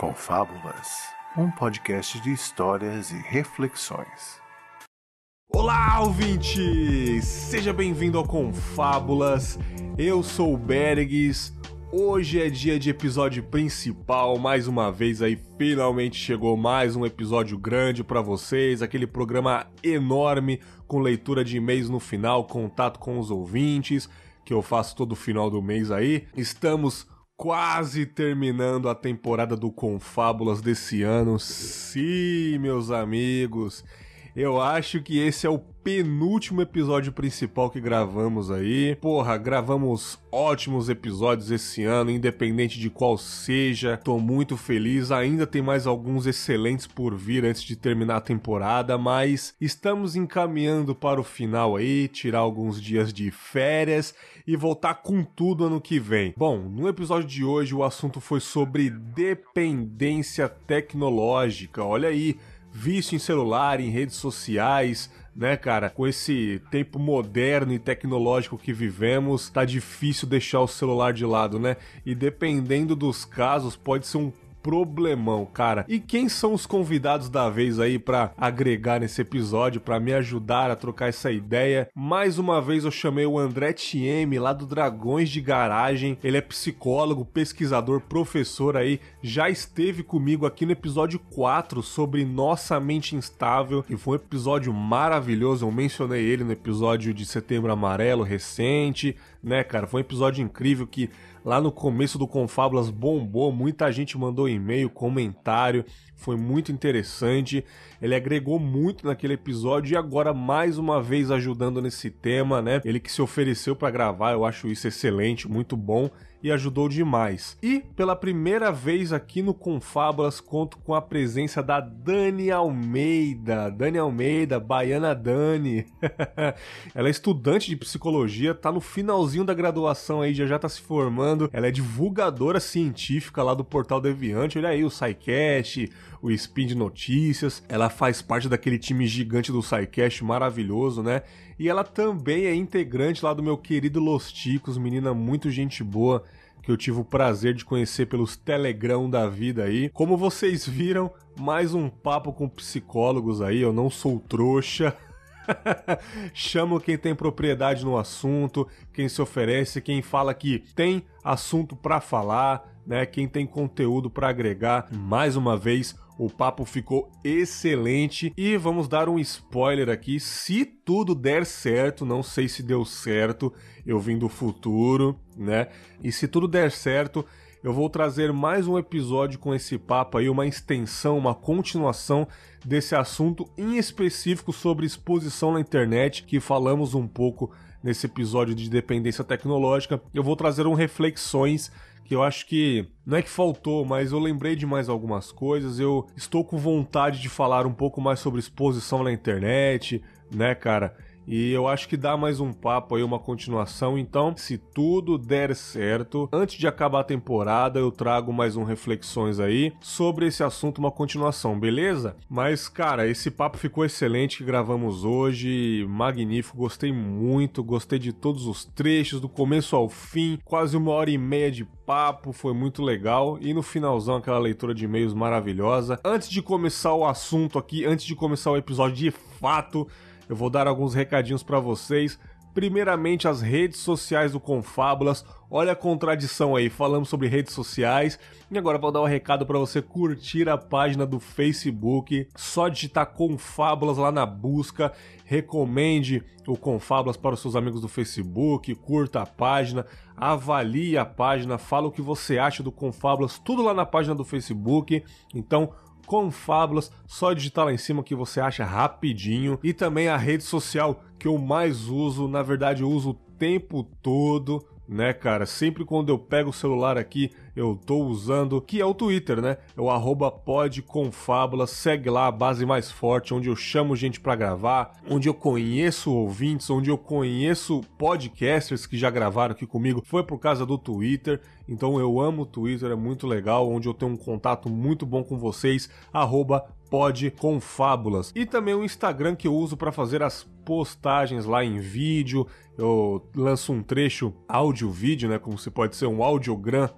Confábulas, um podcast de histórias e reflexões. Olá, ouvinte! Seja bem-vindo ao Confábulas. Eu sou o Bergs. Hoje é dia de episódio principal. Mais uma vez aí, finalmente chegou mais um episódio grande para vocês, aquele programa enorme com leitura de e-mails no final, contato com os ouvintes, que eu faço todo final do mês aí. Estamos quase terminando a temporada do Confábulas desse ano. Sim, meus amigos. Eu acho que esse é o penúltimo episódio principal que gravamos aí. Porra, gravamos ótimos episódios esse ano, independente de qual seja. Tô muito feliz. Ainda tem mais alguns excelentes por vir antes de terminar a temporada, mas estamos encaminhando para o final aí, tirar alguns dias de férias e voltar com tudo ano que vem. Bom, no episódio de hoje o assunto foi sobre dependência tecnológica. Olha aí, vício em celular, em redes sociais, né, cara? Com esse tempo moderno e tecnológico que vivemos, tá difícil deixar o celular de lado, né? E dependendo dos casos, pode ser um problemão, cara. E quem são os convidados da vez aí para agregar nesse episódio, para me ajudar a trocar essa ideia? Mais uma vez eu chamei o André Tieme lá do Dragões de Garagem. Ele é psicólogo, pesquisador, professor aí, já esteve comigo aqui no episódio 4 sobre nossa mente instável e foi um episódio maravilhoso. Eu mencionei ele no episódio de Setembro Amarelo recente, né, cara? Foi um episódio incrível que lá no começo do Confábulas bombou, muita gente mandou e-mail, comentário, foi muito interessante. Ele agregou muito naquele episódio e agora mais uma vez ajudando nesse tema, né? Ele que se ofereceu para gravar, eu acho isso excelente, muito bom e ajudou demais. E pela primeira vez aqui no Confábulas conto com a presença da Dani Almeida. Dani Almeida, baiana Dani. Ela é estudante de psicologia, tá no finalzinho da graduação aí, já já tá se formando. Ela é divulgadora científica lá do Portal Deviante. Olha aí o SciCast, o Spin de Notícias. Ela faz parte daquele time gigante do SciCast maravilhoso, né? E ela também é integrante lá do meu querido Los Ticos, menina muito gente boa que eu tive o prazer de conhecer pelos Telegrão da vida aí. Como vocês viram, mais um papo com psicólogos aí, eu não sou trouxa. Chamo quem tem propriedade no assunto, quem se oferece, quem fala que tem assunto para falar, né? Quem tem conteúdo para agregar. Mais uma vez, o papo ficou excelente e vamos dar um spoiler aqui. Se tudo der certo, não sei se deu certo, eu vim do futuro, né? E se tudo der certo, eu vou trazer mais um episódio com esse papo aí, uma extensão, uma continuação desse assunto em específico sobre exposição na internet, que falamos um pouco nesse episódio de dependência tecnológica. Eu vou trazer um reflexões que eu acho que não é que faltou, mas eu lembrei de mais algumas coisas. Eu estou com vontade de falar um pouco mais sobre exposição na internet, né, cara? E eu acho que dá mais um papo aí, uma continuação. Então, se tudo der certo, antes de acabar a temporada, eu trago mais um reflexões aí sobre esse assunto, uma continuação, beleza? Mas, cara, esse papo ficou excelente que gravamos hoje, magnífico, gostei muito, gostei de todos os trechos, do começo ao fim, quase uma hora e meia de papo, foi muito legal. E no finalzão, aquela leitura de e-mails maravilhosa. Antes de começar o assunto aqui, antes de começar o episódio de fato, eu vou dar alguns recadinhos para vocês. Primeiramente, as redes sociais do Confábulas. Olha a contradição aí, falamos sobre redes sociais. E agora vou dar um recado para você curtir a página do Facebook. Só digitar Confábulas lá na busca. Recomende o Confábulas para os seus amigos do Facebook. Curta a página, avalie a página, fala o que você acha do Confábulas, tudo lá na página do Facebook. Então, Confábulas, só digitar lá em cima que você acha rapidinho. E também a rede social que eu mais uso, na verdade eu uso o tempo todo, né, cara? Sempre quando eu pego o celular aqui, eu tô usando, que é o Twitter, né? É o arroba segue lá a base mais forte, onde eu chamo gente para gravar, onde eu conheço ouvintes, onde eu conheço podcasters que já gravaram aqui comigo, foi por causa do Twitter, então eu amo o Twitter, é muito legal, onde eu tenho um contato muito bom com vocês, arroba podconfábulas. E também o Instagram que eu uso para fazer as postagens lá em vídeo, eu lanço um trecho áudio-vídeo, né, como se pode ser um audiogram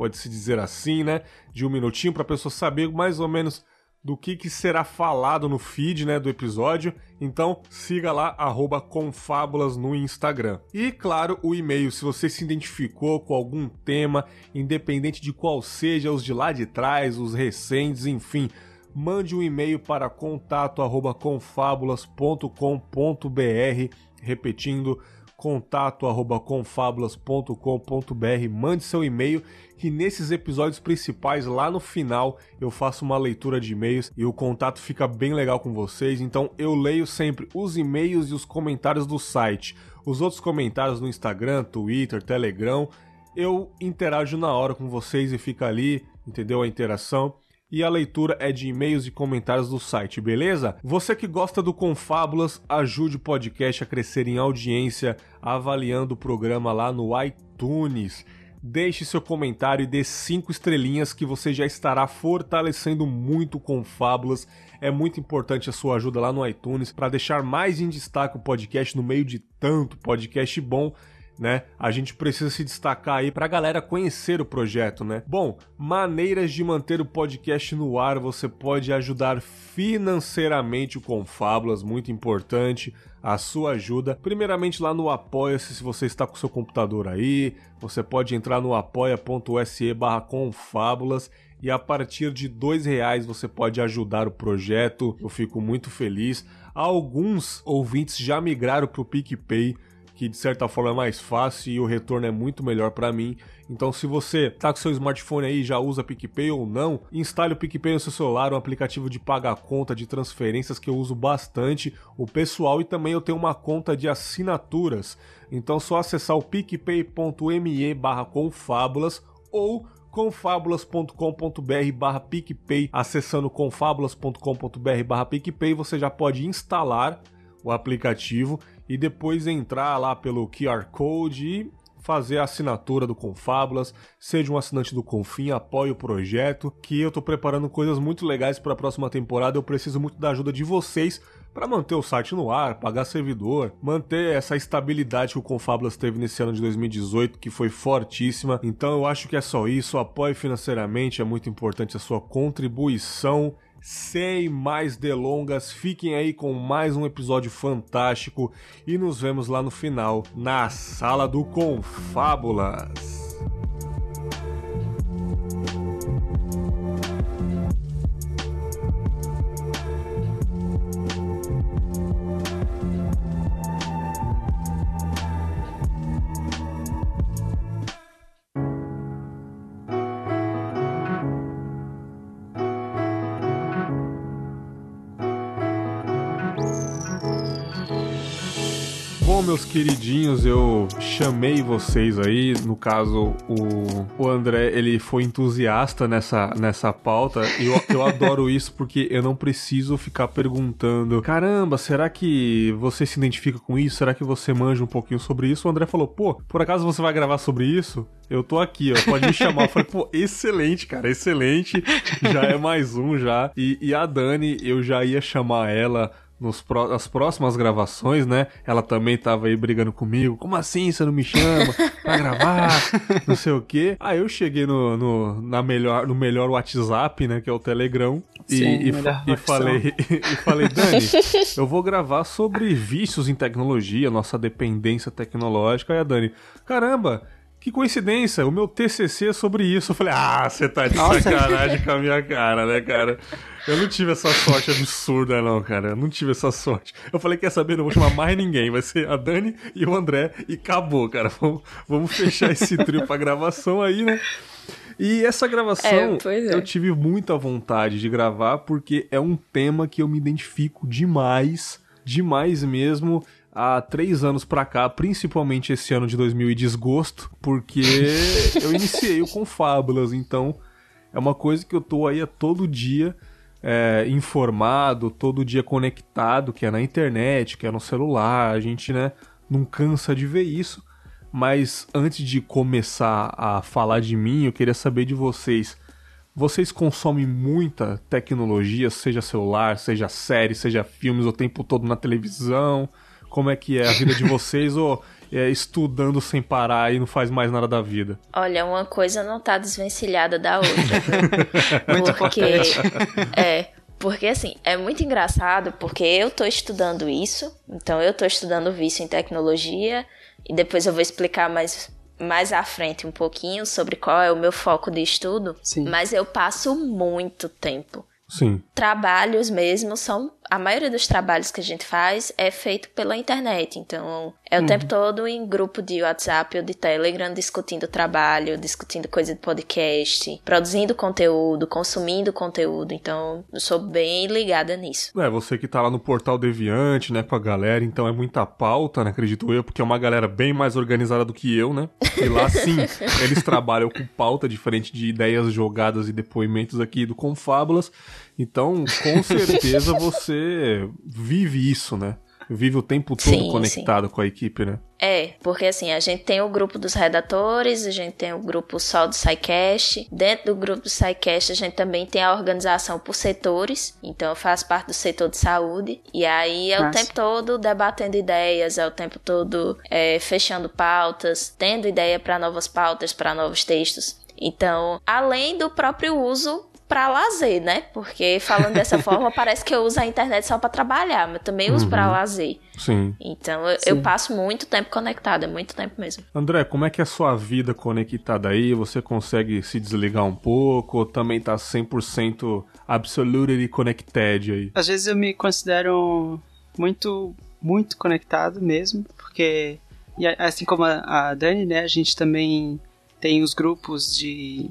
pode-se dizer assim, né? De um minutinho para a pessoa saber mais ou menos do que, que será falado no feed né, do episódio. Então siga lá, arroba Confábulas no Instagram. E claro, o e-mail, se você se identificou com algum tema, independente de qual seja, os de lá de trás, os recentes, enfim, mande um e-mail para contato@confabulas.com.br, repetindo contato@confabulas.com.br. Mande seu e-mail que nesses episódios principais lá no final eu faço uma leitura de e-mails e o contato fica bem legal com vocês. Então eu leio sempre os e-mails e os comentários do site. Os outros comentários no Instagram, Twitter, Telegram, eu interajo na hora com vocês e fica ali, entendeu a interação? E a leitura é de e-mails e comentários do site, beleza? Você que gosta do Confábulas, ajude o podcast a crescer em audiência avaliando o programa lá no iTunes. Deixe seu comentário e dê 5 estrelinhas que você já estará fortalecendo muito o Confábulas. É muito importante a sua ajuda lá no iTunes para deixar mais em destaque o podcast no meio de tanto podcast bom né? A gente precisa se destacar aí pra galera conhecer o projeto, né? Bom, maneiras de manter o podcast no ar, você pode ajudar financeiramente o Confábulas, muito importante a sua ajuda. Primeiramente lá no Apoia-se, se você está com seu computador aí, você pode entrar no apoia.se barra confábulas e a partir de dois reais você pode ajudar o projeto. Eu fico muito feliz. Alguns ouvintes já migraram para o PicPay que de certa forma é mais fácil e o retorno é muito melhor para mim. Então, se você tá com seu smartphone aí já usa PicPay ou não, instale o PicPay no seu celular, um aplicativo de pagar conta, de transferências que eu uso bastante, o pessoal e também eu tenho uma conta de assinaturas. Então, só acessar o picpay.me/confábulas ou confabulas.com.br barra PicPay. Acessando confabulas.com.br barra PicPay, você já pode instalar o aplicativo e depois entrar lá pelo QR Code e fazer a assinatura do Confábulas, seja um assinante do Confim, apoie o projeto, que eu tô preparando coisas muito legais para a próxima temporada, eu preciso muito da ajuda de vocês para manter o site no ar, pagar servidor, manter essa estabilidade que o Confábulas teve nesse ano de 2018, que foi fortíssima. Então eu acho que é só isso, apoie financeiramente, é muito importante a sua contribuição sem mais delongas, fiquem aí com mais um episódio fantástico e nos vemos lá no final, na Sala do Confábulas. Meus queridinhos, eu chamei vocês aí. No caso, o, o André, ele foi entusiasta nessa, nessa pauta. E eu, eu adoro isso porque eu não preciso ficar perguntando: caramba, será que você se identifica com isso? Será que você manja um pouquinho sobre isso? O André falou: pô, por acaso você vai gravar sobre isso? Eu tô aqui, ó, pode me chamar. Eu falei, pô, excelente, cara, excelente. Já é mais um já. E, e a Dani, eu já ia chamar ela nos pró as próximas gravações, né? Ela também tava aí brigando comigo. Como assim você não me chama pra gravar? não sei o quê. Aí eu cheguei no, no, na melhor, no melhor WhatsApp, né? Que é o Telegram. Sim, e, e, e falei, e falei, Dani, eu vou gravar sobre vícios em tecnologia, nossa dependência tecnológica. Aí a Dani, caramba, que coincidência, o meu TCC é sobre isso. Eu falei, ah, você tá de Nossa. sacanagem com a minha cara, né, cara? Eu não tive essa sorte absurda, não, cara. Eu não tive essa sorte. Eu falei, quer saber, não vou chamar mais ninguém. Vai ser a Dani e o André e acabou, cara. Vamos, vamos fechar esse trio pra gravação aí, né? E essa gravação é, é. eu tive muita vontade de gravar porque é um tema que eu me identifico demais, demais mesmo há três anos pra cá, principalmente esse ano de 2000 e desgosto, porque eu iniciei o Confábulas, então é uma coisa que eu tô aí a todo dia é, informado, todo dia conectado, que é na internet, que é no celular, a gente né, não cansa de ver isso. Mas antes de começar a falar de mim, eu queria saber de vocês. Vocês consomem muita tecnologia, seja celular, seja série, seja filmes, o tempo todo na televisão? Como é que é a vida de vocês, ou é, estudando sem parar e não faz mais nada da vida? Olha, uma coisa não tá desvencilhada da outra. Muito porque, importante. É, porque assim, é muito engraçado porque eu tô estudando isso, então eu tô estudando vício em tecnologia e depois eu vou explicar mais mais à frente um pouquinho sobre qual é o meu foco de estudo, Sim. mas eu passo muito tempo Sim. trabalhos mesmo são a maioria dos trabalhos que a gente faz é feito pela internet então é o tempo todo em grupo de WhatsApp ou de Telegram discutindo trabalho discutindo coisa de podcast produzindo conteúdo consumindo conteúdo então eu sou bem ligada nisso É, você que tá lá no portal Deviante, né, com a galera, então é muita pauta, né, acredito eu, porque é uma galera bem mais organizada do que eu, né? E lá sim, eles trabalham com pauta diferente de ideias jogadas e depoimentos aqui do Confábulas. Então, com certeza você vive isso, né? Vive o tempo todo Sim, conectado com a equipe, né? É, porque assim, a gente tem o grupo dos redatores, a gente tem o grupo só do SciCast. Dentro do grupo do SciCast, a gente também tem a organização por setores. Então, eu faço parte do setor de saúde. E aí é o Massa. tempo todo debatendo ideias, é o tempo todo é, fechando pautas, tendo ideia para novas pautas, para novos textos. Então, além do próprio uso para lazer, né? Porque falando dessa forma, parece que eu uso a internet só para trabalhar, mas também uso para lazer. Sim. Então eu, Sim. eu passo muito tempo conectada, muito tempo mesmo. André, como é que é a sua vida conectada aí? Você consegue se desligar um pouco ou também tá 100% absolutely connected aí? Às vezes eu me considero muito, muito conectado mesmo, porque e assim como a, a Dani, né, a gente também tem os grupos de,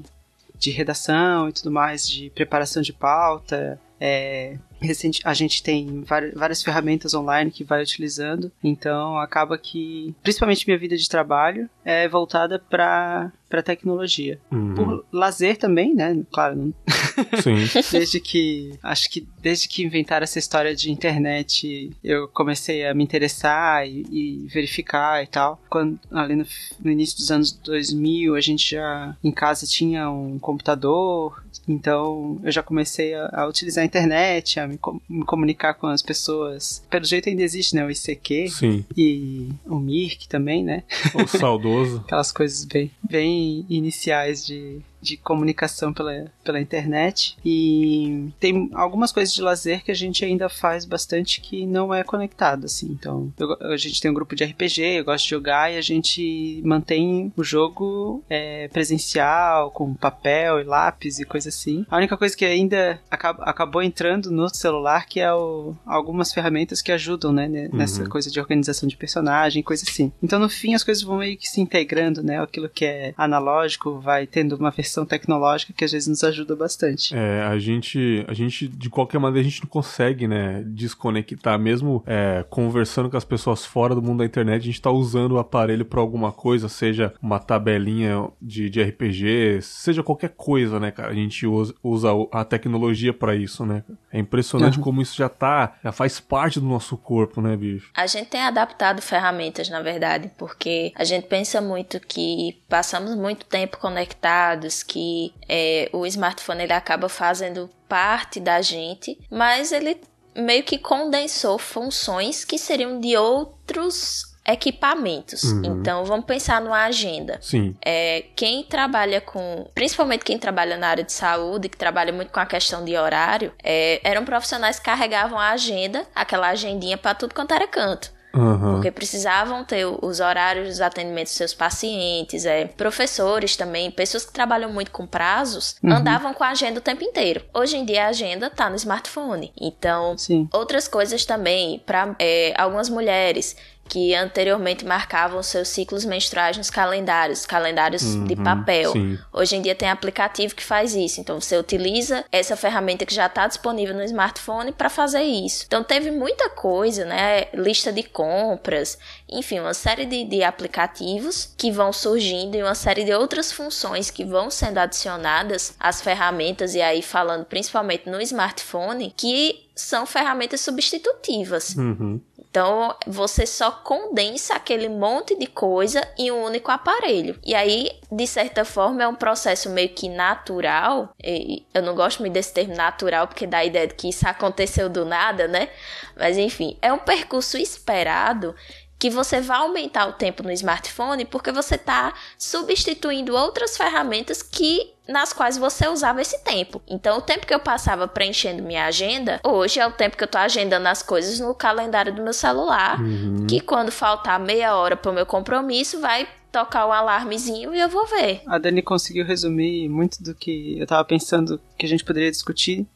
de redação e tudo mais, de preparação de pauta. É, recente, a gente tem várias ferramentas online que vai utilizando, então acaba que, principalmente minha vida de trabalho, é voltada para para tecnologia. Uhum. Por lazer também, né? Claro, não, Sim. desde que acho que desde que inventaram essa história de internet eu comecei a me interessar e, e verificar e tal quando ali no, no início dos anos 2000 a gente já em casa tinha um computador então eu já comecei a, a utilizar a internet a me, com- me comunicar com as pessoas pelo jeito ainda existe né o ICQ Sim. e o Mirk também né O saudoso. aquelas coisas bem, bem iniciais de, de comunicação pela, pela internet. E tem algumas coisas de lazer que a gente ainda faz bastante que não é conectado, assim. Então, eu a gente tem um grupo de RPG, eu gosto de jogar e a gente mantém o jogo é, presencial, com papel e lápis e coisa assim. A única coisa que ainda acab- acabou entrando no celular que é o, algumas ferramentas que ajudam, né, ne- nessa Uhum. coisa de organização de personagem, coisa assim. Então, no fim, as coisas vão meio que se integrando, né? Aquilo que é analógico vai tendo uma versão tecnológica que às vezes nos ajuda bastante. É, a gente, a gente, de qualquer maneira, a gente não consegue, né, desconectar, mesmo é, conversando com as pessoas fora do mundo da internet, a gente tá usando o aparelho pra alguma coisa, seja uma tabelinha de, de RPG, seja qualquer coisa, né, cara, a gente usa, usa a tecnologia pra isso, né, é impressionante Uhum. como isso já tá, já faz parte do nosso corpo, né, bicho? A gente tem adaptado ferramentas, na verdade, porque a gente pensa muito que passamos muito tempo conectados, que é, o smartphone ele acaba fazendo parte da gente, mas ele meio que condensou funções que seriam de outros equipamentos. Uhum. Então vamos pensar numa agenda. Sim, É, quem trabalha com, principalmente quem trabalha na área de saúde, que trabalha muito com a questão de horário, é, eram profissionais que carregavam a agenda, aquela agendinha para tudo quanto era canto. aham, Porque precisavam ter os horários dos atendimentos dos seus pacientes, é, professores também, pessoas que trabalham muito com prazos, andavam com a agenda o tempo inteiro. Hoje em dia a agenda tá no smartphone. Então, Sim. Outras coisas também, para algumas mulheres que anteriormente marcavam seus ciclos menstruais nos calendários, calendários de Uhum, papel. sim. Hoje em dia tem aplicativo que faz isso. Então você utiliza essa ferramenta que já está disponível no smartphone para fazer isso. Então teve muita coisa, né? Lista de compras, enfim, uma série de, de aplicativos que vão surgindo e uma série de outras funções que vão sendo adicionadas às ferramentas, e aí falando principalmente no smartphone, que são ferramentas substitutivas. uhum, Então, você só condensa aquele monte de coisa em um único aparelho. E aí, de certa forma, é um processo meio que natural. E eu não gosto muito desse termo natural, porque dá a ideia de que isso aconteceu do nada, né? Mas enfim, é um percurso esperado que você vai aumentar o tempo no smartphone porque você está substituindo outras ferramentas que nas quais você usava esse tempo. Então, o tempo que eu passava preenchendo minha agenda, hoje é o tempo que eu tô agendando as coisas no calendário do meu celular, uhum. que quando faltar meia hora pro meu compromisso, vai tocar o um alarmezinho e eu vou ver. A Dani conseguiu resumir muito do que eu tava pensando que a gente poderia discutir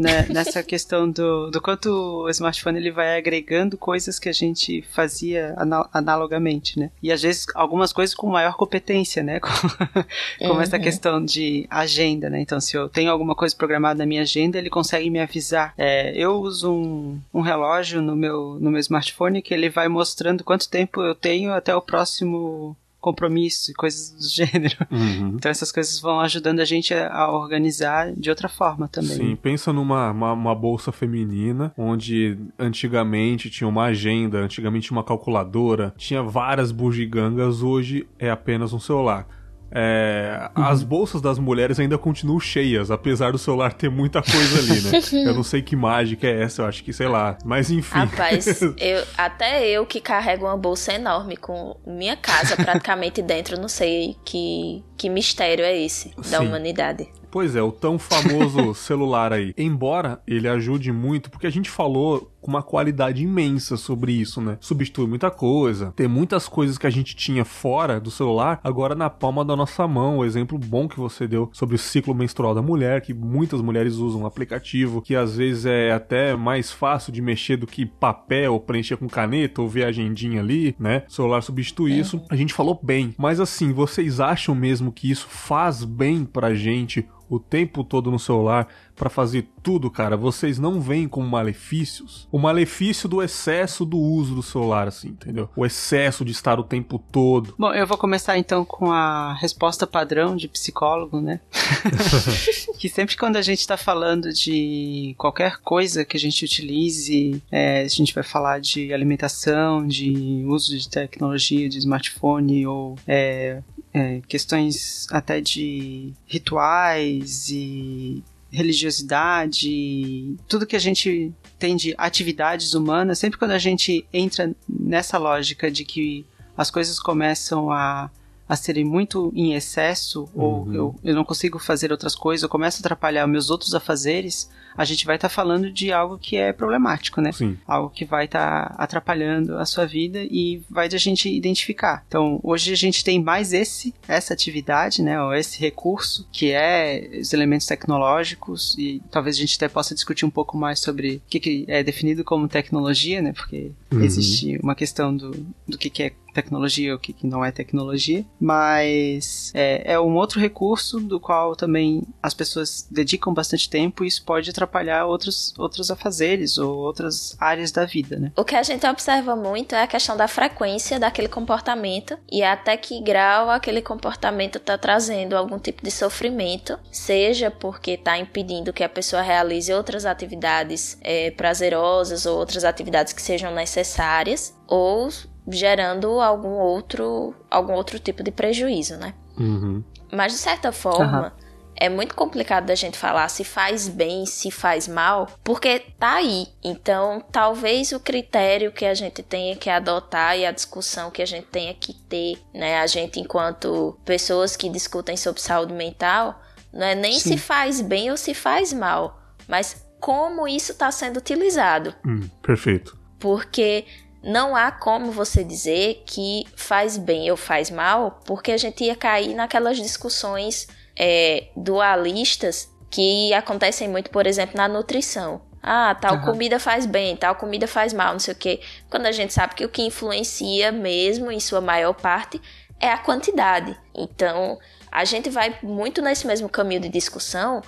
né, nessa questão do, do quanto o smartphone ele vai agregando coisas que a gente fazia analogamente, né? E às vezes algumas coisas com maior competência, né? Como, uhum. essa questão de agenda, né? Então, se eu tenho alguma coisa programada na minha agenda, ele consegue me avisar. É, eu uso um, um relógio no meu, no meu smartphone que ele vai mostrando quanto tempo eu tenho até o próximo compromisso e coisas do gênero. Uhum. Então essas coisas vão ajudando a gente a organizar de outra forma também. Sim, pensa numa uma, uma bolsa feminina, onde antigamente tinha uma agenda, antigamente uma calculadora, tinha várias bugigangas, hoje é apenas um celular. É, uhum. As bolsas das mulheres ainda continuam cheias, apesar do celular ter muita coisa ali, né? eu não sei que mágica é essa, eu acho que sei lá. Mas enfim. Rapaz, eu, até eu que carrego uma bolsa enorme com minha casa praticamente dentro, não sei que, que mistério é esse da Sim. humanidade. Pois é, o tão famoso celular aí. Embora ele ajude muito, porque a gente falou com uma qualidade imensa sobre isso, né? Substitui muita coisa, tem muitas coisas que a gente tinha fora do celular, agora na palma da nossa mão. O exemplo bom que você deu sobre o ciclo menstrual da mulher, que muitas mulheres usam um aplicativo que às vezes é até mais fácil de mexer do que papel, ou preencher com caneta, ou ver a agendinha ali, né? O celular substitui é. isso. A gente falou bem, mas assim, vocês acham mesmo que isso faz bem pra gente o tempo todo no celular para fazer tudo, cara, vocês não veem como malefícios. O malefício do excesso do uso do celular, assim, entendeu? O excesso de estar o tempo todo. Bom, eu vou começar então com a resposta padrão de psicólogo, né? que sempre quando a gente tá falando de qualquer coisa que a gente utilize, é, a gente vai falar de alimentação, de uso de tecnologia, de smartphone ou é, é, questões até de rituais e religiosidade, tudo que a gente tem de atividades humanas, sempre quando a gente entra nessa lógica de que as coisas começam a, a serem muito em excesso, uhum. ou eu, eu não consigo fazer outras coisas, eu começo a atrapalhar meus outros afazeres, a gente vai estar tá falando de algo que é problemático, né? Sim. Algo que vai estar tá atrapalhando a sua vida e vai de a gente identificar. Então, hoje a gente tem mais esse, essa atividade, né? Ou esse recurso, que é os elementos tecnológicos e talvez a gente até possa discutir um pouco mais sobre o que, que é definido como tecnologia, né? Porque uhum. existe uma questão do, do que, que é tecnologia, o que, que não é tecnologia, mas é, é um outro recurso do qual também as pessoas dedicam bastante tempo e isso pode atrapalhar outros, outros afazeres ou outras áreas da vida, né? O que a gente observa muito é a questão da frequência daquele comportamento e até que grau aquele comportamento está trazendo algum tipo de sofrimento, seja porque está impedindo que a pessoa realize outras atividades é, prazerosas ou outras atividades que sejam necessárias, ou gerando algum outro, algum outro tipo de prejuízo, né? Uhum. Mas de certa forma, uhum. é muito complicado da gente falar se faz bem, se faz mal, porque tá aí. Então, talvez o critério que a gente tenha que adotar e a discussão que a gente tenha que ter, né, a gente enquanto pessoas que discutem sobre saúde mental, não é nem Sim. se faz bem ou se faz mal, mas como isso está sendo utilizado. Hum, perfeito. Porque não há como você dizer que faz bem ou faz mal, porque a gente ia cair naquelas discussões é, dualistas que acontecem muito, por exemplo, na nutrição. Ah, tal uhum. comida faz bem, tal comida faz mal, não sei o quê. Quando a gente sabe que o que influencia mesmo, em sua maior parte, é a quantidade. Então, a gente vai muito nesse mesmo caminho de discussão,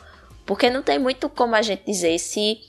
porque não tem muito como a gente dizer se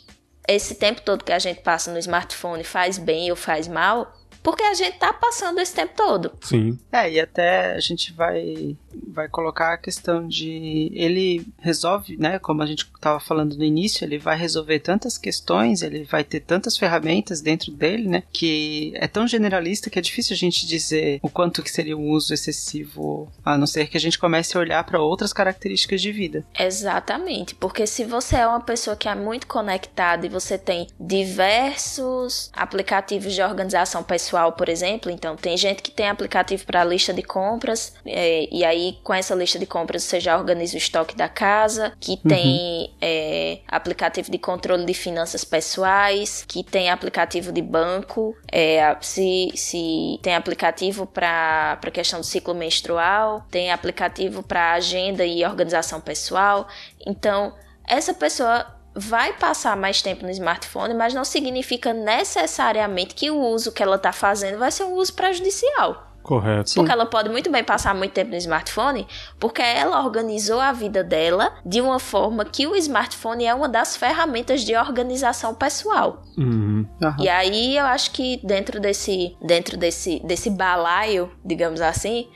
esse tempo todo que a gente passa no smartphone faz bem ou faz mal, porque a gente tá passando esse tempo todo. Sim. É, e até a gente vai vai colocar a questão de ele resolve, né, como a gente estava falando no início, ele vai resolver tantas questões, ele vai ter tantas ferramentas dentro dele, né, que é tão generalista que é difícil a gente dizer o quanto que seria um uso excessivo, a não ser que a gente comece a olhar para outras características de vida. Exatamente, porque se você é uma pessoa que é muito conectada e você tem diversos aplicativos de organização pessoal pessoal, por exemplo, então tem gente que tem aplicativo para lista de compras, é, e aí com essa lista de compras você já organiza o estoque da casa, que uhum. tem uhum. é, aplicativo de controle de finanças pessoais, que tem aplicativo de banco, é, se, se tem aplicativo para questão do ciclo menstrual, tem aplicativo para agenda e organização pessoal. Então, essa pessoa vai passar mais tempo no smartphone, mas não significa necessariamente que o uso que ela está fazendo vai ser um uso prejudicial. Correto. Porque ela pode muito bem passar muito tempo no smartphone, porque ela organizou a vida dela de uma forma que o smartphone é uma das ferramentas de organização pessoal. Uhum. Uhum. E aí eu acho que dentro desse, dentro desse, desse balaio, digamos assim,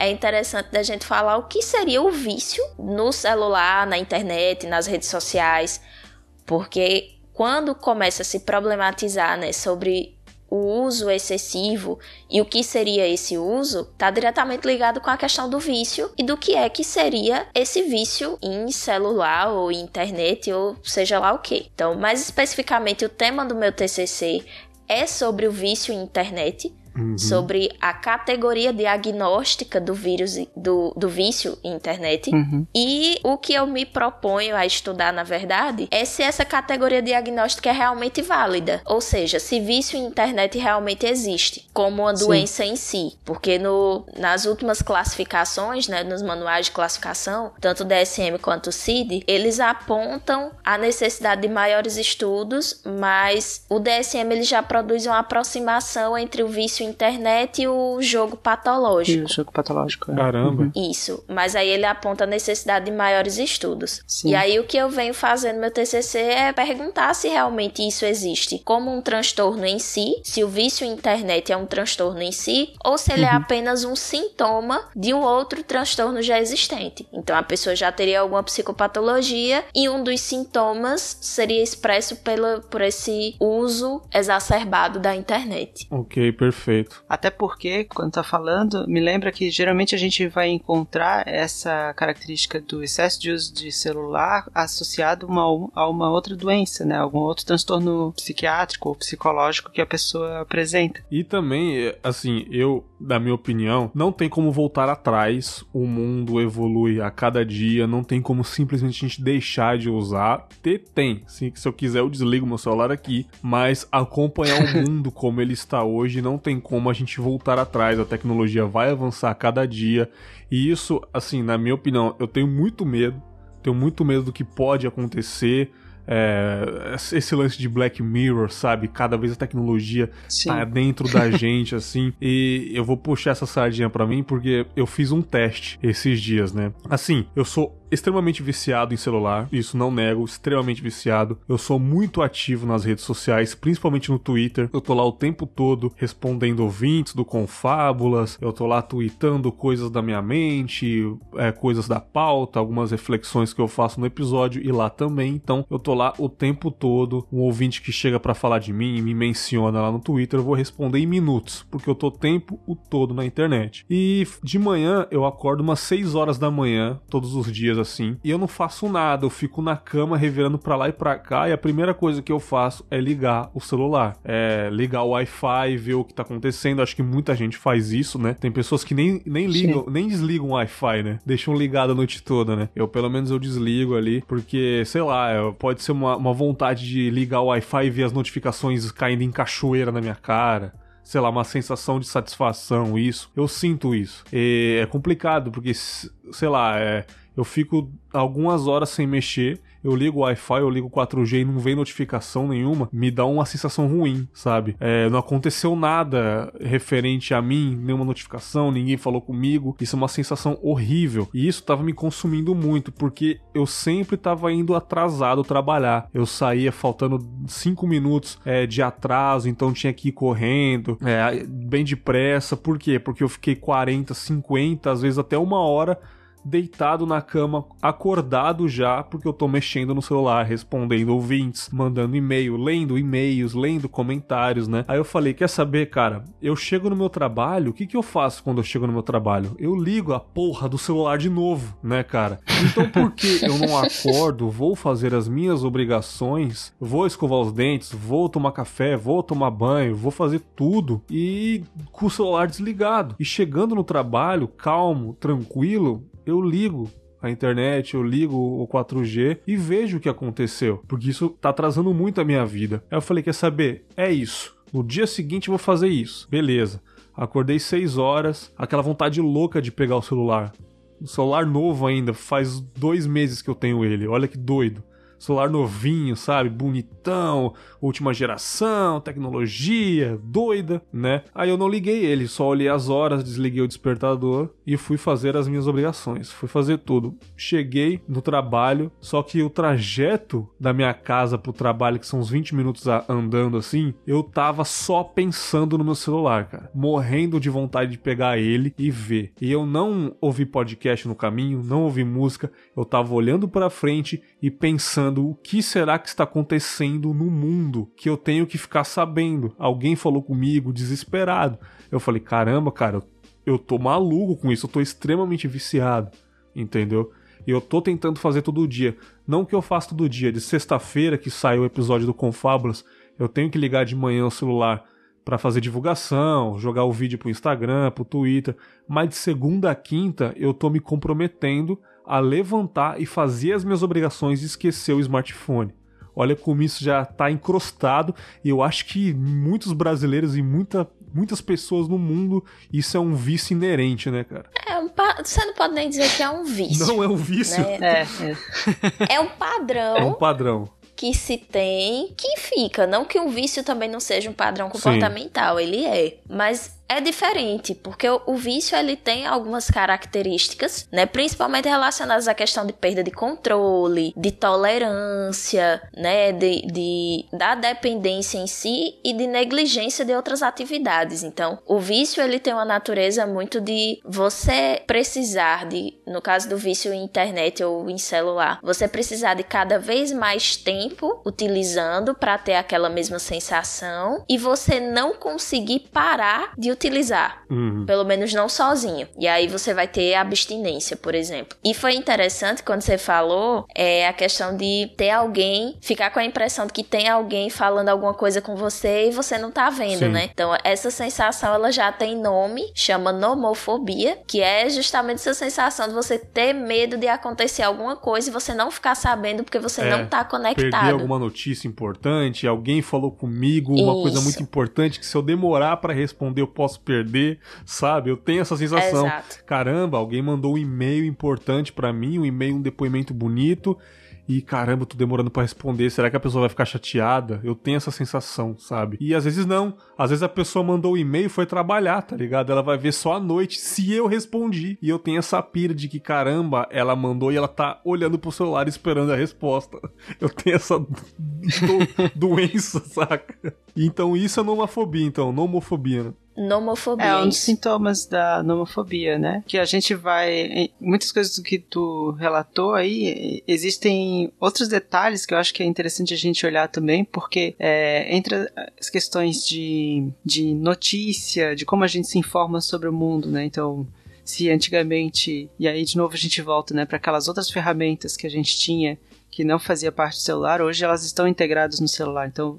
é interessante da gente falar o que seria o vício no celular, na internet, nas redes sociais, porque quando começa a se problematizar né, sobre o uso excessivo e o que seria esse uso está diretamente ligado com a questão do vício e do que é que seria esse vício em celular ou internet ou seja lá o que. Então, mais especificamente, o tema do meu TCC é sobre o vício em internet Uhum. sobre a categoria diagnóstica do vírus, do, do vício em internet. Uhum. E o que eu me proponho a estudar, na verdade, é se essa categoria diagnóstica é realmente válida. Ou seja, se vício em internet realmente existe, como uma Sim. doença em si. Porque no, nas últimas classificações, né, nos manuais de classificação, tanto o DSM quanto o CID, eles apontam a necessidade de maiores estudos, mas o DSM ele já produz uma aproximação entre o vício internet e o jogo patológico. E o jogo patológico, é. Caramba. Uhum. Isso. Mas aí ele aponta a necessidade de maiores estudos. Sim. E aí o que eu venho fazendo no meu TCC é perguntar se realmente isso existe como um transtorno em si, se o vício internet é um transtorno em si, ou se ele é uhum. é apenas um sintoma de um outro transtorno já existente. Então a pessoa já teria alguma psicopatologia e um dos sintomas seria expresso pela, por esse uso exacerbado da internet. Ok, perfeito. Perfeito. Até porque, quando tá falando, me lembra que geralmente a gente vai encontrar essa característica do excesso de uso de celular associado uma, a uma outra doença, né? Algum outro transtorno psiquiátrico ou psicológico que a pessoa apresenta. E também, assim, eu, na minha opinião, não tem como voltar atrás. O mundo evolui a cada dia, não tem como simplesmente a gente deixar de usar. Ter, tem. Se, se eu quiser, eu desligo meu celular aqui. Mas acompanhar o mundo como ele está hoje não tem como a gente voltar atrás. A tecnologia vai avançar a cada dia. E isso, assim, na minha opinião, eu tenho muito medo. Tenho muito medo do que pode acontecer. É, esse lance de Black Mirror, sabe? Cada vez a tecnologia Sim. tá dentro da gente, assim. E eu vou puxar essa sardinha para mim porque eu fiz um teste esses dias, né? Assim, eu sou extremamente viciado em celular, isso não nego, extremamente viciado. Eu sou muito ativo nas redes sociais, principalmente no Twitter. Eu tô lá o tempo todo respondendo ouvintes do Confábulas, eu tô lá tweetando coisas da minha mente, é, coisas da pauta, algumas reflexões que eu faço no episódio e lá também. Então eu tô lá o tempo todo. Um ouvinte que chega para falar de mim e me menciona lá no Twitter, eu vou responder em minutos, porque eu tô o tempo o todo na internet. E de manhã eu acordo umas 6 horas da manhã, todos os dias assim, e eu não faço nada, eu fico na cama revirando para lá e para cá, e a primeira coisa que eu faço é ligar o celular, é ligar o Wi-Fi, ver o que tá acontecendo. Acho que muita gente faz isso, né? Tem pessoas que nem, nem ligam, Sim. nem desligam o Wi-Fi, né? Deixam ligado a noite toda, né? Eu pelo menos eu desligo ali, porque sei lá, pode ser uma, uma vontade de ligar o Wi-Fi e ver as notificações caindo em cachoeira na minha cara sei lá, uma sensação de satisfação, isso. Eu sinto isso. E é complicado, porque, sei lá, é, eu fico algumas horas sem mexer eu ligo o Wi-Fi, eu ligo o 4G e não vem notificação nenhuma, me dá uma sensação ruim, sabe? É, não aconteceu nada referente a mim, nenhuma notificação, ninguém falou comigo. Isso é uma sensação horrível. E isso tava me consumindo muito, porque eu sempre tava indo atrasado trabalhar. Eu saía faltando 5 minutos é, de atraso, então tinha que ir correndo, é, bem depressa. Por quê? Porque eu fiquei 40, 50, às vezes até uma hora deitado na cama, acordado já, porque eu tô mexendo no celular, respondendo ouvintes, mandando e-mail, lendo e-mails, lendo comentários, né? Aí eu falei: quer saber, cara? Eu chego no meu trabalho, o que, que eu faço quando eu chego no meu trabalho? Eu ligo a porra do celular de novo, né, cara? Então por que eu não acordo, vou fazer as minhas obrigações, vou escovar os dentes, vou tomar café, vou tomar banho, vou fazer tudo e com o celular desligado? E chegando no trabalho, calmo, tranquilo, eu ligo a internet, eu ligo o 4G e vejo o que aconteceu, porque isso tá atrasando muito a minha vida. Aí eu falei: quer saber? É isso. No dia seguinte eu vou fazer isso. Beleza. Acordei 6 horas, aquela vontade louca de pegar o celular. O celular novo ainda, faz dois meses que eu tenho ele. Olha que doido celular novinho, sabe? Bonitão, última geração, tecnologia, doida, né? Aí eu não liguei ele, só olhei as horas, desliguei o despertador e fui fazer as minhas obrigações. Fui fazer tudo. Cheguei no trabalho, só que o trajeto da minha casa pro trabalho, que são uns 20 minutos andando assim, eu tava só pensando no meu celular, cara. Morrendo de vontade de pegar ele e ver. E eu não ouvi podcast no caminho, não ouvi música, eu tava olhando para frente e pensando o que será que está acontecendo no mundo que eu tenho que ficar sabendo. Alguém falou comigo, desesperado. Eu falei, caramba, cara, eu tô maluco com isso, eu tô extremamente viciado, entendeu? E eu tô tentando fazer todo dia. Não que eu faça todo dia, de sexta-feira que sai o episódio do Confábulas, eu tenho que ligar de manhã o celular para fazer divulgação, jogar o vídeo pro Instagram, pro Twitter, mas de segunda a quinta eu tô me comprometendo a levantar e fazer as minhas obrigações e esquecer o smartphone. Olha como isso já está encrostado e eu acho que muitos brasileiros e muita, muitas pessoas no mundo isso é um vício inerente, né, cara? É um pa... Você não pode nem dizer que é um vício. Não é um vício. Né? É, é. é um padrão. É um padrão que se tem que fica. Não que um vício também não seja um padrão comportamental, Sim. ele é. Mas é diferente, porque o, vício ele tem algumas características, né, principalmente relacionadas à questão de perda de controle, de tolerância, né, de, de da dependência em si e de negligência de outras atividades. Então, o vício ele tem uma natureza muito de você precisar de, no caso do vício em internet ou em celular, você precisar de cada vez mais tempo utilizando para ter aquela mesma sensação e você não conseguir parar de utilizar. Uhum. Pelo menos não sozinho. E aí você vai ter abstinência, por exemplo. E foi interessante quando você falou é, a questão de ter alguém, ficar com a impressão de que tem alguém falando alguma coisa com você e você não tá vendo, Sim. né? Então, essa sensação ela já tem nome, chama nomofobia, que é justamente essa sensação de você ter medo de acontecer alguma coisa e você não ficar sabendo porque você é, não tá conectado. Perder alguma notícia importante, alguém falou comigo uma Isso. coisa muito importante que se eu demorar para responder eu posso posso perder, sabe? Eu tenho essa sensação. Exato. Caramba, alguém mandou um e-mail importante para mim, um e-mail, um depoimento bonito e caramba, tô demorando para responder, será que a pessoa vai ficar chateada? Eu tenho essa sensação, sabe? E às vezes não. Às vezes a pessoa mandou o um e-mail e foi trabalhar, tá ligado? Ela vai ver só à noite se eu respondi. E eu tenho essa pira de que caramba, ela mandou e ela tá olhando pro celular esperando a resposta. Eu tenho essa do... doença, saca? Então isso é nomofobia, então, nomofobia, né? Nomofobia. É um dos sintomas da nomofobia, né? Que a gente vai. Muitas coisas que tu relatou aí, existem outros detalhes que eu acho que é interessante a gente olhar também, porque é, entre as questões de, de notícia, de como a gente se informa sobre o mundo, né? Então. Se antigamente, e aí de novo a gente volta, né, para aquelas outras ferramentas que a gente tinha que não fazia parte do celular, hoje elas estão integradas no celular. Então,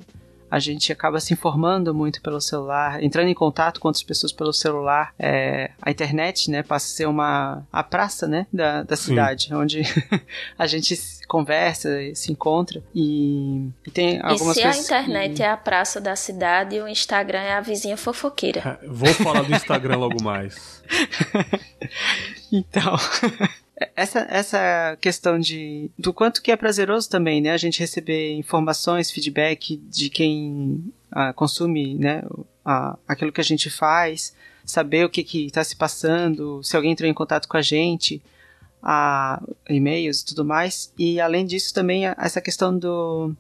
a gente acaba se informando muito pelo celular, entrando em contato com outras pessoas pelo celular. É, a internet, né, passa a ser uma a praça, né, da, da cidade, Sim. onde a gente conversa, se encontra e, e tem algumas e se a internet que... é a praça da cidade, o Instagram é a vizinha fofoqueira. Vou falar do Instagram logo mais. então. Essa, essa questão de do quanto que é prazeroso também, né? A gente receber informações, feedback de quem ah, consome, né? Ah, aquilo que a gente faz, saber o que está se passando, se alguém entrou em contato com a gente, ah, e-mails e tudo mais. E além disso também essa questão do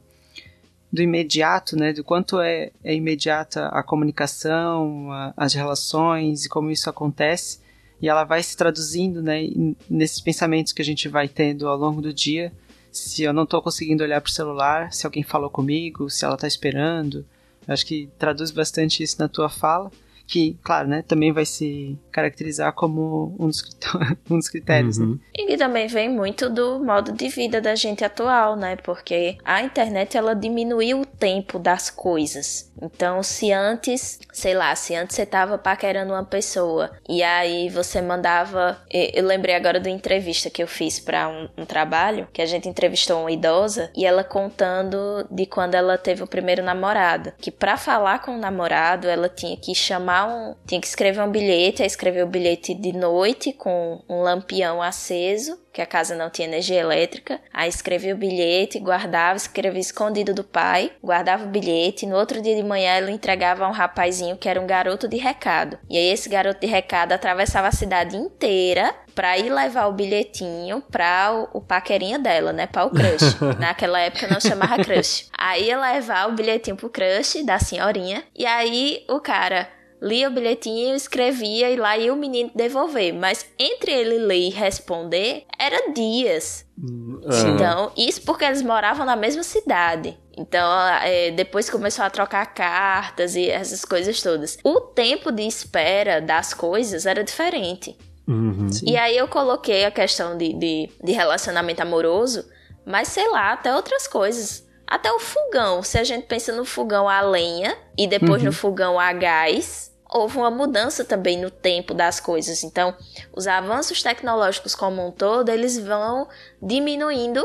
do imediato, né? Do quanto é, é imediata a comunicação, a, as relações e como isso acontece e ela vai se traduzindo, né, nesses pensamentos que a gente vai tendo ao longo do dia. Se eu não estou conseguindo olhar para o celular, se alguém falou comigo, se ela está esperando. Eu acho que traduz bastante isso na tua fala que, claro, né, também vai se caracterizar como um dos, um dos critérios. Né? Uhum. Né? E também vem muito do modo de vida da gente atual, né? Porque a internet ela diminuiu o tempo das coisas. Então, se antes, sei lá, se antes você tava paquerando uma pessoa e aí você mandava. Eu lembrei agora da entrevista que eu fiz para um, um trabalho, que a gente entrevistou uma idosa e ela contando de quando ela teve o primeiro namorado. Que para falar com o namorado, ela tinha que chamar um. tinha que escrever um bilhete, aí escrever o bilhete de noite com um lampião aceso que a casa não tinha energia elétrica. Aí escrevia o bilhete, guardava, escrevia escondido do pai, guardava o bilhete. No outro dia de manhã ela entregava a um rapazinho que era um garoto de recado. E aí esse garoto de recado atravessava a cidade inteira pra ir levar o bilhetinho pra o, o paquerinha dela, né? Pra o crush. Naquela época não chamava crush. Aí ia levar o bilhetinho pro crush da senhorinha. E aí o cara lia o bilhetinho, escrevia e lá ia o menino devolver. Mas entre ele ler e responder, era dias. Uhum. Então, isso porque eles moravam na mesma cidade. Então, é, depois começou a trocar cartas e essas coisas todas. O tempo de espera das coisas era diferente. Uhum. E aí eu coloquei a questão de, de, de relacionamento amoroso, mas sei lá, até outras coisas. Até o fogão, se a gente pensa no fogão a lenha e depois uhum. no fogão a gás, houve uma mudança também no tempo das coisas. Então, os avanços tecnológicos como um todo, eles vão diminuindo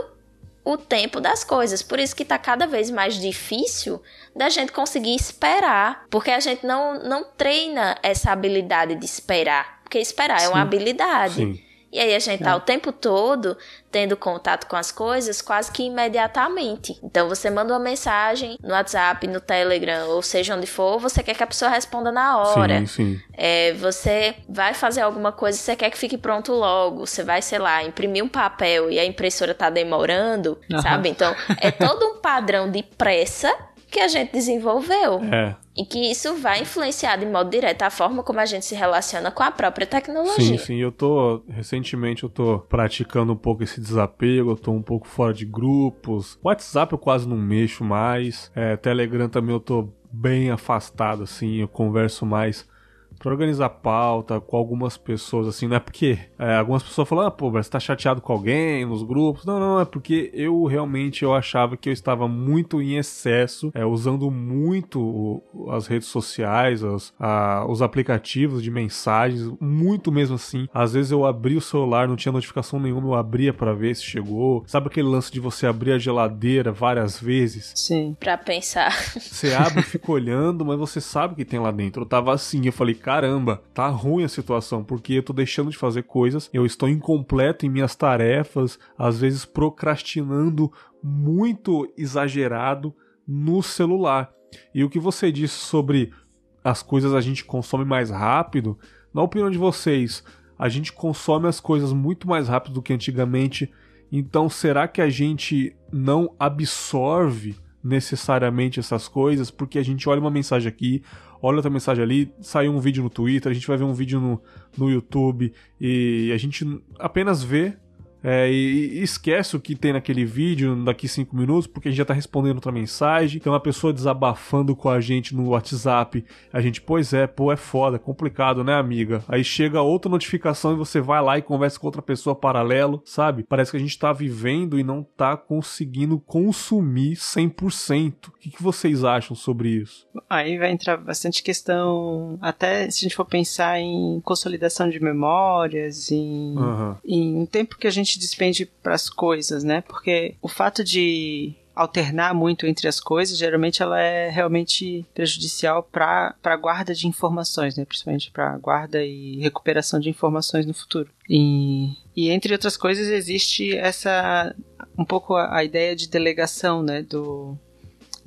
o tempo das coisas. Por isso que está cada vez mais difícil da gente conseguir esperar, porque a gente não, não treina essa habilidade de esperar. Porque esperar Sim. é uma habilidade. Sim. E aí a gente tá é. o tempo todo tendo contato com as coisas quase que imediatamente. Então você manda uma mensagem no WhatsApp, no Telegram, ou seja onde for, você quer que a pessoa responda na hora. Sim, sim. É, você vai fazer alguma coisa, você quer que fique pronto logo. Você vai, sei lá, imprimir um papel e a impressora tá demorando, uhum. sabe? Então é todo um padrão de pressa que a gente desenvolveu. É. E que isso vai influenciar de modo direto a forma como a gente se relaciona com a própria tecnologia. Sim, sim. Eu tô. Recentemente eu tô praticando um pouco esse desapego, eu tô um pouco fora de grupos. WhatsApp eu quase não mexo mais. É, Telegram também eu tô bem afastado, assim. Eu converso mais para organizar pauta com algumas pessoas, assim, não é porque é, algumas pessoas falam, ah, pô, você tá chateado com alguém nos grupos. Não, não, é porque eu realmente eu achava que eu estava muito em excesso, é, usando muito as redes sociais, as, a, os aplicativos de mensagens, muito mesmo assim. Às vezes eu abri o celular, não tinha notificação nenhuma, eu abria para ver se chegou. Sabe aquele lance de você abrir a geladeira várias vezes? Sim. Pra pensar. Você abre e fica olhando, mas você sabe o que tem lá dentro. Eu tava assim, eu falei, caramba, tá ruim a situação, porque eu tô deixando de fazer coisas, eu estou incompleto em minhas tarefas, às vezes procrastinando muito exagerado no celular. E o que você disse sobre as coisas a gente consome mais rápido, na opinião de vocês, a gente consome as coisas muito mais rápido do que antigamente. Então, será que a gente não absorve necessariamente essas coisas? Porque a gente olha uma mensagem aqui, olha outra mensagem ali, saiu um vídeo no Twitter, a gente vai ver um vídeo no, no YouTube e a gente apenas vê é, e, esquece o que tem naquele vídeo daqui cinco minutos, porque a gente já tá respondendo outra mensagem. Tem uma pessoa desabafando com a gente no WhatsApp. A gente, pois é, pô, é foda, complicado, né, amiga? Aí chega outra notificação e você vai lá e conversa com outra pessoa paralelo, sabe? Parece que a gente tá vivendo e não tá conseguindo consumir 100%. O que, que vocês acham sobre isso? Aí vai entrar bastante questão, até se a gente for pensar em consolidação de memórias, em, uhum. em um tempo que a gente gente despende para as coisas, né? Porque o fato de alternar muito entre as coisas, geralmente ela é realmente prejudicial para a guarda de informações, né? principalmente para guarda e recuperação de informações no futuro. E, e entre outras coisas existe essa um pouco a, a ideia de delegação, né, do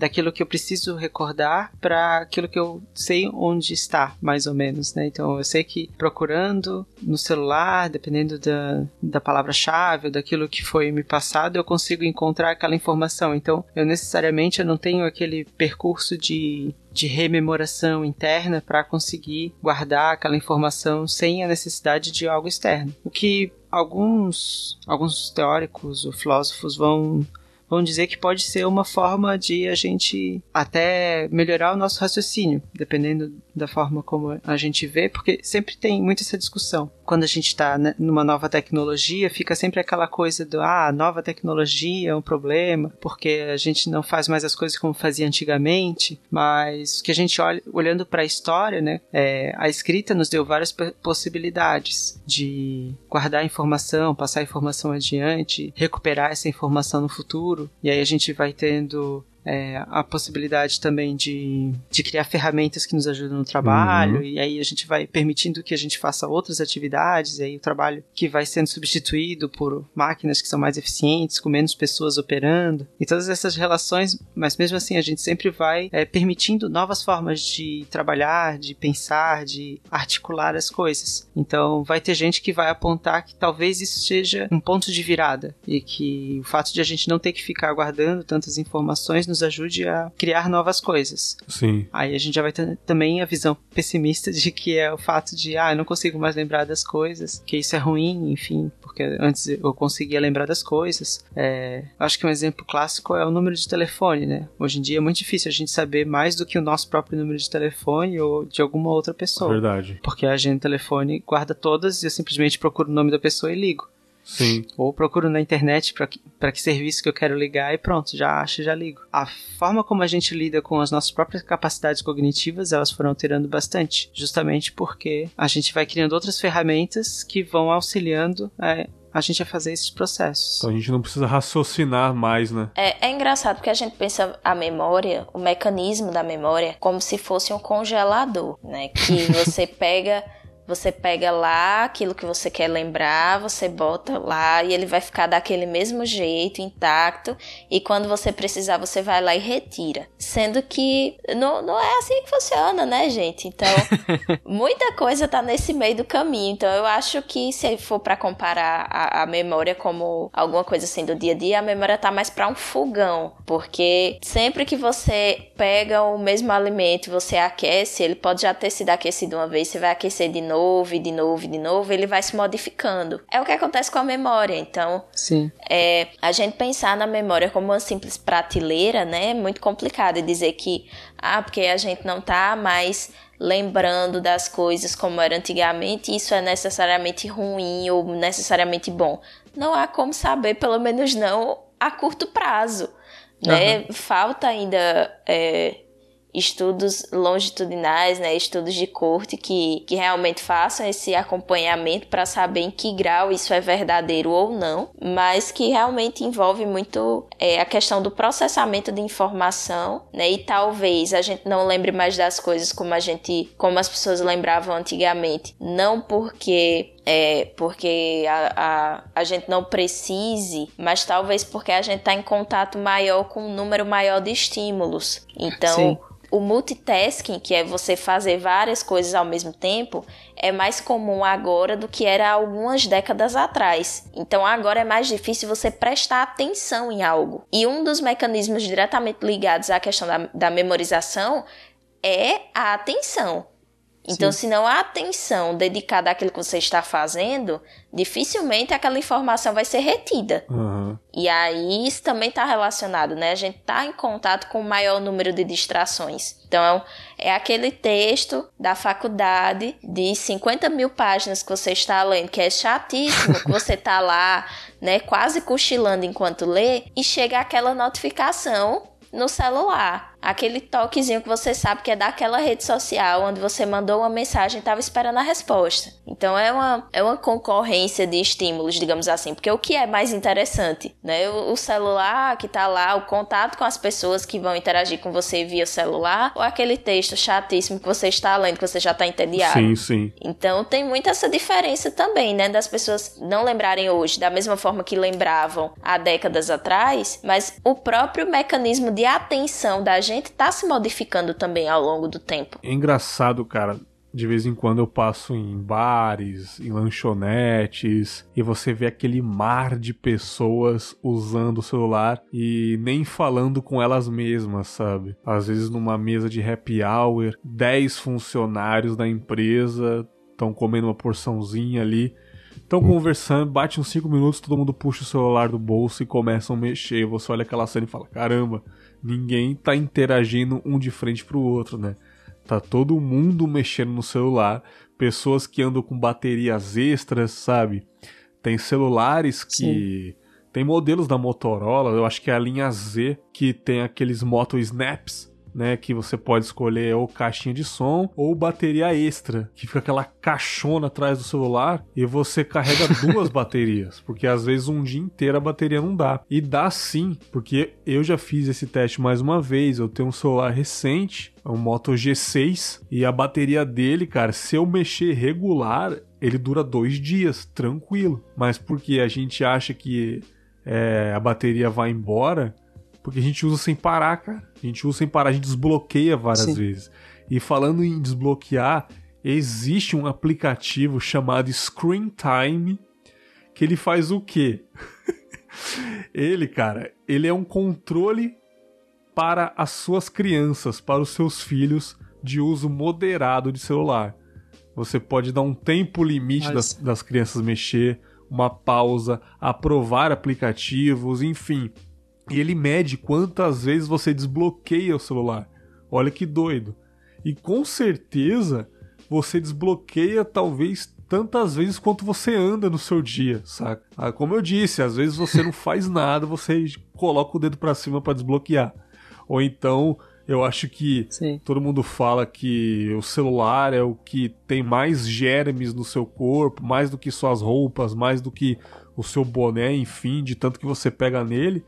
daquilo que eu preciso recordar para aquilo que eu sei onde está, mais ou menos, né? Então eu sei que procurando no celular, dependendo da, da palavra-chave daquilo que foi me passado, eu consigo encontrar aquela informação. Então eu necessariamente eu não tenho aquele percurso de de rememoração interna para conseguir guardar aquela informação sem a necessidade de algo externo. O que alguns, alguns teóricos ou filósofos vão vão dizer que pode ser uma forma de a gente até melhorar o nosso raciocínio, dependendo da forma como a gente vê, porque sempre tem muito essa discussão. Quando a gente está né, numa nova tecnologia, fica sempre aquela coisa do ah, nova tecnologia é um problema, porque a gente não faz mais as coisas como fazia antigamente, mas que a gente olha, olhando para a história, né, é, a escrita nos deu várias possibilidades de guardar informação, passar informação adiante, recuperar essa informação no futuro, e aí a gente vai tendo é, a possibilidade também de, de criar ferramentas que nos ajudam no trabalho, uhum. e aí a gente vai permitindo que a gente faça outras atividades, e aí o trabalho que vai sendo substituído por máquinas que são mais eficientes, com menos pessoas operando, e todas essas relações, mas mesmo assim a gente sempre vai é, permitindo novas formas de trabalhar, de pensar, de articular as coisas. Então vai ter gente que vai apontar que talvez isso seja um ponto de virada, e que o fato de a gente não ter que ficar guardando tantas informações nos ajude a criar novas coisas. Sim. Aí a gente já vai ter também a visão pessimista de que é o fato de, ah, eu não consigo mais lembrar das coisas, que isso é ruim, enfim, porque antes eu conseguia lembrar das coisas. É, acho que um exemplo clássico é o número de telefone, né? Hoje em dia é muito difícil a gente saber mais do que o nosso próprio número de telefone ou de alguma outra pessoa. Verdade. Porque a agenda telefone guarda todas e eu simplesmente procuro o nome da pessoa e ligo. Sim. Ou procuro na internet para que, que serviço que eu quero ligar e pronto, já acho e já ligo. A forma como a gente lida com as nossas próprias capacidades cognitivas, elas foram alterando bastante, justamente porque a gente vai criando outras ferramentas que vão auxiliando é, a gente a fazer esses processos. Então a gente não precisa raciocinar mais, né? É, é engraçado porque a gente pensa a memória, o mecanismo da memória, como se fosse um congelador, né? Que você pega você pega lá aquilo que você quer lembrar, você bota lá e ele vai ficar daquele mesmo jeito, intacto. E quando você precisar, você vai lá e retira. Sendo que não, não é assim que funciona, né, gente? Então, muita coisa tá nesse meio do caminho. Então, eu acho que se for para comparar a, a, memória como alguma coisa assim do dia a dia, a memória tá mais para um fogão. Porque sempre que você pega o mesmo alimento e você aquece, ele pode já ter sido aquecido uma vez, você vai aquecer de novo novo, e de novo, e de novo, ele vai se modificando. É o que acontece com a memória. Então, Sim. É, a gente pensar na memória como uma simples prateleira, né, é muito complicado. E dizer que, ah, porque a gente não tá mais lembrando das coisas como era antigamente, isso é necessariamente ruim ou necessariamente bom. Não há como saber, pelo menos não a curto prazo. Né? Uhum. Falta ainda é, estudos longitudinais, né, estudos de corte que, que realmente façam esse acompanhamento para saber em que grau isso é verdadeiro ou não, mas que realmente envolve muito é, a questão do processamento de informação, né, e talvez a gente não lembre mais das coisas como a gente, como as pessoas lembravam antigamente, não porque é, porque a, a, a gente não precise, mas talvez porque a gente está em contato maior com um número maior de estímulos. Então, Sim o multitasking, que é você fazer várias coisas ao mesmo tempo, é mais comum agora do que era algumas décadas atrás. Então agora é mais difícil você prestar atenção em algo. E um dos mecanismos diretamente ligados à questão da, da memorização é a atenção. Então, Sim. se não há atenção dedicada àquilo que você está fazendo, dificilmente aquela informação vai ser retida. Uhum. E aí isso também está relacionado, né? A gente está em contato com o maior número de distrações. Então, é aquele texto da faculdade de 50 mil páginas que você está lendo, que é chatíssimo, que você está lá, né, quase cochilando enquanto lê, e chega aquela notificação no celular aquele toquezinho que você sabe que é daquela rede social onde você mandou uma mensagem e estava esperando a resposta. Então é uma, é uma concorrência de estímulos, digamos assim, porque o que é mais interessante, né? O, o celular que tá lá, o contato com as pessoas que vão interagir com você via celular, ou aquele texto chatíssimo que você está lendo, que você já está entediado. Sim, sim. Então tem muito essa diferença também, né? Das pessoas não lembrarem hoje da mesma forma que lembravam há décadas atrás, mas o próprio mecanismo de atenção da gente gente está se modificando também ao longo do tempo. É engraçado, cara. de vez em quando eu passo em bares, em lanchonetes, e você vê aquele mar de pessoas usando o celular e nem falando com elas mesmas, sabe? Às vezes numa mesa de happy hour, 10 funcionários da empresa estão comendo uma porçãozinha ali. Estão conversando, bate uns 5 minutos, todo mundo puxa o celular do bolso e começam a mexer. Você olha aquela cena e fala: caramba, ninguém tá interagindo um de frente pro outro, né? Tá todo mundo mexendo no celular, pessoas que andam com baterias extras, sabe? Tem celulares que. Sim. Tem modelos da Motorola, eu acho que é a linha Z, que tem aqueles Moto Snaps, né, que você pode escolher ou caixinha de som ou bateria extra, que fica aquela caixona atrás do celular e você carrega duas baterias, porque às vezes um dia inteiro a bateria não dá. E dá sim, porque eu já fiz esse teste mais uma vez, eu tenho um celular recente, é um Moto G6, e a bateria dele, cara, se eu mexer regular, ele dura dois dias, tranquilo. Mas porque a gente acha que é, a bateria vai embora, porque a gente usa sem parar, cara. A gente usa sem parar, a gente desbloqueia várias Sim. vezes. E falando em desbloquear, existe um aplicativo chamado Screen Time que ele faz o quê? ele, cara, ele é um controle para as suas crianças, para os seus filhos de uso moderado de celular. Você pode dar um tempo limite das, das crianças mexer, uma pausa, aprovar aplicativos, enfim. E ele mede quantas vezes você desbloqueia o celular. Olha que doido. E com certeza você desbloqueia talvez tantas vezes quanto você anda no seu dia, saca? Ah, como eu disse, às vezes você não faz nada, você coloca o dedo para cima para desbloquear. Ou então, eu acho que Sim. todo mundo fala que o celular é o que tem mais germes no seu corpo, mais do que suas roupas, mais do que o seu boné, enfim, de tanto que você pega nele.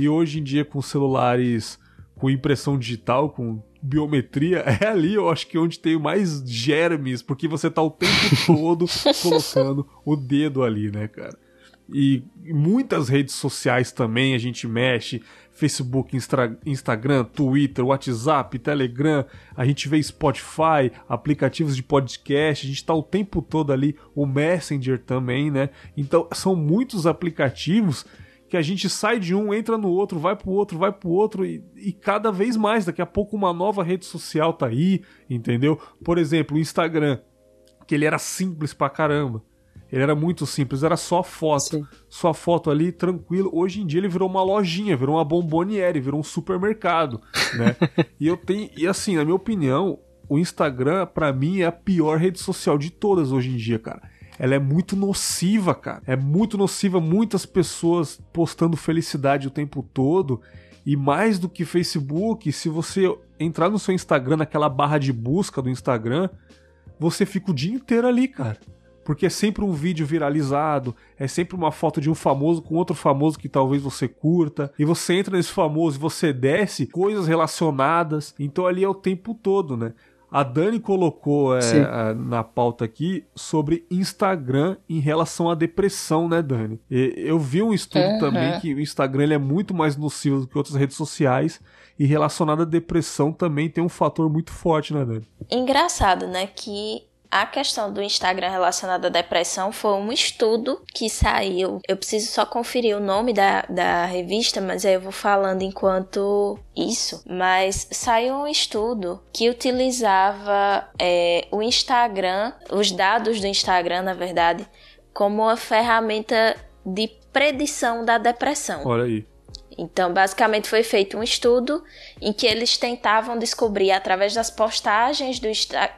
E hoje em dia, com celulares com impressão digital, com biometria, é ali, eu acho que onde tem mais germes, porque você tá o tempo todo colocando o dedo ali, né, cara? E muitas redes sociais também a gente mexe, Facebook, Instra Instagram, Twitter, WhatsApp, Telegram, a gente vê Spotify, aplicativos de podcast, a gente tá o tempo todo ali, o Messenger também, né? Então são muitos aplicativos que a gente sai de um, entra no outro, vai pro outro, vai pro outro e, e, cada vez mais. Daqui a pouco uma nova rede social tá aí, entendeu? Por exemplo, o Instagram, que ele era simples pra caramba. Ele era muito simples, era só foto. Sim. Só foto ali, tranquilo. Hoje em dia ele virou uma lojinha, virou uma bomboniere, virou um supermercado, né? e eu tenho, e assim, na minha opinião, o Instagram para mim é a pior rede social de todas hoje em dia, cara ela é muito nociva, cara. É muito nociva, muitas pessoas postando felicidade o tempo todo. E mais do que Facebook, se você entrar no seu Instagram, naquela barra de busca do Instagram, você fica o dia inteiro ali, cara. Porque é sempre um vídeo viralizado, é sempre uma foto de um famoso com outro famoso que talvez você curta, e você entra nesse famoso e você desce coisas relacionadas, então ali é o tempo todo, né? A Dani colocou é, na pauta aqui sobre Instagram em relação à depressão, né, Dani? E eu vi um estudo uhum. também que o Instagram ele é muito mais nocivo do que outras redes sociais e relacionado à depressão também tem um fator muito forte, né, Dani? Engraçado, né, que a questão do Instagram relacionada à depressão foi um estudo que saiu. Eu preciso só conferir o nome da, da revista, mas aí eu vou falando enquanto isso. Mas saiu um estudo que utilizava é, o Instagram, os dados do Instagram, na verdade, como uma ferramenta de predição da depressão. Olha aí. Então, basicamente, foi feito um estudo em que eles tentavam descobrir, através das postagens do,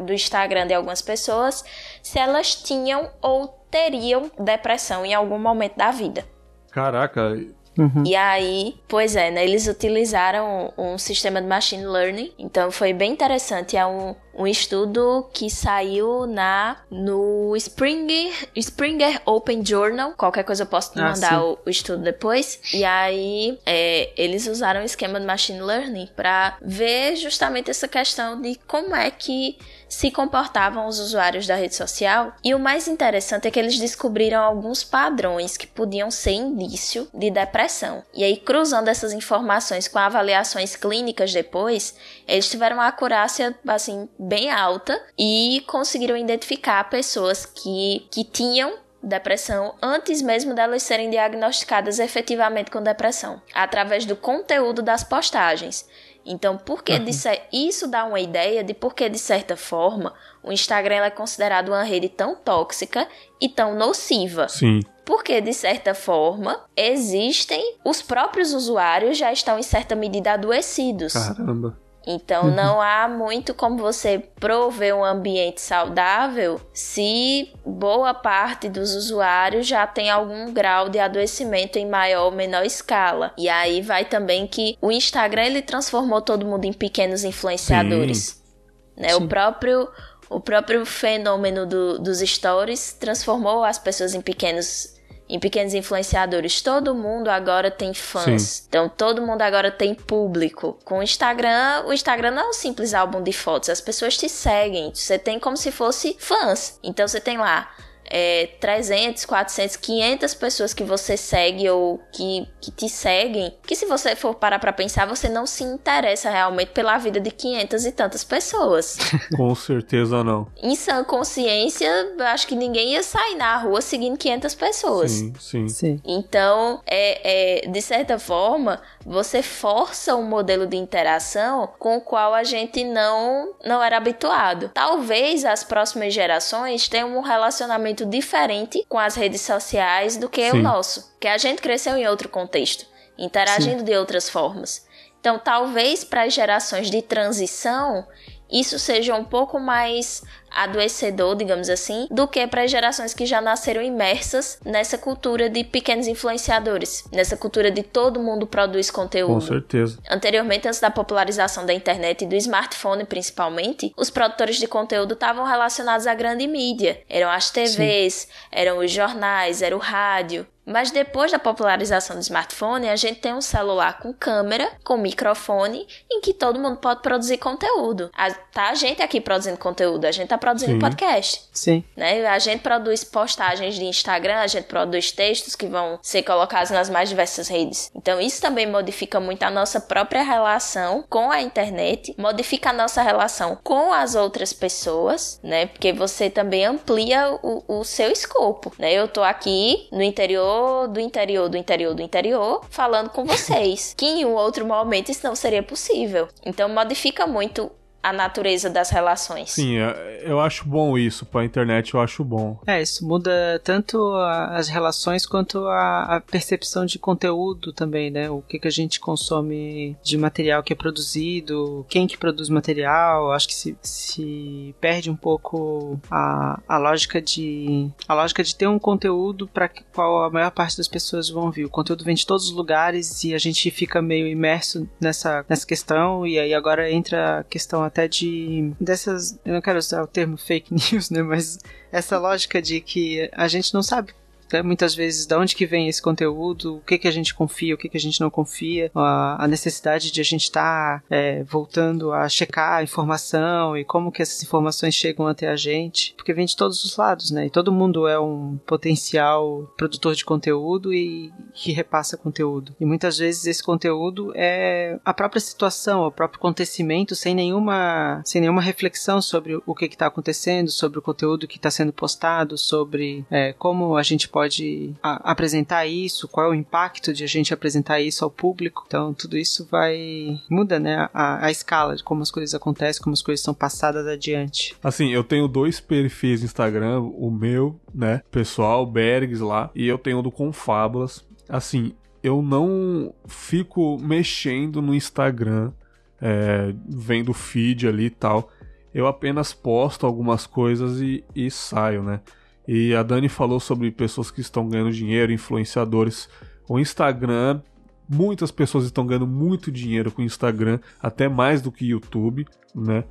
do Instagram de algumas pessoas, se elas tinham ou teriam depressão em algum momento da vida. Caraca, Uhum. E aí, pois é, né, eles utilizaram um sistema de machine learning, então foi bem interessante. É um, um estudo que saiu na no Springer, Springer Open Journal. Qualquer coisa eu posso te ah, mandar o, o, estudo depois. E aí é, eles usaram o esquema de machine learning para ver justamente essa questão de como é que se comportavam os usuários da rede social. E o mais interessante é que eles descobriram alguns padrões que podiam ser indício de depressão. E aí, cruzando essas informações com avaliações clínicas depois, eles tiveram uma acurácia assim bem alta e conseguiram identificar pessoas que, que tinham depressão antes mesmo delas serem diagnosticadas efetivamente com depressão, através do conteúdo das postagens. Então, por que de ser, isso dá uma ideia de por que de certa forma o Instagram é considerado uma rede tão tóxica e tão nociva. Sim. Porque, de certa forma, existem. Os próprios usuários já estão, em certa medida, adoecidos. Caramba. Então não há muito como você prover um ambiente saudável se boa parte dos usuários já tem algum grau de adoecimento em maior ou menor escala. E aí vai também que o Instagram ele transformou todo mundo em pequenos influenciadores. Né? O próprio o próprio fenômeno do, dos stories transformou as pessoas em pequenos em pequenos influenciadores. Todo mundo agora tem fãs. Sim. Então todo mundo agora tem público. Com o Instagram, o Instagram não é um simples álbum de fotos. As pessoas te seguem. Você tem como se fosse fãs. Então você tem lá é, 300, 400, 500 pessoas que você segue ou que, que te seguem, que se você for parar pra pensar, você não se interessa realmente pela vida de 500 e tantas pessoas. Com certeza não. Em sã consciência, acho que ninguém ia sair na rua seguindo 500 pessoas. Sim, sim. Sim. Então, é, é, de certa forma, você força um modelo de interação com o qual a gente não, não era habituado. Talvez as próximas gerações tenham um relacionamento diferente com as redes sociais do que Sim. o nosso, que a gente cresceu em outro contexto, interagindo Sim. de outras formas. Então, talvez para as gerações de transição, isso seja um pouco mais adoecedor, digamos assim, do que para as gerações que já nasceram imersas nessa cultura de pequenos influenciadores, nessa cultura de todo mundo produz conteúdo. Com certeza. Anteriormente, antes da popularização da internet e do smartphone principalmente, os produtores de conteúdo estavam relacionados à grande mídia. Eram as TVs, Sim. eram os jornais, era o rádio. Mas depois da popularização do smartphone, a gente tem um celular com câmera, com microfone, em que todo mundo pode produzir conteúdo. A, tá a gente aqui produzindo conteúdo, a gente tá produzindo Sim. podcast. Sim. Né? A gente produz postagens de Instagram, a gente produz textos que vão ser colocados nas mais diversas redes. Então isso também modifica muito a nossa própria relação com a internet, modifica a nossa relação com as outras pessoas, né? Porque você também amplia o, o seu escopo, né? Eu tô aqui no interior do interior do interior do interior falando com vocês. que em um outro momento isso não seria possível. Então modifica muito a natureza das relações. Sim, é, eu acho bom isso. Para a internet eu acho bom. É, isso muda tanto as relações quanto a, a, percepção de conteúdo também, né? O que, que a gente consome de material que é produzido, quem que produz material. Acho que se, se perde um pouco a, a lógica de a lógica de ter um conteúdo para qual a maior parte das pessoas vão vir. O conteúdo vem de todos os lugares e a gente fica meio imerso nessa, nessa questão e aí agora entra a questão até de dessas, eu não quero usar o termo fake news, né, mas essa lógica de que a gente não sabe muitas vezes de onde que vem esse conteúdo, o que que a gente confia, o que que a gente não confia, a, a necessidade de a gente estar tá, é, voltando a checar a informação e como que essas informações chegam até a gente, porque vem de todos os lados, né? E todo mundo é um potencial produtor de conteúdo e que repassa conteúdo. E muitas vezes esse conteúdo é a própria situação, o próprio acontecimento, sem nenhuma, sem nenhuma reflexão sobre o que está acontecendo, sobre o conteúdo que está sendo postado, sobre é, como a gente pode pode a, apresentar isso, qual é o impacto de a gente apresentar isso ao público. Então, tudo isso vai. muda, né? A, a escala de como as coisas acontecem, como as coisas são passadas adiante. Assim, eu tenho dois perfis no Instagram, o meu, né? Pessoal, Bergs lá, e eu tenho o do Confábulas. Assim, eu não fico mexendo no Instagram, é, vendo feed ali e tal. Eu apenas posto algumas coisas e, e saio, né? E a Dani falou sobre pessoas que estão ganhando dinheiro, influenciadores. O Instagram, muitas pessoas estão ganhando muito dinheiro com o Instagram, até mais do que YouTube, né?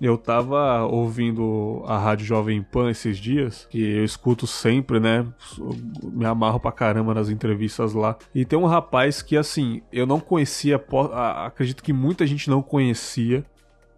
Eu tava ouvindo a Rádio Jovem Pan esses dias, que eu escuto sempre, né? Me amarro pra caramba nas entrevistas lá. E tem um rapaz que, assim, eu não conhecia, acredito que muita gente não conhecia,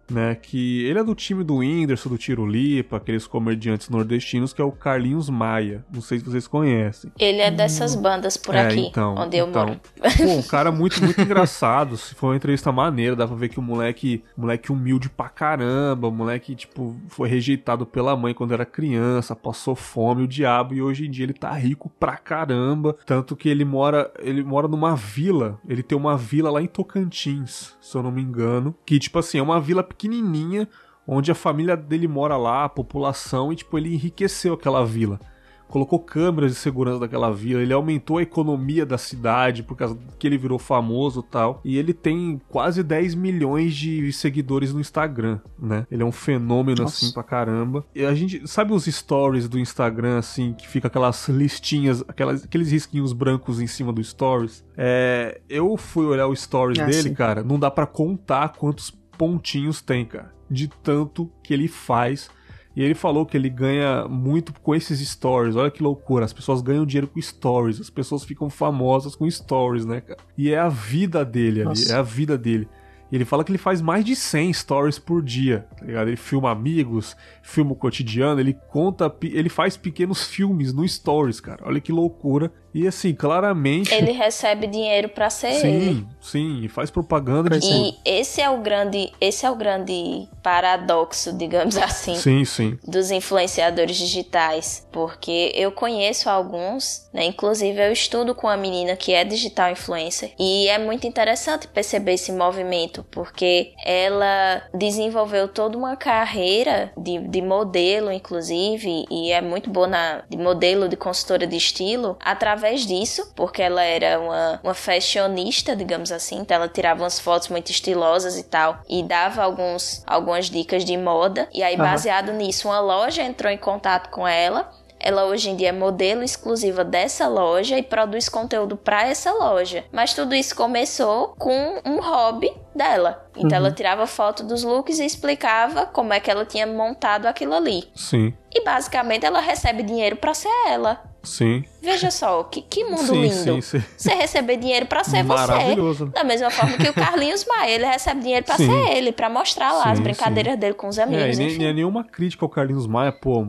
né? Que ele é do time do Whindersson, do Tiro Lipa, aqueles comediantes nordestinos, que é o Carlinhos Maia. Não sei se vocês conhecem. Ele é dessas bandas por É, aqui, então, onde eu então. moro. Pô, um cara muito, muito engraçado. Se foi uma entrevista maneira, dá pra ver que o moleque, moleque humilde pra caramba, o moleque, tipo, foi rejeitado pela mãe quando era criança, passou fome, o diabo, e hoje em dia ele tá rico pra caramba. Tanto que ele mora, ele mora numa vila, ele tem uma vila lá em Tocantins, se eu não me engano, que, tipo assim, é uma vila pequenininha, onde a família dele mora lá, a população, e, tipo, ele enriqueceu aquela vila colocou câmeras de segurança daquela vila, ele aumentou a economia da cidade por causa que ele virou famoso e tal. E ele tem quase 10 milhões de seguidores no Instagram, né? Ele é um fenômeno Nossa. assim pra caramba. E a gente sabe os stories do Instagram assim, que fica aquelas listinhas, aquelas, aqueles risquinhos brancos em cima do stories. É, eu fui olhar o stories Ah, dele, sim. cara, não dá pra contar quantos pontinhos tem, cara, de tanto que ele faz e ele falou que ele ganha muito com esses stories. Olha que loucura. As pessoas ganham dinheiro com stories. As pessoas ficam famosas com stories, né, cara? E é a vida dele ali. Nossa. É a vida dele. E ele fala que ele faz mais de 100 stories por dia, tá ligado? Ele filma amigos, filma o cotidiano, ele conta, ele faz pequenos filmes no stories, cara. Olha que loucura. E assim, claramente. Ele recebe dinheiro pra ser ele. Sim, sim, e faz propaganda de é. tudo. E esse é o grande, esse é o grande paradoxo, digamos assim, Sim, sim. dos influenciadores digitais, porque eu conheço alguns, né? Inclusive eu estudo com uma menina que é digital influencer e é muito interessante perceber esse movimento, porque ela desenvolveu toda uma carreira de, de modelo, inclusive, e é muito boa na de modelo, de consultora de estilo, através disso, porque ela era uma, uma fashionista, digamos assim, então ela tirava umas fotos muito estilosas e tal, e dava alguns, algumas dicas de moda, e aí Aham. baseado nisso, uma loja entrou em contato com ela, ela hoje em dia é modelo exclusiva dessa loja e produz conteúdo para essa loja. Mas tudo isso começou com um hobby dela. Então ela tirava foto dos looks e explicava como é que ela tinha montado aquilo ali. Sim, E basicamente ela recebe dinheiro para ser ela. Sim. Veja só, que, que mundo sim, lindo. sim, sim. Você receber dinheiro para ser você. Maravilhoso. né? Da mesma forma que o Carlinhos Maia, ele recebe dinheiro para ser ele, para mostrar lá as brincadeiras dele com os É, e amigos, nem, enfim. nem é nenhuma crítica ao Carlinhos Maia, pô,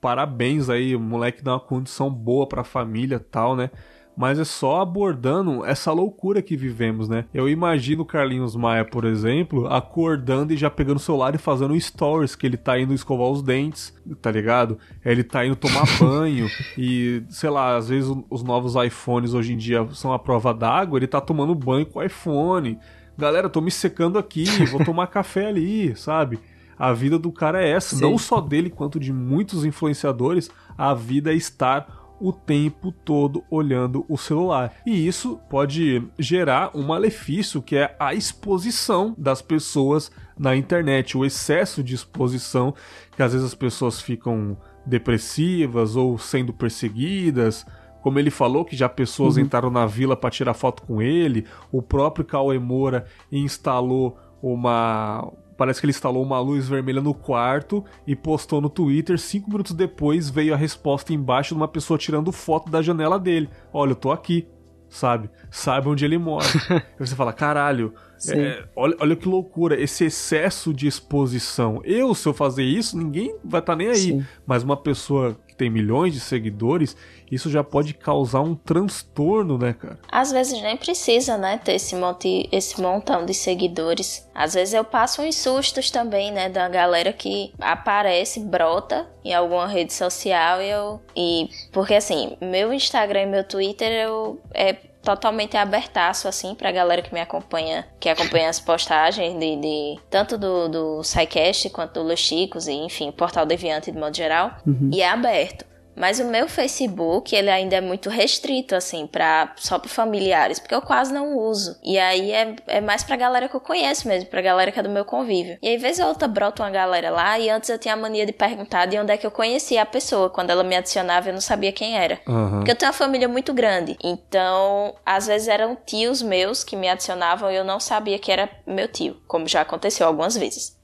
parabéns aí, o moleque dá uma condição boa pra família e tal, né? Mas é só abordando essa loucura que vivemos, né? Eu imagino o Carlinhos Maia, por exemplo, acordando e já pegando o celular e fazendo stories que ele tá indo escovar os dentes, tá ligado? Ele tá indo tomar banho e, sei lá, às vezes os novos iPhones hoje em dia são a prova d'água, ele tá tomando banho com o iPhone. Galera, tô me secando aqui, vou tomar café ali, sabe? A vida do cara é essa, Sim. não só dele quanto de muitos influenciadores, a vida é estar o tempo todo olhando o celular. E isso pode gerar um malefício que é a exposição das pessoas na internet, o excesso de exposição, que às vezes as pessoas ficam depressivas ou sendo perseguidas. Como ele falou que já pessoas entraram na vila para tirar foto com ele, o próprio Cauê Moura instalou uma Parece que ele instalou uma luz vermelha no quarto e postou no Twitter. Cinco minutos depois veio a resposta embaixo de uma pessoa tirando foto da janela dele. Olha, eu tô aqui, sabe? Sabe onde ele mora. Aí você fala, caralho, é, olha, olha que loucura, esse excesso de exposição. Eu, se eu fazer isso, ninguém vai estar nem aí. Sim. Mas uma pessoa que tem milhões de seguidores, isso já pode causar um transtorno, né, cara? Às vezes nem precisa, né, ter esse, monte, esse montão de seguidores. Às vezes eu passo uns sustos também, né, da galera que aparece, brota em alguma rede social e eu... E, porque assim, meu Instagram e meu Twitter eu, é totalmente abertaço, assim, pra galera que me acompanha, que acompanha as postagens de, de tanto do, do SciCast quanto do Los Chicos e, enfim, Portal Deviante de modo geral. E é aberto. Mas o meu Facebook, ele ainda é muito restrito, assim, pra, só para familiares, porque eu quase não uso. E aí é, é mais pra galera que eu conheço mesmo, pra galera que é do meu convívio. E aí, vez ou outra, brota uma galera lá, e antes eu tinha a mania de perguntar de onde é que eu conhecia a pessoa. Quando ela me adicionava, eu não sabia quem era. Aham. Porque eu tenho uma família muito grande. Então, às vezes eram tios meus que me adicionavam e eu não sabia que era meu tio, como já aconteceu algumas vezes.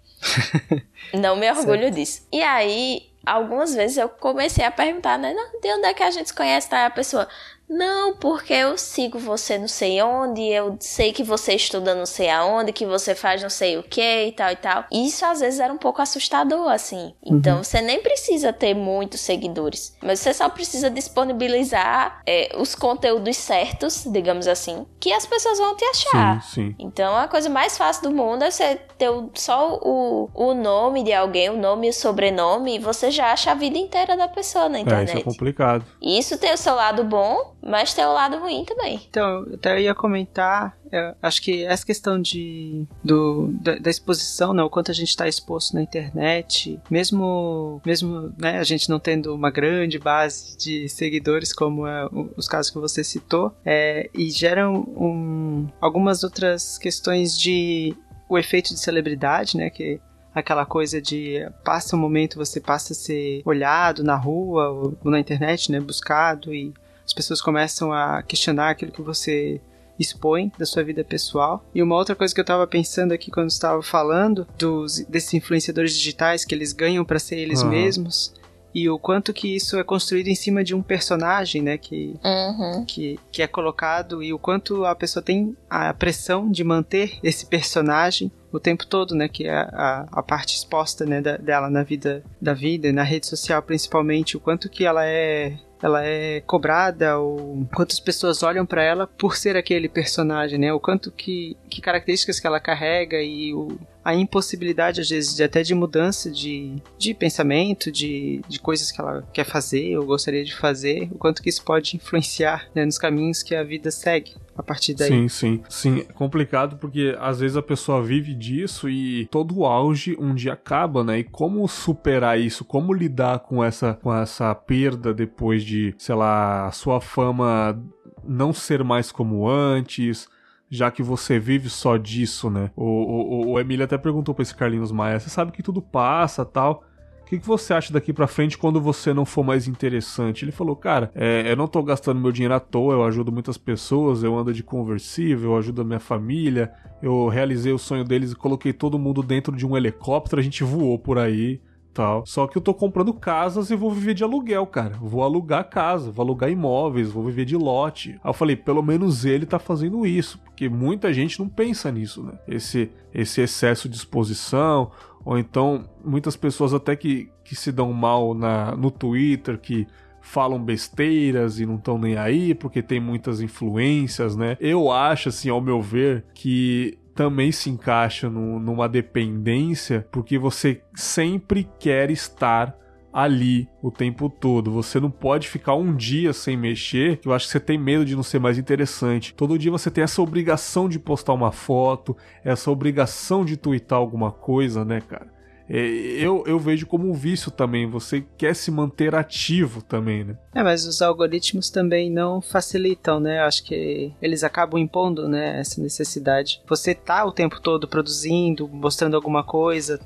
não me orgulho disso. E aí, algumas vezes eu comecei a perguntar, né? "Não, De onde é que a gente conhece? Tá? A pessoa, Não, porque eu sigo você não sei onde, eu sei que você estuda não sei aonde, que você faz não sei o que e tal e tal. Isso às vezes era um pouco assustador, assim. Então uhum. você nem precisa ter muitos seguidores, mas você só precisa disponibilizar é, os conteúdos certos, digamos assim, que as pessoas vão te achar. Sim, sim. Então a coisa mais fácil do mundo é você ter só o, o nome de alguém, o nome e o sobrenome, e você já acha a vida inteira da pessoa na internet. É, isso é complicado. Isso tem o seu lado bom, mas tem o lado ruim também. Então, eu até ia comentar, eu acho que essa questão de, do, da, da exposição, né, o quanto a gente está exposto na internet, mesmo, mesmo né, a gente não tendo uma grande base de seguidores, como é, os casos que você citou, é, e geram um, algumas outras questões de o efeito de celebridade, né, que aquela coisa de passa um momento você passa a ser olhado na rua ou, ou na internet, né, buscado e as pessoas começam a questionar aquilo que você expõe da sua vida pessoal. E uma outra coisa que eu estava pensando aqui quando estava falando dos desses influenciadores digitais que eles ganham para ser eles uhum. mesmos e o quanto que isso é construído em cima de um personagem, né, que, uhum. que, que é colocado e o quanto a pessoa tem a pressão de manter esse personagem o tempo todo, né, que é a, a parte exposta, né, da, dela na vida da vida, na rede social principalmente, o quanto que ela é ela é cobrada ou quantas pessoas olham para ela por ser aquele personagem, né? O quanto que, que características que ela carrega e o, a impossibilidade, às vezes, de, até de mudança de, de pensamento, de, de coisas que ela quer fazer ou gostaria de fazer, o quanto que isso pode influenciar né, nos caminhos que a vida segue a partir daí. Sim, sim. Sim, é complicado porque às vezes a pessoa vive disso e todo o auge um dia acaba, né? E como superar isso? Como lidar com essa, com essa perda depois de, sei lá, a sua fama não ser mais como antes? Já que você vive só disso, né? O, o, o Emílio até perguntou pra esse Carlinhos Maia: você sabe que tudo passa tal. O que, que você acha daqui para frente quando você não for mais interessante? Ele falou, cara, é, eu não tô gastando meu dinheiro à toa, eu ajudo muitas pessoas, eu ando de conversível, eu ajudo a minha família, eu realizei o sonho deles e coloquei todo mundo dentro de um helicóptero, a gente voou por aí tal. Só que eu tô comprando casas e vou viver de aluguel, cara. Vou alugar casa, vou alugar imóveis, vou viver de lote. Aí eu falei, pelo menos ele tá fazendo isso, porque muita gente não pensa nisso, né? Esse, esse excesso de exposição, ou então muitas pessoas até que, que se dão mal na, no Twitter, que falam besteiras e não estão nem aí, porque tem muitas influências, né? Eu acho, assim, ao meu ver, que também se encaixa no, numa dependência, porque você sempre quer estar ali o tempo todo. Você não pode ficar um dia sem mexer, que eu acho que você tem medo de não ser mais interessante. Todo dia você tem essa obrigação de postar uma foto, essa obrigação de twittar alguma coisa, né, cara? É, eu, eu vejo como um vício também. Você quer se manter ativo também, né? É, mas os algoritmos também não facilitam, né? Eu acho que eles acabam impondo, né, essa necessidade. Você tá o tempo todo produzindo, mostrando alguma coisa,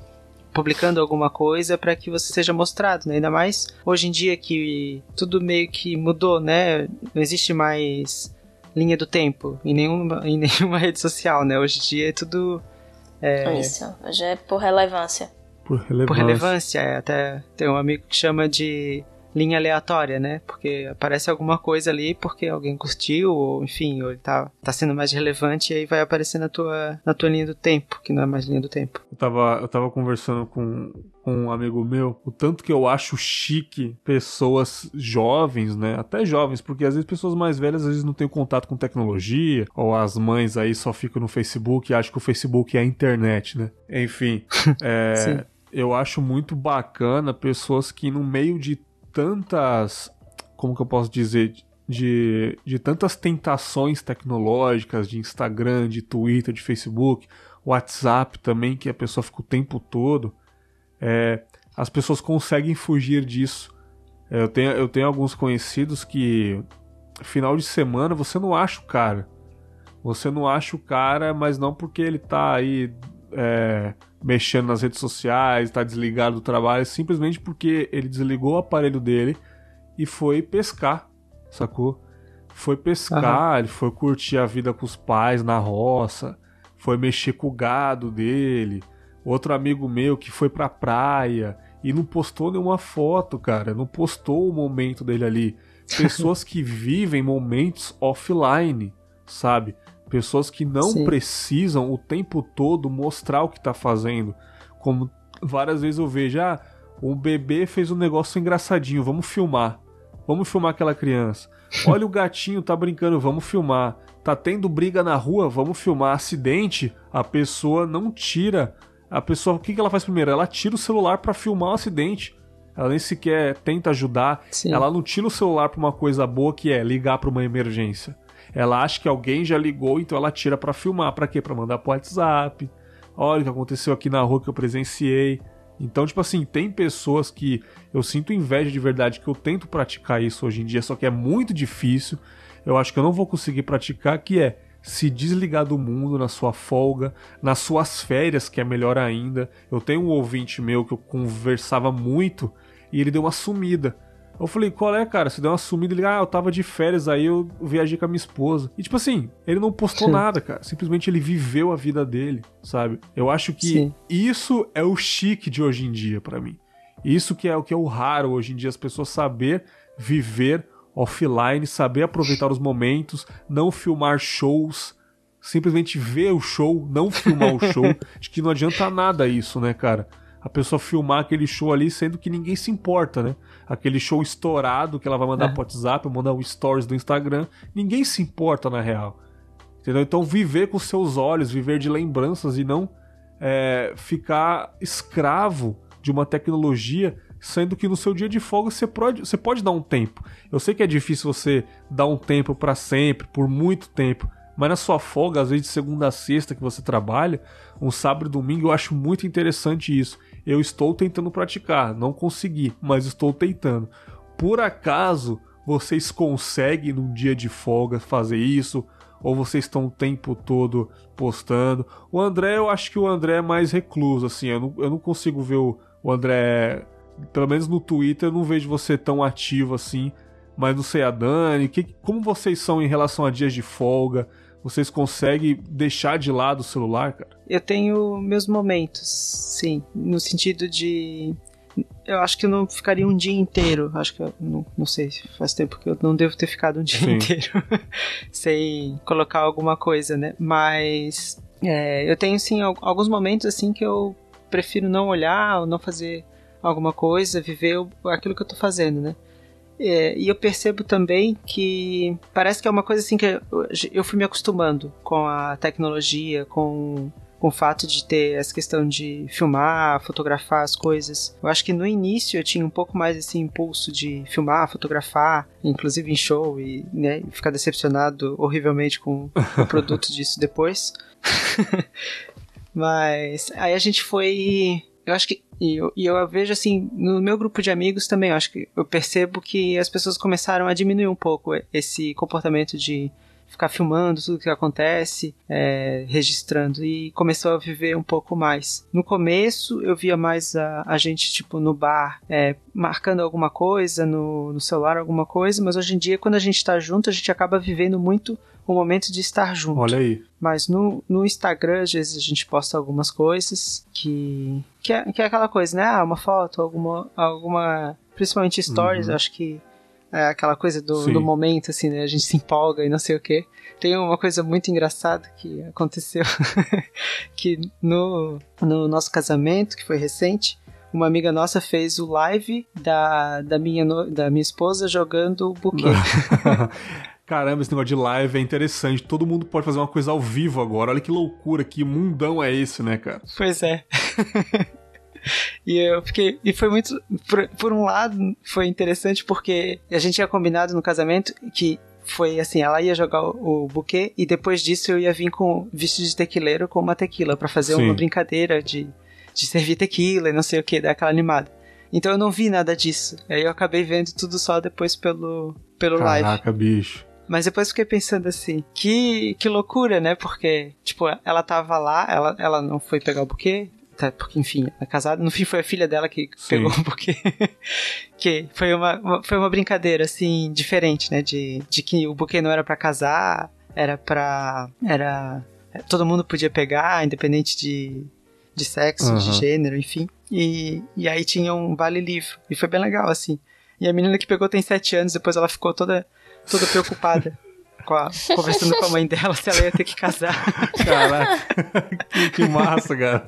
publicando alguma coisa para que você seja mostrado, né? Ainda mais hoje em dia que tudo meio que mudou, né? Não existe mais linha do tempo em nenhuma, em nenhuma rede social, né? Hoje em dia é tudo. É... Isso, hoje é por relevância. Por relevância. Por relevância, é. Até tem um amigo que chama de linha aleatória, né? Porque aparece alguma coisa ali porque alguém curtiu, ou enfim, ou ele tá, tá sendo mais relevante e aí vai aparecer na tua, na tua linha do tempo, que não é mais linha do tempo. Eu tava, eu tava conversando com, com um amigo meu, o tanto que eu acho chique pessoas jovens, né? Até jovens, porque às vezes pessoas mais velhas às vezes não têm contato com tecnologia, ou as mães aí só ficam no Facebook e acham que o Facebook é a internet, né? Enfim, é, eu acho muito bacana pessoas que no meio de tantas. Como que eu posso dizer? De, de tantas tentações tecnológicas de Instagram, de Twitter, de Facebook, WhatsApp também, que a pessoa fica o tempo todo. É, as pessoas conseguem fugir disso. É, eu, tenho, eu tenho alguns conhecidos que final de semana você não acha o cara. Você não acha o cara, mas não porque ele tá aí é, mexendo nas redes sociais, está desligado do trabalho, simplesmente porque ele desligou o aparelho dele e foi pescar, sacou? Foi pescar, uhum. ele foi curtir a vida com os pais na roça, foi mexer com o gado dele. Outro amigo meu que foi pra praia e não postou nenhuma foto, cara, não postou o momento dele ali. pessoas que vivem momentos offline, sabe? Pessoas que não Sim. precisam o tempo todo mostrar o que tá fazendo. Como várias vezes eu vejo, ah, o bebê fez um negócio engraçadinho, vamos filmar. Vamos filmar aquela criança. Olha o gatinho, tá brincando, vamos filmar. Tá tendo briga na rua, vamos filmar. Acidente, a pessoa não tira. A pessoa, o que, que ela faz primeiro? Ela tira o celular para filmar o acidente. Ela nem sequer tenta ajudar. Sim. Ela não tira o celular pra uma coisa boa que é ligar para uma emergência. Ela acha que alguém já ligou, então ela tira para filmar. Para quê? Para mandar pro WhatsApp. Olha o que aconteceu aqui na rua que eu presenciei. Então, tipo assim, tem pessoas que eu sinto inveja de verdade, que eu tento praticar isso hoje em dia, só que é muito difícil. Eu acho que eu não vou conseguir praticar, que é se desligar do mundo na sua folga, nas suas férias, que é melhor ainda. Eu tenho um ouvinte meu que eu conversava muito e ele deu uma sumida. Eu falei, qual é, cara? Você deu uma sumida, ele, ah, eu tava de férias, aí eu viajei com a minha esposa. E tipo assim, ele não postou Sim. nada, cara. Simplesmente ele viveu a vida dele, sabe? Eu acho que Sim. isso é o chique de hoje em dia para mim. Isso que é o que é o raro hoje em dia, as pessoas saber viver offline, saber aproveitar os momentos, não filmar shows, simplesmente ver o show, não filmar o show. Acho que não adianta nada isso, né, cara? A pessoa filmar aquele show ali, sendo que ninguém se importa, né? Aquele show estourado que ela vai mandar é. pro WhatsApp, mandar o stories do Instagram, ninguém se importa na real. Entendeu? Então viver com seus olhos, viver de lembranças e não é, ficar escravo de uma tecnologia sendo que no seu dia de folga você pode, você pode dar um tempo. Eu sei que é difícil você dar um tempo para sempre, por muito tempo, mas na sua folga, às vezes de segunda a sexta que você trabalha, um sábado e domingo, eu acho muito interessante isso. Eu estou tentando praticar, não consegui, mas estou tentando. Por acaso vocês conseguem num dia de folga fazer isso? Ou vocês estão o tempo todo postando? O André, eu acho que o André é mais recluso, assim, eu não, eu não consigo ver o, o André pelo menos no Twitter, eu não vejo você tão ativo assim. Mas não sei a Dani, que, como vocês são em relação a dias de folga? Vocês conseguem deixar de lado o celular, cara? Eu tenho meus momentos, sim. No sentido de. Eu acho que eu não ficaria um dia inteiro. Acho que eu não, não sei, faz tempo que eu não devo ter ficado um dia sim. inteiro sem colocar alguma coisa, né? Mas é, eu tenho, sim, alguns momentos assim que eu prefiro não olhar ou não fazer alguma coisa, viver aquilo que eu tô fazendo, né? É, e eu percebo também que parece que é uma coisa assim que eu, fui me acostumando com a tecnologia, com, com o fato de ter essa questão de filmar, fotografar as coisas. Eu acho que no início eu tinha um pouco mais esse impulso de filmar, fotografar, inclusive em show, e né, ficar decepcionado horrivelmente com o produto disso depois. Mas aí a gente foi. Eu acho que e eu, e eu vejo assim, no meu grupo de amigos também, eu acho que eu percebo que as pessoas começaram a diminuir um pouco esse comportamento de ficar filmando tudo que acontece, é, registrando, e começou a viver um pouco mais. No começo, eu via mais a, a gente, tipo, no bar, é, marcando alguma coisa, no, no celular alguma coisa, mas hoje em dia, quando a gente tá junto, a gente acaba vivendo muito o momento de estar junto. Olha aí. Mas no, no Instagram, às vezes a gente posta algumas coisas que. que é, que é aquela coisa, né? Ah, uma foto, alguma. alguma principalmente stories, uhum. acho que é aquela coisa do, do, momento, assim, né? A gente se empolga e não sei o quê. Tem uma coisa muito engraçada que aconteceu que no, no nosso casamento, que foi recente, uma amiga nossa fez o live da, da, minha, da minha esposa jogando o buquê. Caramba, esse negócio de live é interessante. Todo mundo pode fazer uma coisa ao vivo agora. Olha que loucura, que mundão é esse, né, cara? Pois é. e eu fiquei. E foi muito. Por, por, um lado, foi interessante porque a gente tinha combinado no casamento que foi assim: ela ia jogar o, o buquê e depois disso eu ia vir com vestido de tequileiro com uma tequila para fazer Sim. uma brincadeira de, de servir tequila e não sei o que, dar aquela animada. Então eu não vi nada disso. Aí eu acabei vendo tudo só depois pelo, pelo Caraca, live. Caraca, bicho. Mas depois fiquei pensando assim, que, que loucura, né? Porque, tipo, ela tava lá, ela, ela não foi pegar o buquê, tá, porque, enfim, ela é casada. No fim, foi a filha dela que Sim. pegou o buquê. que foi uma, uma, foi uma brincadeira, assim, diferente, né? De, de que o buquê não era para casar, era pra. Era. Todo mundo podia pegar, independente de, de sexo, uhum. de gênero, enfim. E, e aí tinha um vale livro. E foi bem legal, assim. E a menina que pegou tem 7 anos, depois ela ficou toda, toda preocupada. Com a, conversando com a mãe dela se ela ia ter que casar. Caraca, que, que massa, cara.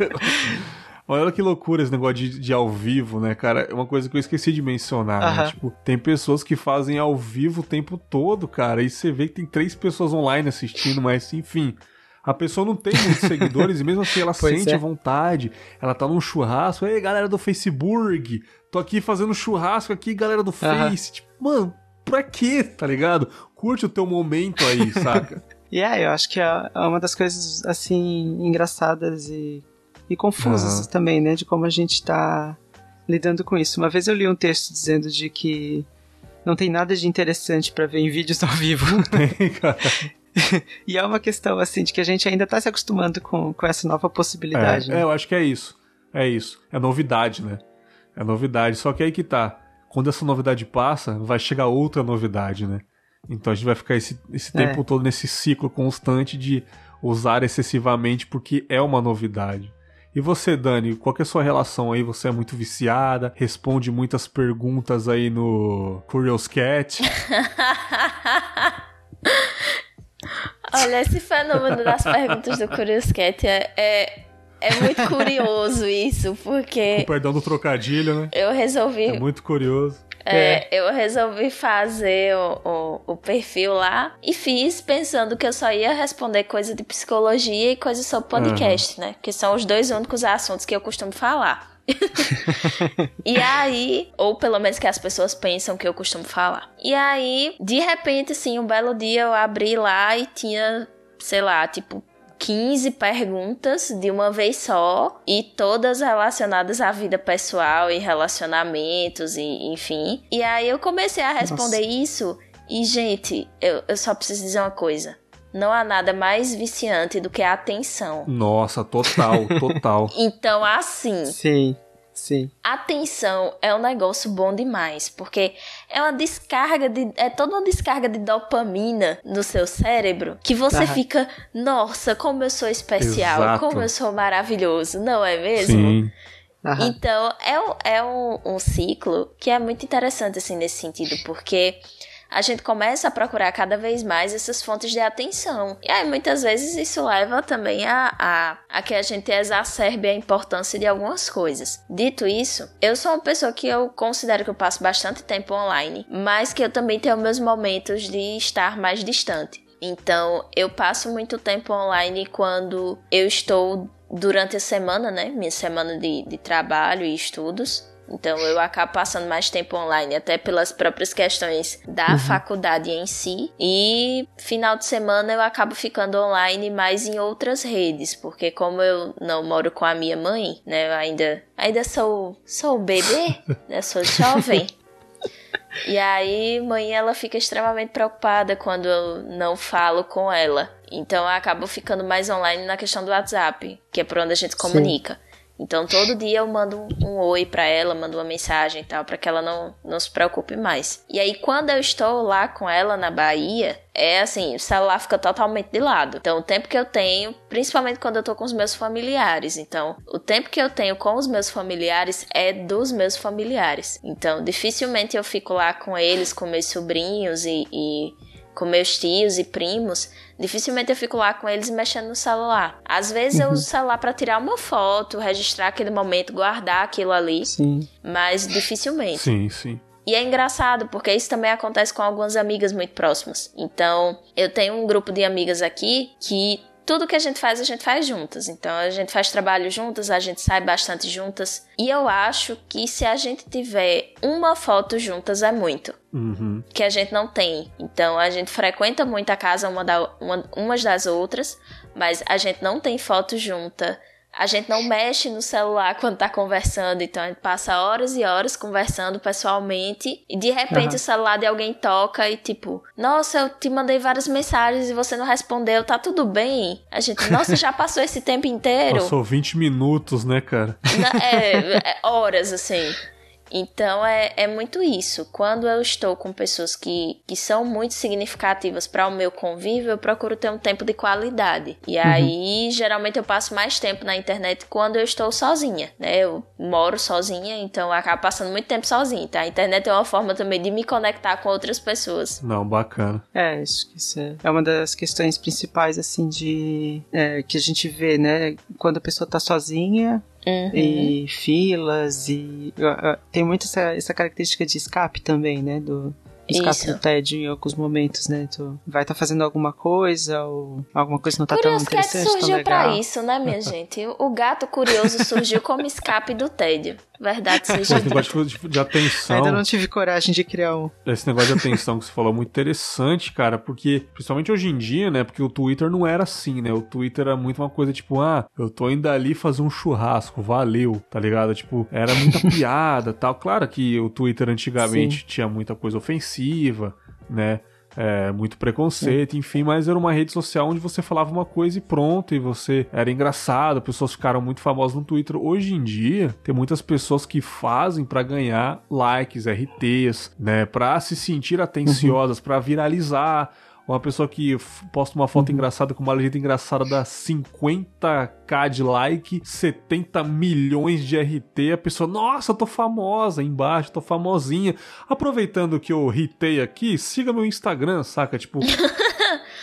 Olha que loucura esse negócio de, de ao vivo, né, cara? É uma coisa que eu esqueci de mencionar, né? Tipo, tem pessoas que fazem ao vivo o tempo todo, cara. E você vê que tem três pessoas online assistindo, mas enfim. A pessoa não tem muitos seguidores e mesmo assim ela Pois sente é. a vontade. Ela tá num churrasco. Ei, galera do Facebook, tô aqui fazendo churrasco aqui, galera do. Face. Tipo, mano, pra quê, tá ligado? Curte o teu momento aí, saca? E é, eu acho que é é uma das coisas, assim, engraçadas e, e confusas Aham. também, né? De como a gente tá lidando com isso. Uma vez eu li um texto dizendo de que não tem nada de interessante pra ver em vídeos ao vivo. Tem, cara. e é uma questão, assim, de que a gente ainda tá se acostumando com, com essa nova possibilidade. É, né? é, eu acho que é isso. É isso. É novidade, né? É novidade. Só que aí que tá. Quando essa novidade passa, vai chegar outra novidade, né? Então a gente vai ficar esse, esse É. tempo todo nesse ciclo constante de usar excessivamente porque é uma novidade. E você, Dani, qual é a sua relação aí? Você é muito viciada, responde muitas perguntas aí no Curious Cat. Olha, esse fenômeno das perguntas do Curious Cat é, é, é muito curioso isso, porque Com perdão do trocadilho, né? eu resolvi É muito curioso. É, eu resolvi fazer o, o, o perfil lá e fiz pensando que eu só ia responder coisa de psicologia e coisa sobre podcast, né? Que são os dois únicos assuntos que eu costumo falar. e aí, ou pelo menos que as pessoas pensam que eu costumo falar. E aí, de repente, assim, um belo dia eu abri lá e tinha, sei lá, tipo 15 perguntas de uma vez só e todas relacionadas à vida pessoal e relacionamentos e enfim. E aí eu comecei a responder isso e, gente, eu, eu só preciso dizer uma coisa. Não há nada mais viciante do que a atenção. Nossa, total, total. Então, assim, Sim, sim. atenção é um negócio bom demais, porque é uma descarga de. É toda uma descarga de dopamina no seu cérebro que você Aham. fica, nossa, como eu sou especial, Exato. como eu sou maravilhoso, não é mesmo? Sim. Aham. Então, é, um, é um, um ciclo que é muito interessante, assim, nesse sentido, porque a gente começa a procurar cada vez mais essas fontes de atenção. E aí, muitas vezes, isso leva também a, a, a que a gente exacerbe a importância de algumas coisas. Dito isso, eu sou uma pessoa que eu considero que eu passo bastante tempo online, mas que eu também tenho meus momentos de estar mais distante. Então, eu passo muito tempo online quando eu estou durante a semana, né? Minha semana de, de trabalho e estudos. Então, eu acabo passando mais tempo online, até pelas próprias questões da faculdade em si. E final de semana eu acabo ficando online mais em outras redes, porque como eu não moro com a minha mãe, né? Eu ainda, ainda sou, sou bebê, né? Sou jovem. E aí, mãe, ela fica extremamente preocupada quando eu não falo com ela. Então, eu acabo ficando mais online na questão do WhatsApp, que é por onde a gente comunica. Então, todo dia eu mando um, um oi pra ela, mando uma mensagem e tal, pra que ela não, não se preocupe mais. E aí, quando eu estou lá com ela na Bahia, é assim, o celular fica totalmente de lado. Então, o tempo que eu tenho, principalmente quando eu tô com os meus familiares. Então, o tempo que eu tenho com os meus familiares é dos meus familiares. Então, dificilmente eu fico lá com eles, com meus sobrinhos e, e com meus tios e primos, dificilmente eu fico lá com eles mexendo no celular. Às vezes eu uso o celular para tirar uma foto, registrar aquele momento, guardar aquilo ali, Sim. mas dificilmente. Sim, sim. E é engraçado, porque isso também acontece com algumas amigas muito próximas. Então, eu tenho um grupo de amigas aqui que tudo que a gente faz, a gente faz juntas. Então, a gente faz trabalho juntas, a gente sai bastante juntas. E eu acho que se a gente tiver uma foto juntas, é muito Uhum. que a gente não tem. Então a gente frequenta muito a casa uma, da, uma umas das outras, mas a gente não tem foto junta. A gente não mexe no celular quando tá conversando, então a gente passa horas e horas conversando pessoalmente e de repente Aham. o celular de alguém toca e tipo, nossa, eu te mandei várias mensagens e você não respondeu, tá tudo bem? A gente, nossa, já passou esse tempo inteiro. Passou 20 minutos, né, cara? Na- é, é, horas, assim. Então é, é muito isso. Quando eu estou com pessoas que, que são muito significativas para o meu convívio, eu procuro ter um tempo de qualidade. E uhum. aí, geralmente, eu passo mais tempo na internet quando eu estou sozinha, né? Eu moro sozinha, então eu acabo passando muito tempo sozinha, tá? A internet é uma forma também de me conectar com outras pessoas. Não, bacana. É, acho que isso é, é uma das questões principais, assim, de. É, que a gente vê, né? Quando a pessoa tá sozinha, Uhum. e filas e tem muito essa, essa característica de escape também, né, do, escape Isso. do tédio em alguns momentos, né? Tu vai estar tá fazendo alguma coisa ou alguma coisa não tá tão interessante, surgiu tão legal. pra isso, né, minha gente? O gato curioso surgiu como escape do tédio. Verdade seja Esse negócio de, de, atenção. Ainda não tive coragem de criar um. Esse negócio de atenção que você falou é muito interessante, cara, porque, principalmente hoje em dia, né? Porque o Twitter não era assim, né? O Twitter era muito uma coisa tipo, ah, eu tô indo ali fazer um churrasco, valeu, tá ligado? Tipo, era muita piada tal. Claro que o Twitter antigamente Sim. tinha muita coisa ofensiva, né? é, muito preconceito, enfim, mas era uma rede social onde você falava uma coisa e pronto, e você era engraçado, pessoas ficaram muito famosas no Twitter. Hoje em dia, tem muitas pessoas que fazem para ganhar likes, RTs, né, para se sentir atenciosas, uhum. para viralizar uma pessoa que posta uma foto uhum. engraçada com uma legenda engraçada dá 50k de like, 70 milhões de RT. A pessoa, nossa, eu tô famosa embaixo, tô famosinha. Aproveitando que eu ritei aqui, siga meu Instagram, saca? Tipo.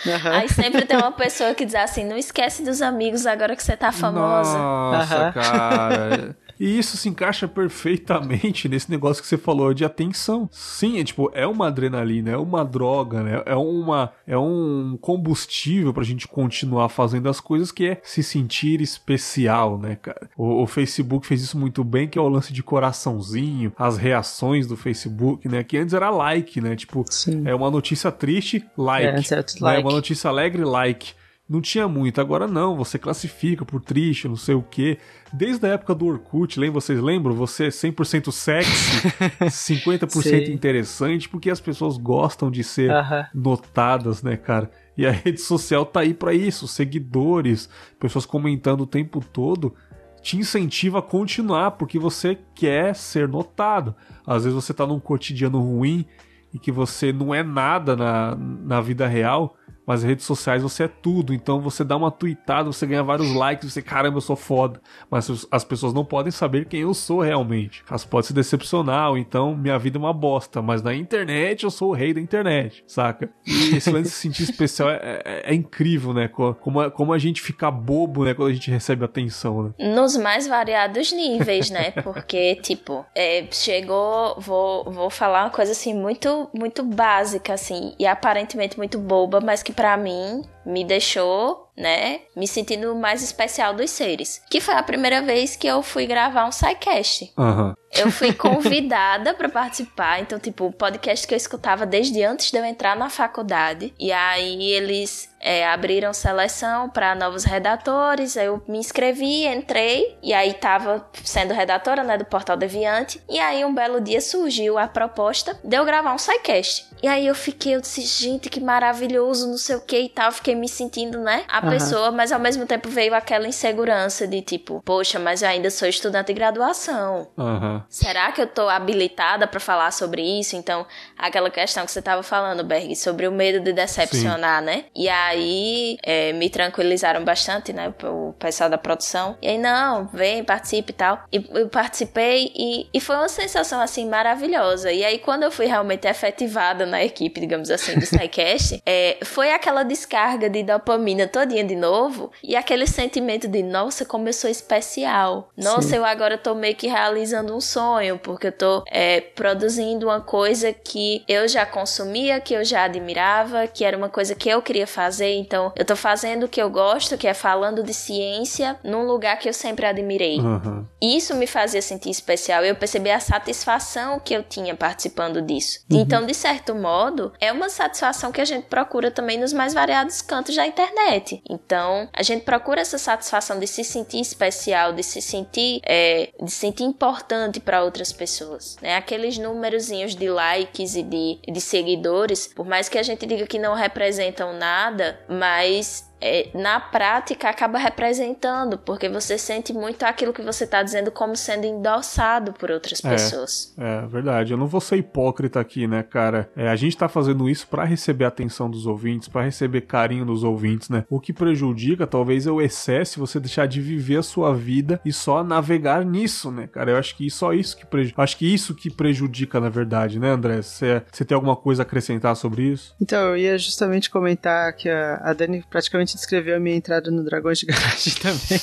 Uhum. Aí sempre tem uma pessoa que diz assim: não esquece dos amigos agora que você tá famosa. Nossa, uhum. cara. E isso se encaixa perfeitamente nesse negócio que você falou de atenção. Sim, é tipo, é uma adrenalina, é uma droga, né? É uma é um combustível pra gente continuar fazendo as coisas que é se sentir especial, né, cara? O, o Facebook fez isso muito bem, que é o lance de coraçãozinho, as reações do Facebook, né? Que antes era like, né? Tipo, Sim. é uma notícia triste, like. É, like. É uma notícia alegre, like não tinha muito. Agora não, você classifica por triste, não sei o quê. Desde a época do Orkut, lembra, vocês lembram? Você é 100% sexy, 50% interessante, porque as pessoas gostam de ser uh -huh. notadas, né, cara? E a rede social tá aí para isso, seguidores, pessoas comentando o tempo todo, te incentiva a continuar, porque você quer ser notado. Às vezes você tá num cotidiano ruim e que você não é nada na, na vida real, mas redes sociais você é tudo. Então você dá uma tweetada, você ganha vários likes, você, caramba, eu sou foda. Mas as pessoas não podem saber quem eu sou realmente. Elas podem se decepcionar, ou então minha vida é uma bosta. Mas na internet eu sou o rei da internet, saca? E esse lance de se sentir especial é, é, é, incrível, né? Como, como a gente fica bobo, né? Quando a gente recebe atenção, né? Nos mais variados níveis, né? Porque, tipo, é, chegou. Vou, vou falar uma coisa assim, muito, muito básica, assim, e aparentemente muito boba, mas que para mim me deixou, né, me sentindo mais especial dos seres. Que foi a primeira vez que eu fui gravar um sidecast. Uhum. Eu fui convidada para participar, então, tipo, o podcast que eu escutava desde antes de eu entrar na faculdade. E aí eles é, abriram seleção para novos redatores, eu me inscrevi, entrei, e aí tava sendo redatora, né, do Portal Deviante. E aí um belo dia surgiu a proposta de eu gravar um sidecast. E aí eu fiquei, eu disse, gente, que maravilhoso, não sei o que e tal. Fiquei me sentindo, né, a uhum. pessoa, mas ao mesmo tempo veio aquela insegurança de tipo, poxa, mas eu ainda sou estudante de graduação. Uhum. Será que eu tô habilitada para falar sobre isso? Então, aquela questão que você tava falando, Berg, sobre o medo de decepcionar, Sim. né? E aí é, me tranquilizaram bastante, né, o pessoal da produção. E aí, não, vem, participe e tal. E eu participei e, e foi uma sensação, assim, maravilhosa. E aí, quando eu fui realmente efetivada na equipe, digamos assim, do SciCast, é, foi aquela descarga de dopamina todinha de novo e aquele sentimento de, nossa, como eu sou especial. Nossa, Sim. eu agora tô meio que realizando um sonho, porque eu tô é, produzindo uma coisa que eu já consumia, que eu já admirava, que era uma coisa que eu queria fazer. Então, eu tô fazendo o que eu gosto, que é falando de ciência num lugar que eu sempre admirei. Uhum. Isso me fazia sentir especial. Eu percebi a satisfação que eu tinha participando disso. Uhum. Então, de certo modo, é uma satisfação que a gente procura também nos mais variados cantos da internet. Então, a gente procura essa satisfação de se sentir especial, de se sentir, é, de se sentir importante para outras pessoas. Né? Aqueles númerozinhos de likes e de, de seguidores, por mais que a gente diga que não representam nada, mas é, na prática acaba representando, porque você sente muito aquilo que você está dizendo como sendo endossado por outras é, pessoas. É, verdade. Eu não vou ser hipócrita aqui, né, cara? É, a gente tá fazendo isso para receber a atenção dos ouvintes, para receber carinho dos ouvintes, né? O que prejudica talvez é o excesso, você deixar de viver a sua vida e só navegar nisso, né, cara? Eu acho que só isso que prejudica. Acho que isso que prejudica, na verdade, né, André? Você tem alguma coisa a acrescentar sobre isso? Então, eu ia justamente comentar que a, a Dani praticamente descreveu a minha entrada no Dragões de Garagem também.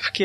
Porque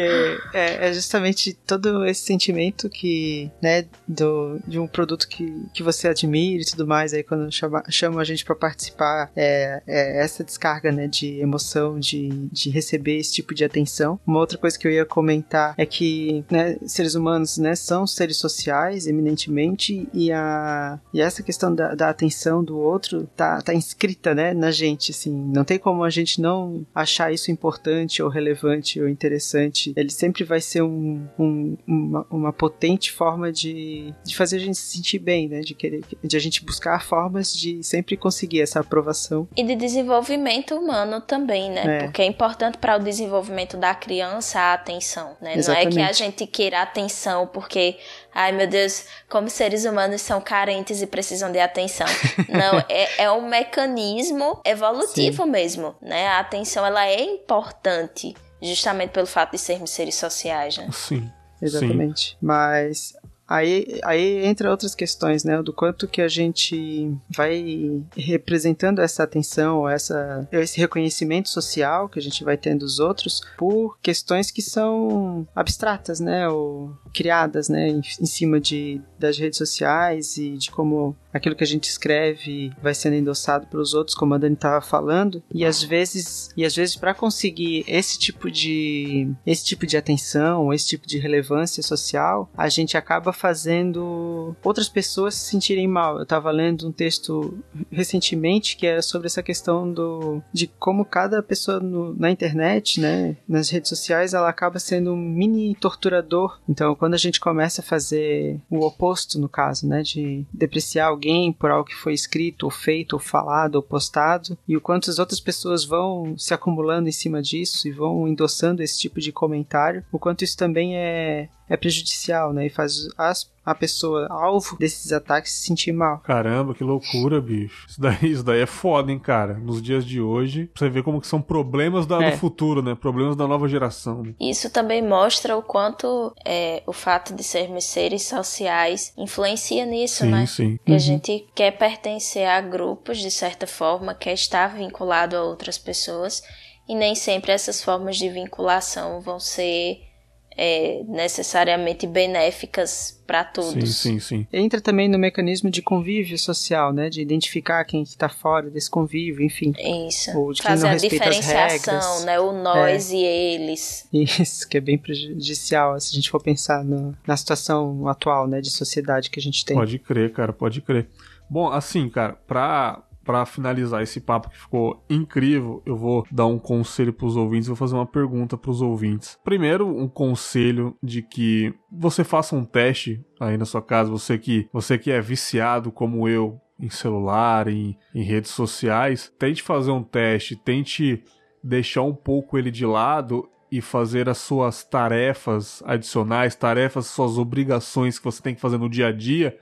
é, é, justamente todo esse sentimento que, né, do, de um produto que, que você admira e tudo mais, aí quando chama, chamam a gente para participar, é, é, essa descarga, né, de emoção, de, de receber esse tipo de atenção. Uma outra coisa que eu ia comentar é que, né, seres humanos, né, são seres sociais, eminentemente, e, a, e essa questão da, da atenção do outro tá, tá inscrita, né, na gente, assim, não tem como a gente não achar isso importante ou relevante ou interessante. Ele sempre vai ser um, um, uma, uma potente forma de, de fazer a gente se sentir bem, né, de querer, de a gente buscar formas de sempre conseguir essa aprovação. E de desenvolvimento humano também, né, é. porque é importante para o desenvolvimento da criança a atenção, né, Exatamente. não é que a gente queira atenção porque ai meu Deus, como seres humanos são carentes e precisam de atenção. Não, é, é um mecanismo evolutivo Sim. mesmo, né? A atenção ela é importante justamente pelo fato de sermos seres sociais, né? Sim. Exatamente. Sim. Mas Aí, aí entra outras questões, né? Do quanto que a gente vai representando essa atenção, essa, esse reconhecimento social que a gente vai tendo dos outros por questões que são abstratas, né? Ou criadas, né? Em, em cima de, das redes sociais e de como aquilo que a gente escreve vai sendo endossado pelos outros, como a Dani estava falando, e às vezes, e às vezes para conseguir esse tipo de esse tipo de atenção, esse tipo de relevância social, a gente acaba fazendo outras pessoas se sentirem mal. Eu estava lendo um texto recentemente que era sobre essa questão do de como cada pessoa no, na internet, né, nas redes sociais, ela acaba sendo um mini torturador. Então, quando a gente começa a fazer o oposto, no caso, né, de depreciar alguém por algo que foi escrito, ou feito, ou falado, ou postado, e o quanto as outras pessoas vão se acumulando em cima disso e vão endossando esse tipo de comentário, o quanto isso também é é prejudicial, né? E faz as, a pessoa alvo desses ataques se sentir mal. Caramba, que loucura, bicho. Isso daí, isso daí é foda, hein, cara? Nos dias de hoje, você vê como que são problemas da, é. do futuro, né? Problemas da nova geração. Né? Isso também mostra o quanto é, o fato de sermos seres sociais influencia nisso, sim, né? Sim, Que uhum. a gente quer pertencer a grupos, de certa forma, quer estar vinculado a outras pessoas, e nem sempre essas formas de vinculação vão ser é, necessariamente benéficas para todos. Sim, sim, sim. Entra também no mecanismo de convívio social, né? De identificar quem está fora desse convívio, enfim. Isso. Ou de quem Fazer não a diferenciação, né? O nós é. e eles. Isso, que é bem prejudicial se a gente for pensar no, na situação atual, né? De sociedade que a gente tem. Pode crer, cara, pode crer. Bom, assim, cara, pra para finalizar esse papo que ficou incrível, eu vou dar um conselho para os ouvintes, vou fazer uma pergunta para os ouvintes. Primeiro, um conselho de que você faça um teste aí na sua casa, você que você que é viciado como eu em celular, em, em redes sociais, tente fazer um teste, tente deixar um pouco ele de lado e fazer as suas tarefas adicionais, tarefas, suas obrigações que você tem que fazer no dia a dia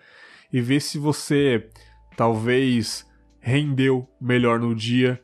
e ver se você talvez rendeu melhor no dia.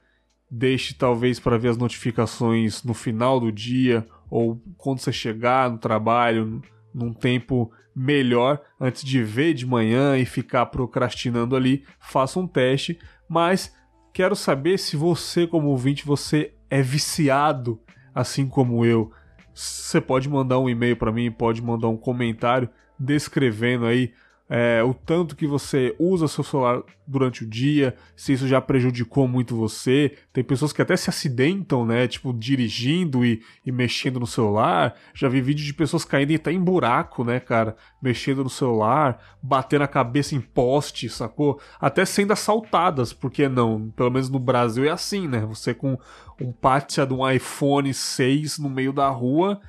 Deixe talvez para ver as notificações no final do dia ou quando você chegar no trabalho num tempo melhor antes de ver de manhã e ficar procrastinando ali, faça um teste, mas quero saber se você como ouvinte você é viciado assim como eu. Você pode mandar um e-mail para mim, pode mandar um comentário descrevendo aí é, o tanto que você usa seu celular durante o dia, se isso já prejudicou muito você. Tem pessoas que até se acidentam, né? Tipo, dirigindo e, e mexendo no celular. Já vi vídeo de pessoas caindo até em buraco, né, cara? Mexendo no celular, batendo a cabeça em poste, sacou? Até sendo assaltadas, porque não? Pelo menos no Brasil é assim, né? Você com um pátia de um iPhone 6 no meio da rua.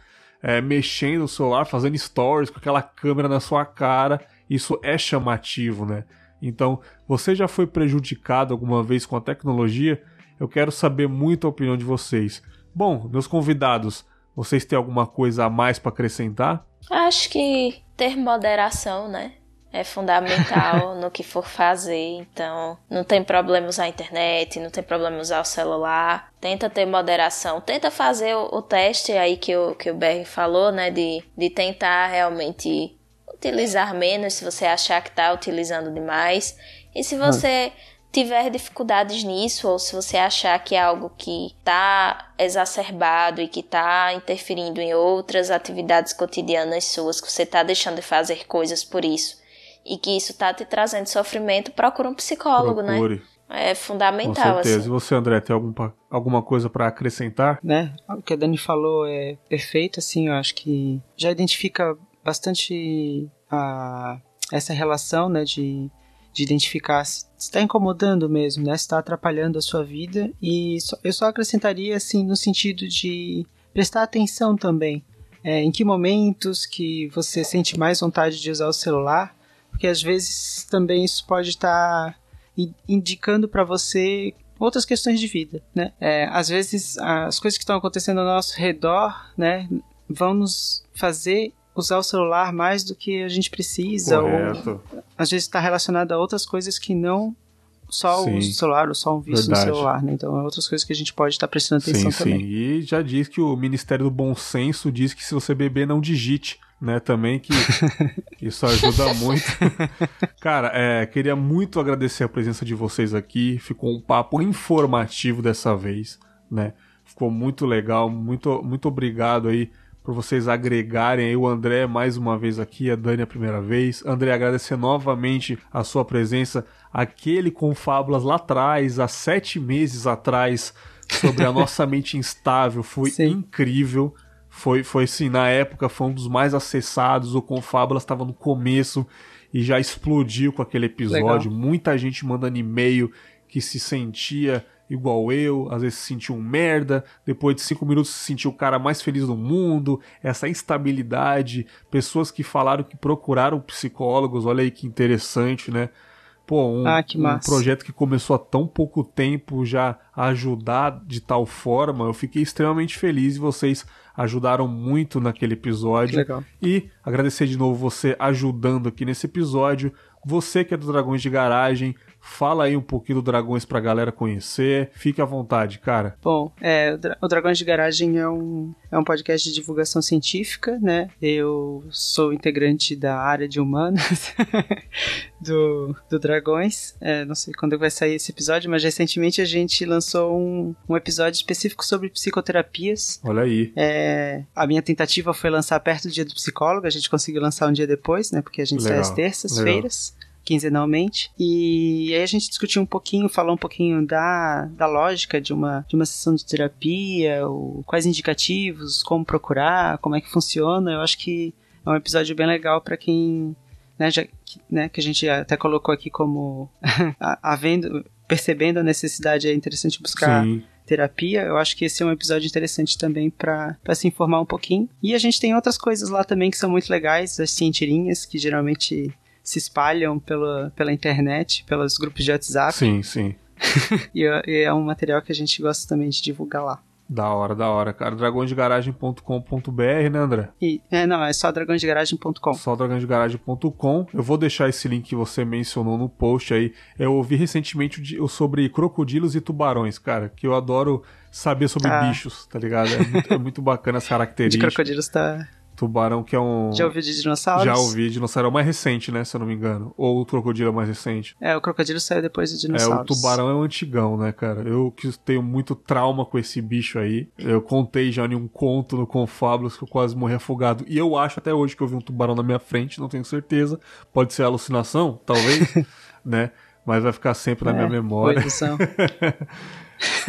É, mexendo no celular, fazendo stories com aquela câmera na sua cara isso é chamativo, né? Então, você já foi prejudicado alguma vez com a tecnologia? Eu quero saber muito a opinião de vocês. Bom, meus convidados, vocês têm alguma coisa a mais para acrescentar? Acho que ter moderação, né? É fundamental no que for fazer. Então, não tem problema usar a internet, não tem problema usar o celular. Tenta ter moderação. Tenta fazer o, o teste aí que o, que o Berry falou, né? De, de tentar realmente utilizar menos se você achar que está utilizando demais. E se você tiver dificuldades nisso, ou se você achar que é algo que está exacerbado e que está interferindo em outras atividades cotidianas suas, que você está deixando de fazer coisas por isso, e que isso está te trazendo sofrimento, procura um psicólogo, né? Procure. né? É fundamental. Com certeza. Assim. E você, André, tem algum, alguma coisa para acrescentar? Né? O que a Dani falou é perfeito, assim, eu acho que já identifica bastante a, essa relação, né, de de identificar se está incomodando mesmo, né? Se está atrapalhando a sua vida. E só, eu só acrescentaria assim no sentido de prestar atenção também. É, em que momentos que você sente mais vontade de usar o celular, porque às vezes também isso pode estar tá indicando para você outras questões de vida, né? É, às vezes as coisas que estão acontecendo ao nosso redor, né, vão nos fazer usar o celular mais do que a gente precisa. Correto. Ou, às vezes está relacionado a outras coisas que não só sim, o celular ou só um vício verdade. no celular, né? Então é outras coisas que a gente pode estar tá prestando atenção sim, também. Sim, e já diz que o Ministério do Bom Senso diz que se você beber, não digite. Né, também que isso ajuda muito. Cara, é, queria muito agradecer a presença de vocês aqui. Ficou um papo informativo dessa vez, né? Ficou muito legal. Muito, muito obrigado aí por vocês agregarem aí o André mais uma vez aqui, a Dani a primeira vez. André, agradecer novamente a sua presença. Aquele com fábulas lá atrás, há sete meses atrás, sobre a nossa mente instável, foi Sim. incrível. Foi, foi assim, na época foi um dos mais acessados. O Confábulas estava no começo e já explodiu com aquele episódio. Legal. Muita gente mandando e-mail que se sentia igual eu, às vezes se sentiu um merda, depois de cinco minutos se sentiu o cara mais feliz do mundo, essa instabilidade, pessoas que falaram que procuraram psicólogos, olha aí que interessante, né? Pô, um, ah, um projeto que começou há tão pouco tempo já a ajudar de tal forma, eu fiquei extremamente feliz e vocês ajudaram muito naquele episódio. Legal. E agradecer de novo você ajudando aqui nesse episódio. Você que é do Dragões de Garagem, Fala aí um pouquinho do Dragões pra galera conhecer. Fique à vontade, cara. Bom, é, o Dragões de Garagem é um, é um podcast de divulgação científica, né? Eu sou integrante da área de humanas do, do Dragões. É, não sei quando vai sair esse episódio, mas recentemente a gente lançou um, um episódio específico sobre psicoterapias. Olha aí. É, a minha tentativa foi lançar perto do dia do psicólogo, a gente conseguiu lançar um dia depois, né? Porque a gente Legal. sai às terças-feiras quinzenalmente. E aí a gente discutiu um pouquinho, falou um pouquinho da, da lógica de uma, de uma sessão de terapia, o, quais indicativos, como procurar, como é que funciona. Eu acho que é um episódio bem legal para quem. Né, já, né, que a gente até colocou aqui como havendo, percebendo a necessidade, é interessante buscar. Sim terapia, eu acho que esse é um episódio interessante também para se informar um pouquinho. E a gente tem outras coisas lá também que são muito legais, as cientirinhas, que geralmente se espalham pela, pela internet, pelos grupos de WhatsApp. Sim, sim. e, e, é um material que a gente gosta também de divulgar lá. Da hora, da hora, cara. dragõesdegaragem.com.br, né, André? E, é, não, é só dragõesdegaragem.com. Só dragõesdegaragem.com. Eu vou deixar esse link que você mencionou no post aí. Eu ouvi recentemente sobre crocodilos e tubarões, cara, que eu adoro saber sobre ah. bichos, tá ligado? É muito, é muito bacana as características. De crocodilos tá, Tubarão, que é um. Já ouviu de dinossauros? Já ouvi. Dinossauro é o mais recente, né? Se eu não me engano. Ou o crocodilo é o mais recente. É, o crocodilo saiu depois do dinossauro. É, o tubarão é o antigão, né, cara? Eu que tenho muito trauma com esse bicho aí. Eu contei já em um conto no Confablos que eu quase morri afogado. E eu acho até hoje que eu vi um tubarão na minha frente, não tenho certeza. Pode ser alucinação, talvez, né? Mas vai ficar sempre na é, minha memória.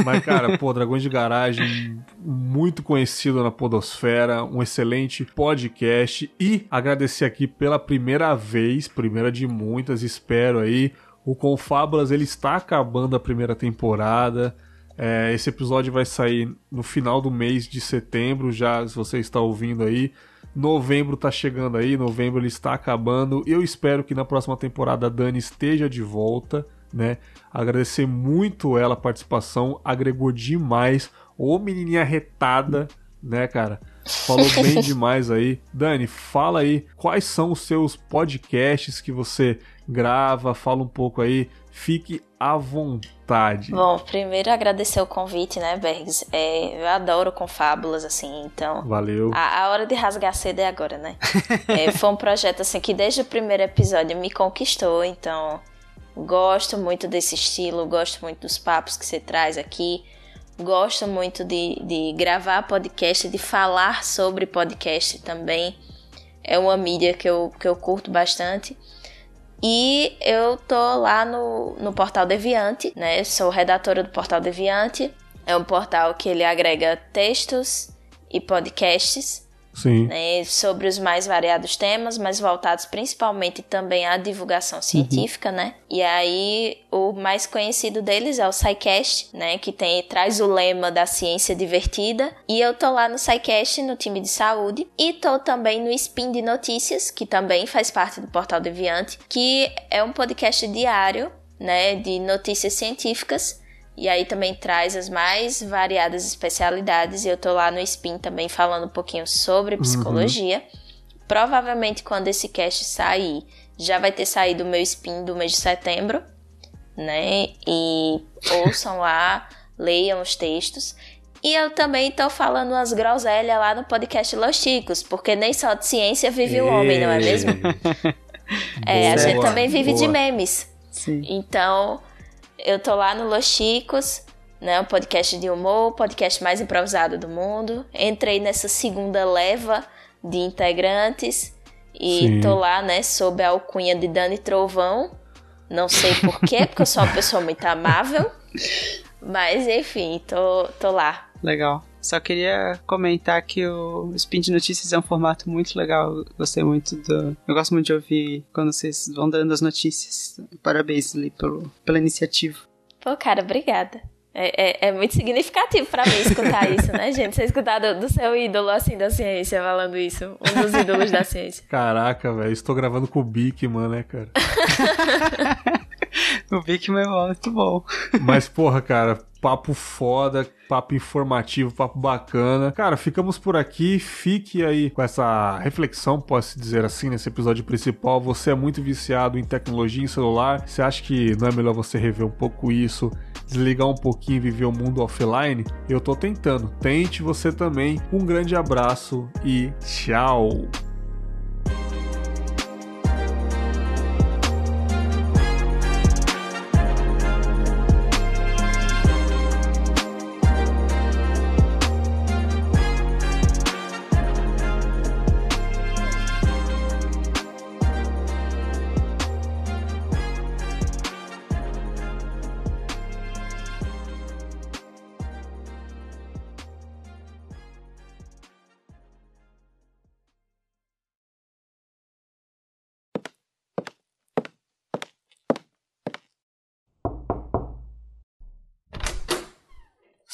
Mas, cara, pô, Dragões de Garagem, muito conhecido na Podosfera, um excelente podcast. E agradecer aqui pela primeira vez, primeira de muitas, espero aí. O Confábulas ele está acabando a primeira temporada. É, esse episódio vai sair no final do mês de setembro, já se você está ouvindo aí. Novembro está chegando aí, novembro ele está acabando. Eu espero que na próxima temporada a Dani esteja de volta né? Agradecer muito ela a participação, agregou demais. Ô menininha retada, né, cara? Falou bem demais aí. Dani, fala aí quais são os seus podcasts que você grava, fala um pouco aí. Fique à vontade. Bom, primeiro agradecer o convite, né, Bergs? É, eu adoro confábulas, assim, então. Valeu. A, a hora de rasgar cedo é agora, né? é, foi um projeto, assim, que desde o primeiro episódio me conquistou, então. Gosto muito desse estilo, gosto muito dos papos que você traz aqui. Gosto muito de, de gravar podcast, de falar sobre podcast também. É uma mídia que eu, que eu curto bastante. E eu tô lá no, no Portal Deviante, né? Sou redatora do Portal Deviante. É um portal que ele agrega textos e podcasts Sim. Né, sobre os mais variados temas, mas voltados principalmente também à divulgação científica, uhum. né? E aí o mais conhecido deles é o SciCast, né, que tem traz o lema da ciência divertida, e eu tô lá no SciCast no time de saúde e tô também no Spin de Notícias, que também faz parte do Portal Deviante, que é um podcast diário, né, de notícias científicas e aí também traz as mais variadas especialidades. E eu tô lá no Spin também falando um pouquinho sobre uhum. psicologia. Uhum. Provavelmente quando esse cast sair, já vai ter saído o meu Spin do mês de setembro, né? E ouçam lá, leiam os textos. E eu também tô falando umas groselhas lá no podcast Los Chicos, porque nem só de ciência vive Ei. o homem, não é mesmo? é, boa, a gente também vive boa. de memes. Sim. Então, eu tô lá no Los Chicos, né, o podcast de humor, o podcast mais improvisado do mundo. Entrei nessa segunda leva de integrantes e Sim. tô lá, né, sob a alcunha de Dani Trovão. Não sei porquê, porque eu sou uma pessoa muito amável. Mas enfim, tô, tô lá. Legal. Só queria comentar que o Spin de Notícias é um formato muito legal. Gostei muito do. Eu gosto muito de ouvir quando vocês vão dando as notícias. Parabéns, Li, pelo, pela iniciativa. Pô, cara, obrigada. É, é, é, muito significativo para mim escutar isso, né, gente? Você escutar do, do, seu ídolo, assim, da ciência, falando isso. Um dos ídolos da ciência. Caraca, velho. Estou gravando com o Bikman, né, cara? o Bikman é muito bom. Mas, porra, cara, papo foda, papo informativo, papo bacana. Cara, ficamos por aqui. Fique aí com essa reflexão, posso dizer assim, nesse episódio principal. Você é muito viciado em tecnologia, em celular. Você acha que não é melhor você rever um pouco isso, desligar um pouquinho e viver o mundo offline? Eu tô tentando. Tente você também. Um grande abraço e tchau!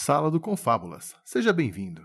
Sala do Confábulas. Seja bem-vindo.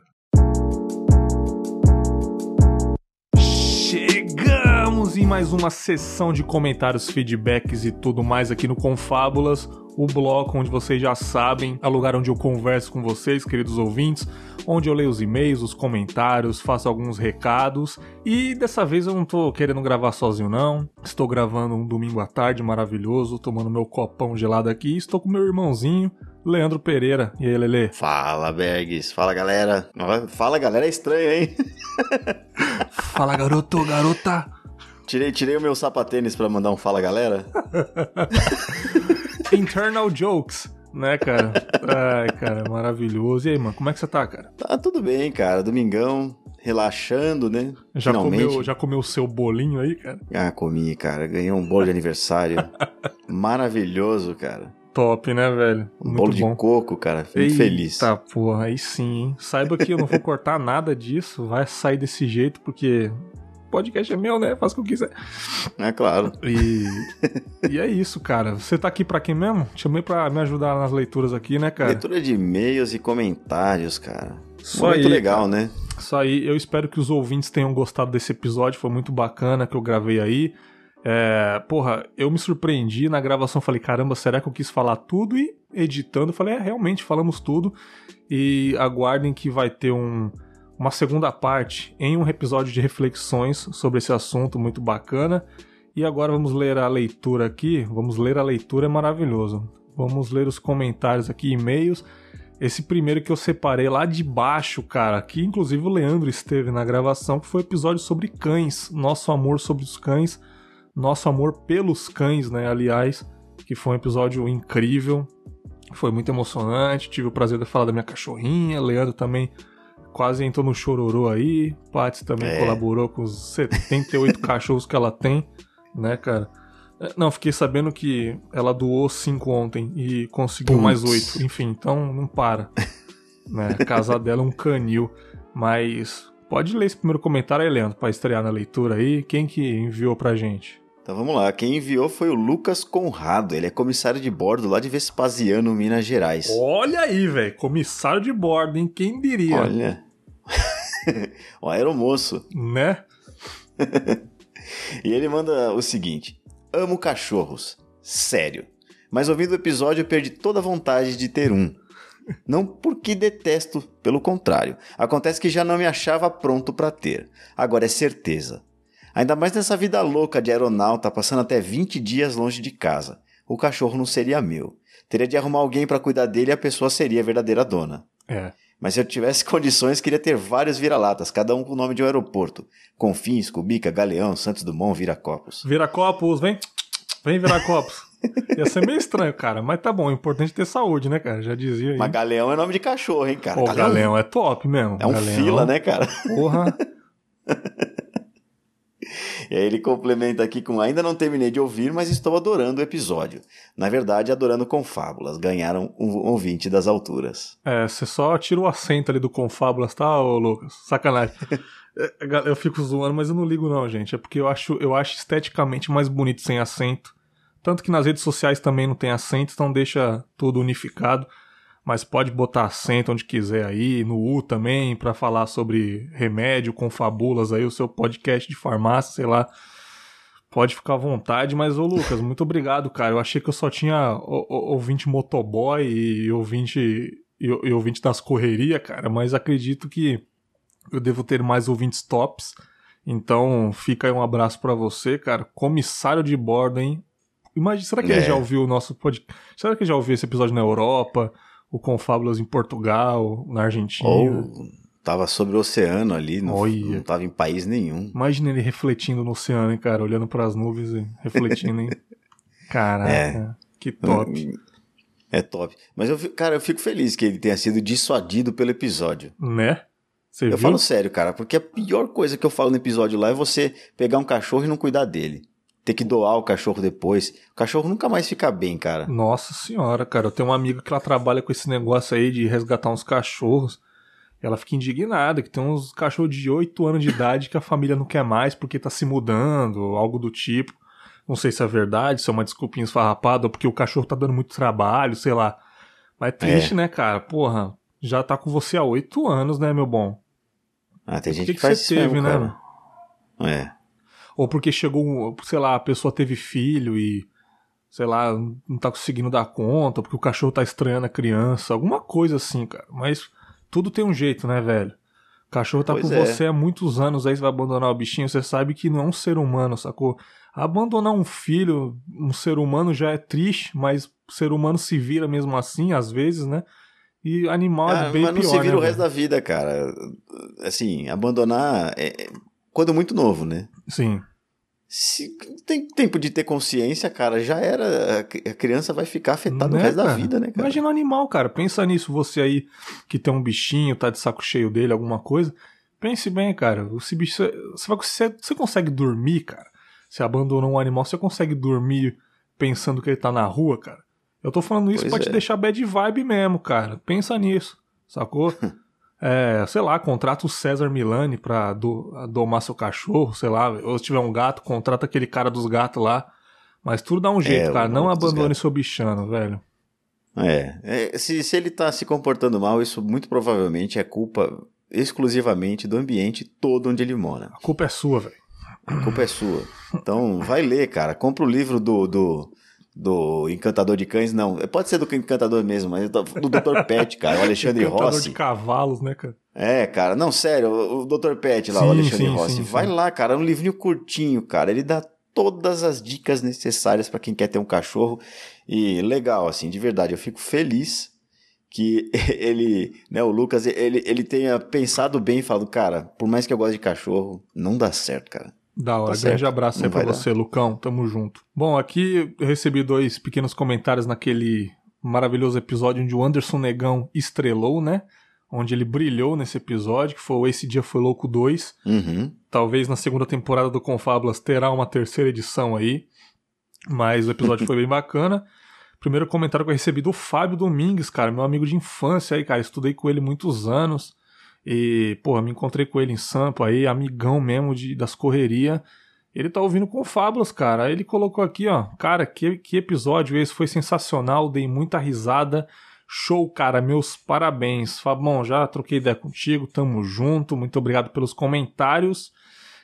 Chegamos em mais uma sessão de comentários, feedbacks e tudo mais aqui no Confábulas, o bloco onde vocês já sabem, é o lugar onde eu converso com vocês, queridos ouvintes, onde eu leio os e-mails, os comentários, faço alguns recados. E dessa vez eu não tô querendo gravar sozinho não. Estou gravando um domingo à tarde maravilhoso, tomando meu copão gelado aqui, estou com meu irmãozinho, Leandro Pereira. E aí, Lele? Fala, Bergs. Fala, galera. Fala, galera, é estranho, hein? Fala, garoto, garota. Tirei, tirei o meu sapatênis pra mandar um fala, galera. Internal jokes né, cara? Ai, cara, maravilhoso. E aí, mano, como é que você tá, cara? Tá tudo bem, cara. Domingão, relaxando, né? Já comeu, já comeu o seu bolinho aí, cara? Ah, comi, cara. Ganhei um bolo de aniversário. Maravilhoso, cara. Top, né, velho? Um bolo bom. de coco, cara. Fico Eita, feliz. Tá, porra, aí sim, hein? Saiba que eu não vou cortar nada disso, vai sair desse jeito, porque podcast é meu, né? Faz o que eu quiser. É claro. E, e é isso, cara. Você tá aqui para quem mesmo? Chamei para me ajudar nas leituras aqui, né, cara? Leitura de e-mails e comentários, cara. Só muito aí, legal, cara. né? Isso aí. Eu espero que os ouvintes tenham gostado desse episódio. Foi muito bacana que eu gravei aí. É, porra, eu me surpreendi na gravação, falei, caramba, será que eu quis falar tudo? E editando, falei, é, realmente, falamos tudo. E aguardem que vai ter um, uma segunda parte em um episódio de reflexões sobre esse assunto muito bacana. E agora vamos ler a leitura aqui. Vamos ler a leitura, é maravilhoso. Vamos ler os comentários aqui, e-mails. Esse primeiro que eu separei lá de baixo, cara, que inclusive o Leandro esteve na gravação, que foi o episódio sobre cães, nosso amor sobre os cães, nosso amor pelos cães, né? Aliás, que foi um episódio incrível, foi muito emocionante. Tive o prazer de falar da minha cachorrinha, Leandro também quase entrou no chororô aí, Paty também É. colaborou com os 78 cachorros que ela tem, né, cara? É, Não, fiquei sabendo que ela doou cinco ontem e conseguiu Putz. mais oito. Enfim, então não para. né? A casa dela é um canil. Mas pode ler esse primeiro comentário aí, Leandro, pra estrear na leitura aí. Quem que enviou pra gente? Então vamos lá, quem enviou foi o Lucas Conrado, ele é comissário de bordo lá de Vespasiano, Minas Gerais. Olha aí, velho. Comissário de bordo, hein? Quem diria? Olha. o aeromoço. Né? E ele manda o seguinte: Amo cachorros. Sério. Mas ouvindo o episódio eu perdi toda a vontade de ter um. Não porque detesto, pelo contrário. Acontece que já não me achava pronto pra ter. Agora é certeza. Ainda mais nessa vida louca de aeronauta, passando até 20 dias longe de casa. O cachorro não seria meu. Teria de arrumar alguém pra cuidar dele e a pessoa seria a verdadeira dona. É. Mas se eu tivesse condições, queria ter vários vira-latas, cada um com o nome de um aeroporto. Confins, Cubica, Galeão, Santos Dumont, Viracopos. Viracopos, vem. Vem, Viracopos. Ia ser meio estranho, cara. Mas tá bom, o importante é ter saúde, né, cara? Já dizia aí. Mas Galeão é nome de cachorro, hein, cara? Pô, Galeão é top mesmo. É um Galeão, fila, né, cara? Porra. E aí ele complementa aqui com ainda não terminei de ouvir, mas estou adorando o episódio. Na verdade, adorando confábulas. Ganharam um ouvinte das alturas. É, você só tira o acento ali do Confábulas, tá, ô Lucas? Sacanagem. É, Eu fico zoando, mas eu não ligo não, gente. É porque eu acho, eu acho esteticamente mais bonito sem acento. Tanto que nas redes sociais também não tem acento, então deixa tudo unificado. Mas pode botar acento onde quiser aí, no U também, pra falar sobre remédio, confabulas aí, o seu podcast de farmácia, sei lá. Pode ficar à vontade, mas ô Lucas, muito obrigado, cara. Eu achei que eu só tinha ouvinte motoboy e ouvinte, e, ouvinte das correrias, cara, mas acredito que eu devo ter mais ouvintes tops. Então fica aí um abraço pra você, cara. Comissário de bordo, hein? Imagina, será que ele É. já ouviu o nosso podcast? Será que ele já ouviu esse episódio na Europa? O Confábulas em Portugal, na Argentina? Ou tava sobre o oceano ali, não, Olha. não tava em país nenhum. Imagina ele refletindo no oceano, hein, cara, olhando pras nuvens e refletindo, hein? Caraca, É. que top. É top. Mas eu, cara, eu fico feliz que ele tenha sido dissuadido pelo episódio. Né? Você Eu viu? falo sério, cara, porque a pior coisa que eu falo no episódio lá é você pegar um cachorro e não cuidar dele. Ter que doar o cachorro depois. O cachorro nunca mais fica bem, cara. Nossa senhora, cara, eu tenho uma amiga que ela trabalha com esse negócio aí de resgatar uns cachorros. Ela fica indignada que tem uns cachorros de 8 anos de idade que a família não quer mais porque tá se mudando, algo do tipo. Não sei se é verdade, se é uma desculpinha esfarrapada ou porque o cachorro tá dando muito trabalho, sei lá. Mas é triste, né, cara? Porra, já tá com você há 8 anos, né, meu bom? Ah, tem gente que que, que faz você isso teve, mesmo, né? cara. É. Ou porque chegou, um- sei lá, a pessoa teve filho e, sei lá, não tá conseguindo dar conta, porque o cachorro tá estranhando a criança, alguma coisa assim, cara. Mas tudo tem um jeito, né, velho? O cachorro tá Pois com é. você há muitos anos, aí você vai abandonar o bichinho, você sabe que não é um ser humano, sacou? Abandonar um filho, um ser humano já é triste, mas o ser humano se vira mesmo assim, às vezes, né? E animal Ah, é bem mas não pior, se vira né, o resto velho? da vida, cara. Assim, abandonar é, é- quando muito novo, né? Sim. Se tem tempo de ter consciência, cara, já era. A cri- a criança vai ficar afetada Né, o resto da cara? vida, né, cara? Imagina um animal, cara. Pensa nisso, você aí que tem um bichinho, tá de saco cheio dele, alguma coisa. Pense bem, cara. Esse bicho, você, vai- você- você consegue dormir, cara? Você abandonou um animal, você consegue dormir pensando que ele tá na rua, cara? Eu tô falando isso Pois pra te é. deixar bad vibe mesmo, cara. Pensa nisso, sacou? É, sei lá, contrata o César Milani pra do, domar seu cachorro, sei lá. Ou se tiver um gato, contrata aquele cara dos gatos lá. Mas tudo dá um jeito, É, cara. Não abandone seu bichano, velho. É, é, se, se ele tá se comportando mal, isso muito provavelmente é culpa exclusivamente do ambiente todo onde ele mora. A culpa é sua, velho. A culpa é sua. Então, vai ler, cara. Compra o livro do, do, do Encantador de Cães, não. Pode ser do Encantador mesmo, mas do, Dr. Pet, cara. O Alexandre Encantador Rossi. de cavalos, né, cara? É, cara. Não, sério. O, Dr. Pet lá, Sim, o Alexandre sim, Rossi. sim, vai lá, cara. É um livrinho curtinho, cara. Ele dá todas as dicas necessárias pra quem quer ter um cachorro. E legal, assim, de verdade. Eu fico feliz que ele, né, o Lucas, ele, ele tenha pensado bem e falado, cara, por mais que eu goste de cachorro, não dá certo, cara. Da hora. Tá Grande abraço aí Não pra vai dar. você, Lucão. Tamo junto. Bom, aqui eu recebi dois pequenos comentários naquele maravilhoso episódio onde o Anderson Negão estrelou, né? Onde ele brilhou nesse episódio, que foi o Esse Dia Foi Louco 2. Uhum. Talvez na segunda temporada do Confábulas terá uma terceira edição aí. Mas o episódio foi bem bacana. Primeiro comentário que eu recebi do Fábio Domingues, cara, meu amigo de infância aí, cara. Estudei com ele muitos anos. E, porra, me encontrei com ele em Sampa aí, amigão mesmo de, das correrias. Ele tá ouvindo Confábulas, cara. Aí ele colocou aqui, ó. Cara, que, que episódio esse foi sensacional, dei muita risada. Show, cara, meus parabéns. Fabão, já troquei ideia contigo, tamo junto. Muito obrigado pelos comentários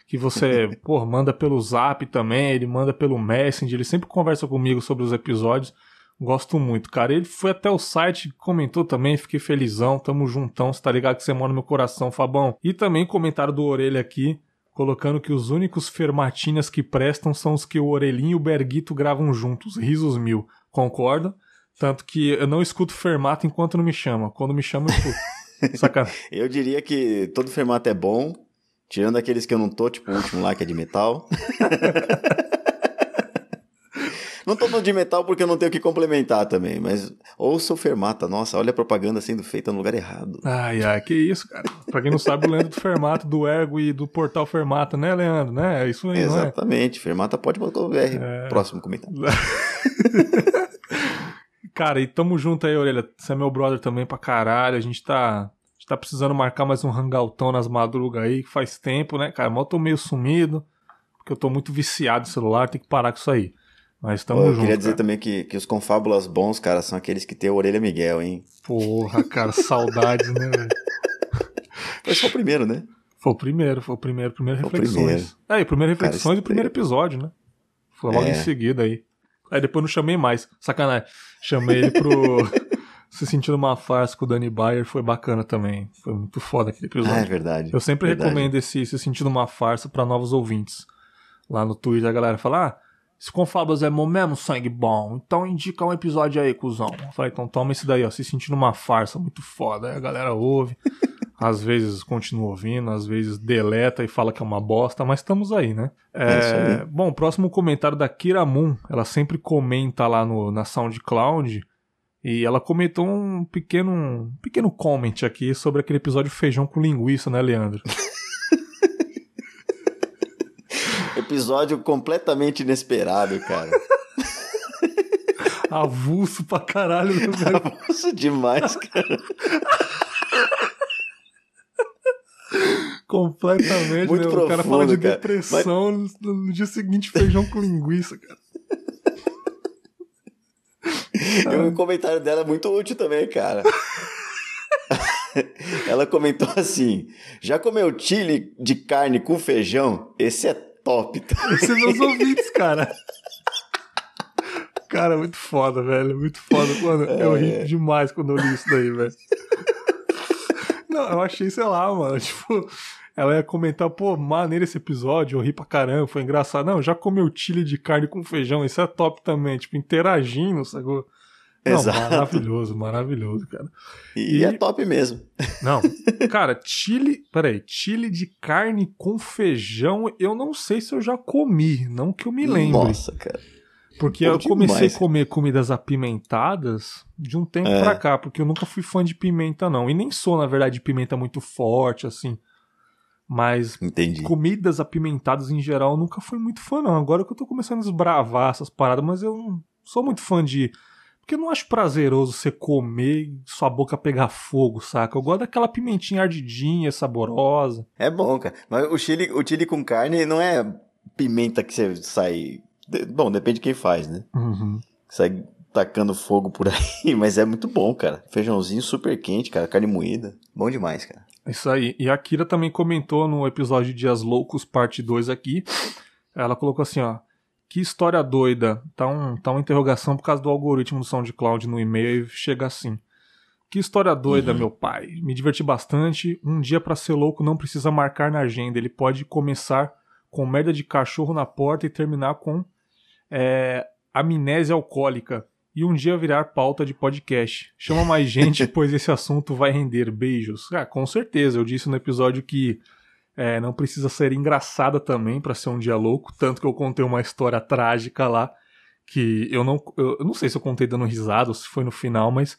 que você, pô, manda pelo Zap também, ele manda pelo Messenger, ele sempre conversa comigo sobre os episódios. Gosto muito, cara. Ele foi até o site, comentou também, fiquei felizão, tamo juntão, você tá ligado que você mora no meu coração, Fabão. E também comentário do Orelha aqui, colocando que os únicos fermatinas que prestam são os que o Orelhinho e o Berguito gravam juntos, risos mil. Concorda? Tanto que eu não escuto Fermata enquanto não me chama. Quando me chama, eu escuto. Sacanagem. Eu diria que todo formato é bom, tirando aqueles que eu não tô, tipo o último lá que é de metal. não tô falando de metal porque eu não tenho o que complementar também, mas ouça o Fermata. Nossa, olha a propaganda sendo feita no lugar errado. Ai, ai, que isso, cara. Pra quem não sabe, o Leandro do Fermata, do Ergo e do Portal Fermata, né, Leandro? Né? É isso aí, é? Exatamente, Fermata pode botar o VR. Próximo comentário. Cara, e tamo junto aí, Orelha. Você é meu brother também pra caralho. A gente tá, tá precisando marcar mais um hangoutão nas madrugas aí, que faz tempo, né, cara? Mas eu tô meio sumido, porque eu tô muito viciado no celular, tem que parar com isso aí. Mas tamo Pô, eu junto. queria dizer cara. também que, que os confábulas bons, cara, são aqueles que tem a orelha Miguel, hein? Porra, cara, saudades, né, velho? Foi só o primeiro, né? Foi o primeiro, foi o primeiro, primeiro Foi o reflexões. primeiro. É, e primeiro Cara, reflexões e o primeiro episódio, né? Foi logo É. em seguida aí. Aí depois não chamei mais. Sacanagem. Chamei ele pro. Se sentindo uma farsa com o Danny Bayer foi bacana também. Foi muito foda aquele episódio. Ah, é verdade. Eu sempre Verdade. recomendo esse Se Sentindo Uma Farsa pra novos ouvintes. Lá no Twitter a galera fala: Ah, esse Confabas é bom mesmo, sangue bom. Então indica um episódio aí, cuzão. Eu falei, então toma esse daí, ó. Se Sentindo Uma Farsa, muito foda. Aí a galera ouve. às vezes continua ouvindo, às vezes deleta e fala que é uma bosta, mas estamos aí, né? É isso aí. Bom, próximo comentário da Kira Moon. Ela sempre comenta lá no, na SoundCloud. E ela comentou um pequeno, um pequeno comment aqui sobre aquele episódio feijão com linguiça, né, Leandro? Episódio completamente inesperado, cara. Avulso pra caralho, né, velho? Nossa, demais, cara. Completamente, Muito né? O cara fala de profundo, cara. depressão no, no dia seguinte feijão com linguiça, cara. E o comentário dela é muito útil também, cara. Ela comentou assim: já comeu chile de carne com feijão? Esse é top. tá? Esse é meus ouvintes, cara. Cara, muito foda, velho. Muito foda. Mano, eu ri demais quando eu li isso daí, velho. Não, eu achei, sei lá, mano. Tipo, ela ia comentar, pô, maneiro esse episódio, eu ri pra caramba, foi engraçado. Não, já comeu chile de carne com feijão, isso é top também. Tipo, interagindo, sacou? Não, Exato. maravilhoso, maravilhoso, cara. E, E- é top mesmo. Não, cara, chile. Peraí, chile de carne com feijão, eu não sei se eu já comi, não que eu me lembre. Nossa, cara. Porque eu comecei demais. a comer comidas apimentadas de um tempo É. pra cá, porque eu nunca fui fã de pimenta, não. E nem sou, na verdade, de pimenta muito forte, assim. Mas Entendi. comidas apimentadas em geral eu nunca fui muito fã, não. Agora que eu tô começando a desbravar essas paradas, mas eu não sou muito fã de. Porque eu não acho prazeroso você comer e sua boca pegar fogo, saca? Eu gosto daquela pimentinha ardidinha, saborosa. É bom, cara. Mas o chile, o chile com carne não é pimenta que você sai. de- Bom, depende de quem faz, né? Uhum. Sai tacando fogo por aí, mas é muito bom, cara. Feijãozinho super quente, cara. Carne moída. Bom demais, cara. Isso aí. E a Kira também comentou no episódio Dias Loucos, parte 2 aqui. Ela colocou assim, ó. Que história doida. Tá, um, tá uma interrogação por causa do algoritmo do SoundCloud no e-mail e chega assim. Que história doida, Uhum. meu pai. Me diverti bastante. Um dia pra ser louco não precisa marcar na agenda. Ele pode começar com merda de cachorro na porta e terminar com é, amnésia alcoólica. E um dia virar pauta de podcast. Chama mais gente, pois esse assunto vai render. Beijos. Ah, com certeza. Eu disse no episódio que é, não precisa ser engraçada também pra ser um dia louco. Tanto que eu contei uma história trágica lá. Que eu não, eu, eu não sei se eu contei dando risada ou se foi no final, mas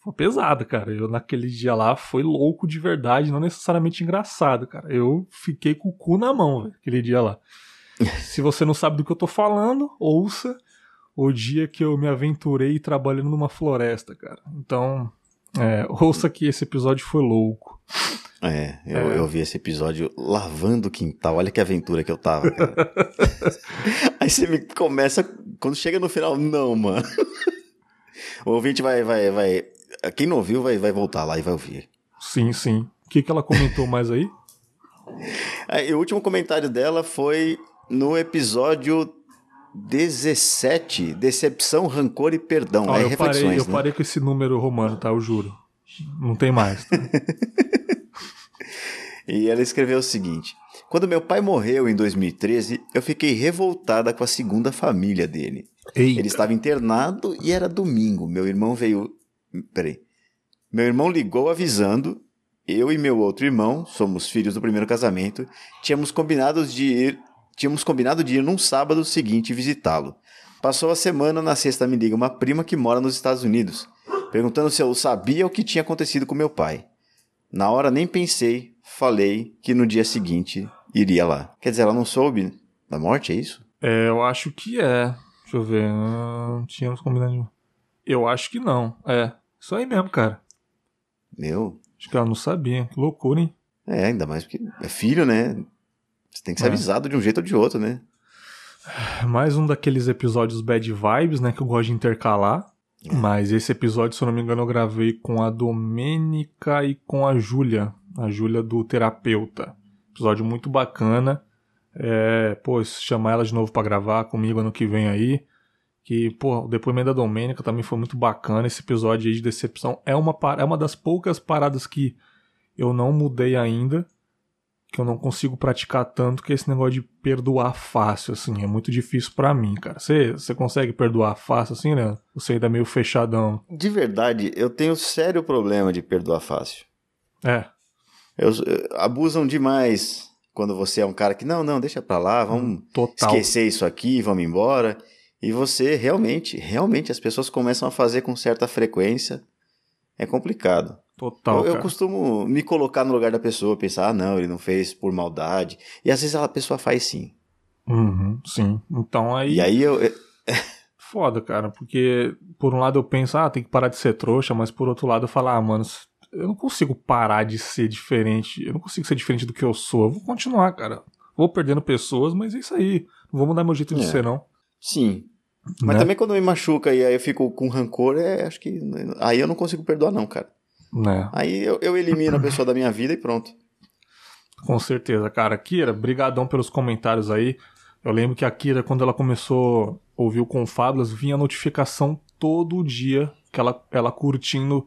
foi pesada, cara. Eu naquele dia lá foi louco de verdade, não necessariamente engraçado, cara. Eu fiquei com o cu na mão, velho, aquele dia lá. Se você não sabe do que eu tô falando, ouça o dia que eu me aventurei trabalhando numa floresta, cara. Então, é, ouça que esse episódio foi louco. É, eu, É. eu vi esse episódio lavando o quintal. Olha que aventura que eu tava, cara. Aí você me começa. Quando chega no final, não, mano. O ouvinte vai. vai, vai quem não ouviu vai, vai voltar lá e vai ouvir. Sim, sim. O que, que ela comentou mais aí? Aí, o último comentário dela foi no episódio 17, Decepção, Rancor e Perdão. É eu, reflexões, parei, eu né? parei com esse número romano, tá? Eu juro. Não tem mais. tá? E ela escreveu o seguinte: Quando meu pai morreu em 2013, eu fiquei revoltada com a segunda família dele. Eita. Ele estava internado e era domingo. Meu irmão veio. Peraí. Meu irmão ligou avisando. Eu e meu outro irmão, somos filhos do primeiro casamento, tínhamos combinado de ir, tínhamos combinado de ir num sábado seguinte visitá-lo. Passou a semana, na sexta me liga uma prima que mora nos Estados Unidos, perguntando se eu sabia o que tinha acontecido com meu pai. Na hora nem pensei, falei que no dia seguinte iria lá. Quer dizer, ela não soube da morte, é isso? É, eu acho que é. Deixa eu ver. Ah, tínhamos combinado. Eu acho que não. É. Isso aí mesmo, cara. Meu, Acho que ela não sabia. Que loucura, hein? É, ainda mais porque é filho, né? Você tem que ser É. avisado de um jeito ou de outro, né? Mais um daqueles episódios bad vibes, né? Que eu gosto de intercalar. Mas esse episódio, se eu não me engano, eu gravei com a Domênica e com a Júlia. A Júlia do Terapeuta. Episódio muito bacana. É, pô, chamar ela de novo pra gravar comigo ano que vem aí. Que, pô, o depoimento da Domênica também foi muito bacana. Esse episódio aí de decepção é uma, é uma das poucas paradas que eu não mudei ainda. Que eu não consigo praticar tanto que é esse negócio de perdoar fácil, assim. É muito difícil pra mim, cara. Você você consegue perdoar fácil, assim, né? Você ainda é meio fechadão. De verdade, eu tenho sério problema de perdoar fácil. É, Eu, eh, abusam demais quando você é um cara que, não, não, deixa pra lá, vamos total. esquecer isso aqui, vamos embora. E você realmente, realmente, as pessoas começam a fazer com certa frequência. É complicado. Total, eu, eu costumo me colocar no lugar da pessoa, pensar, ah, não, ele não fez por maldade. E às vezes a pessoa faz sim. Uhum, sim. Então aí, E aí eu, eh, foda, cara. Porque por um lado eu penso, ah, tem que parar de ser trouxa, mas por outro lado eu falo, ah, mano, eu não consigo parar de ser diferente. Eu não consigo ser diferente do que eu sou. Eu vou continuar, cara. Vou perdendo pessoas, mas é isso aí. Não vou mudar meu jeito de É. ser, não. sim, Mas né? também quando me machuca e aí eu fico com rancor, é, acho que. Aí eu não consigo perdoar, não, cara. Né? Aí eu, eu elimino a pessoa da minha vida e pronto. Com certeza, cara. Kira, brigadão pelos comentários aí. Eu lembro que a Kira, quando ela começou a ouvir o Confábulas, vinha notificação todo dia que ela, ela curtindo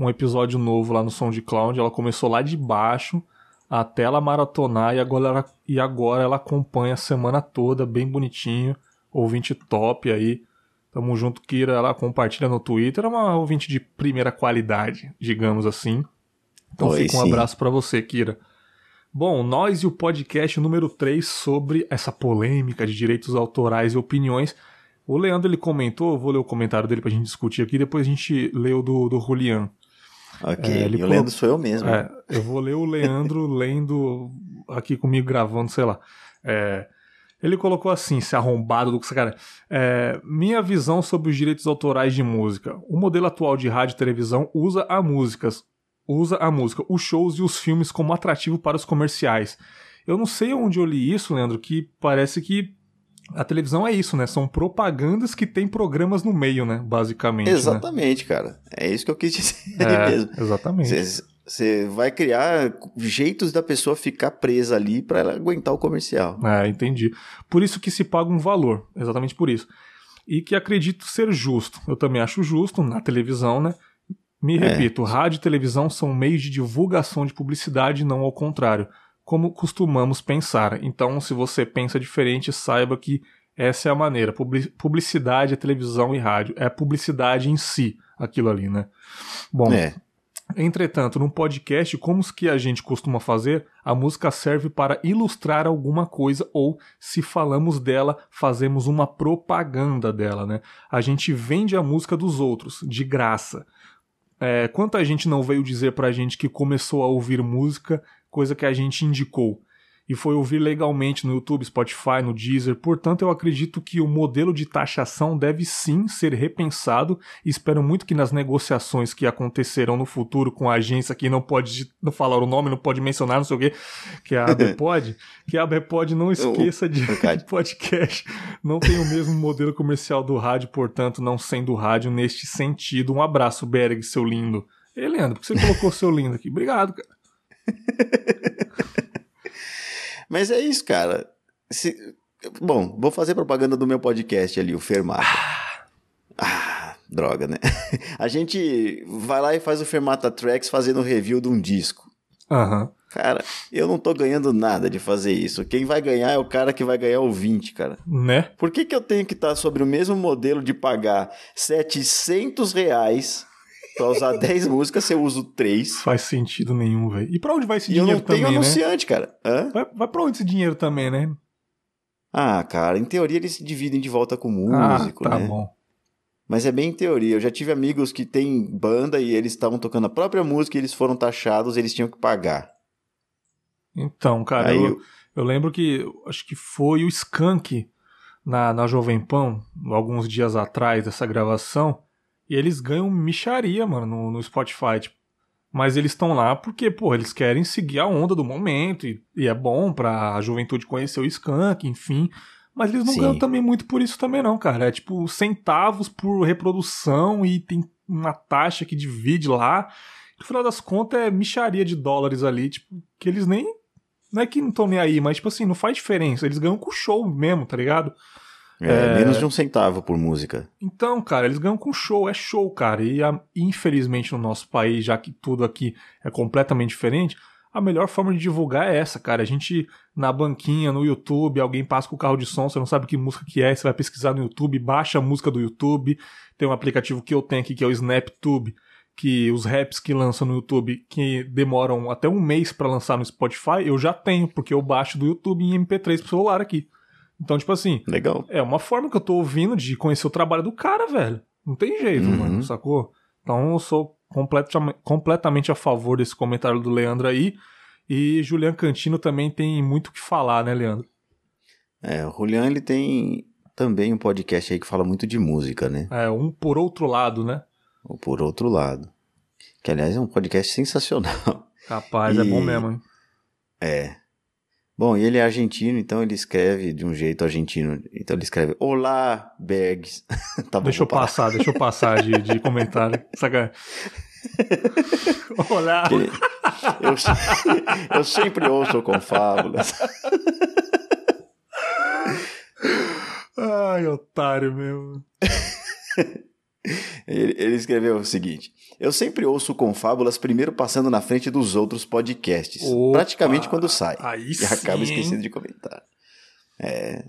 um episódio novo lá no SoundCloud. Ela começou lá de baixo até ela maratonar e agora ela, e agora ela acompanha a semana toda, bem bonitinho. Ouvinte top aí. Tamo junto, Kira. Ela compartilha no Twitter. É uma ouvinte de primeira qualidade, digamos assim. Então Oi, fica um sim. abraço pra você, Kira. Bom, nós e o podcast número 3 sobre essa polêmica de direitos autorais e opiniões. O Leandro ele comentou, eu vou ler o comentário dele pra gente discutir aqui, depois a gente lê o do, do Julian. Ok, É, ele e o Leandro sou eu mesmo. É, eu vou ler o Leandro lendo aqui comigo gravando, sei lá. É, ele colocou assim, se arrombado do que cara. É, minha visão sobre os direitos autorais de música. O modelo atual de rádio e televisão usa a músicas, usa a música, os shows e os filmes como atrativo para os comerciais. Eu não sei onde eu li isso, Leandro, que parece que a televisão é isso, né? São propagandas que tem programas no meio, né? Basicamente. né? Exatamente, cara. É isso que eu quis dizer É, mesmo. exatamente. Você vai criar jeitos da pessoa ficar presa ali para ela aguentar o comercial. É, entendi. Por isso que se paga um valor, exatamente por isso. E que acredito ser justo. Eu também acho justo na televisão, né? Me É. repito, rádio e televisão são meios de divulgação de publicidade, não ao contrário, como costumamos pensar. Então, se você pensa diferente, saiba que essa é a maneira. Publi- Publicidade é televisão e rádio. É publicidade em si, aquilo ali, né? Bom, É. Entretanto, num podcast, como os que a gente costuma fazer, a música serve para ilustrar alguma coisa ou, se falamos dela, fazemos uma propaganda dela, né? A gente vende a música dos outros, de graça. É, quanta gente não veio dizer pra gente que começou a ouvir música, coisa que a gente indicou, e foi ouvir legalmente no YouTube, Spotify, no Deezer. Portanto, eu acredito que o modelo de taxação deve sim ser repensado e espero muito que nas negociações que acontecerão no futuro com a agência que não pode não falar o nome, não pode mencionar, não sei o quê, que é a ABPOD, que a ABPOD não esqueça de, de podcast. Não tem o mesmo modelo comercial do rádio, portanto, não sendo rádio neste sentido. Um abraço, Berg, seu lindo. Ei, Leandro, por que você colocou seu lindo aqui? Obrigado, cara. Mas é isso, cara. Se- Bom, vou fazer propaganda do meu podcast ali, o Fermata. Ah, droga, né? A gente vai lá e faz o Fermata Tracks fazendo review de um disco. Aham. Cara, eu não tô ganhando nada de fazer isso. Quem vai ganhar é o cara que vai ganhar o 20, cara. Né? Por que, que eu tenho que estar sobre o mesmo modelo de pagar 700 reais pra usar 10 músicas se eu uso 3? Faz sentido nenhum, velho. E pra onde vai esse E eu dinheiro não tenho também, né? anunciante, cara. Hã? Vai, vai pra onde esse dinheiro também, né? Ah, cara, em teoria eles se dividem de volta com o ah, músico, tá né? bom. Mas é bem em teoria. Eu já tive amigos que têm banda e eles estavam tocando a própria música e eles foram taxados, eles tinham que pagar. Então, cara, eu, eu- eu lembro que acho que foi o Skank na, na Jovem Pan, alguns dias atrás dessa gravação, e eles ganham micharia, mano, no, no Spotify. Tipo, mas eles estão lá porque, pô, eles querem seguir a onda do momento, e, e é bom pra juventude conhecer o Skank, enfim. Mas eles não Sim. ganham também muito por isso também, não, cara. É tipo centavos por reprodução e tem uma taxa que divide lá. No final das contas é micharia de dólares ali, tipo, que eles nem. Não é que não estão nem aí, mas tipo assim, não faz diferença. Eles ganham com show mesmo, tá ligado? É, menos de um centavo por música. Então, cara, eles ganham com show, é show, cara. E a- infelizmente no nosso país, já que tudo aqui é completamente diferente, a melhor forma de divulgar é essa, cara. A gente na banquinha, no YouTube, alguém passa com o carro de som, você não sabe que música que é, você vai pesquisar no YouTube, baixa a música do YouTube. Tem um aplicativo que eu tenho aqui que é o SnapTube, que os raps que lançam no YouTube, que demoram até um mês pra lançar no Spotify, eu já tenho, porque eu baixo do YouTube em MP3 pro celular aqui. Então, tipo assim, Legal. é uma forma que eu tô ouvindo de conhecer o trabalho do cara, velho. Não tem jeito, Uhum. mano, sacou? Então eu sou completamente, completamente a favor desse comentário do Leandro aí. E Julian Cantino também tem muito o que falar, né, Leandro? É, o Julian, ele tem também um podcast aí que fala muito de música, né? É, um por outro lado, né? Ou por outro lado. Que, aliás, é um podcast sensacional. Capaz, é E- bom mesmo, hein? É. Bom, e ele é argentino, então ele escreve de um jeito argentino. Então ele escreve Olá, Bergs. tá bom, Deixa eu parar. passar, deixa eu passar de, de comentário. Saca? Olá! Ele- Eu, eu sempre ouço confábulas. Ai, otário mesmo. Ele, ele escreveu o seguinte: Eu sempre ouço confábulas primeiro passando na frente dos outros podcasts. Opa! praticamente quando sai. Aí E acaba sim, esquecendo de comentar. É.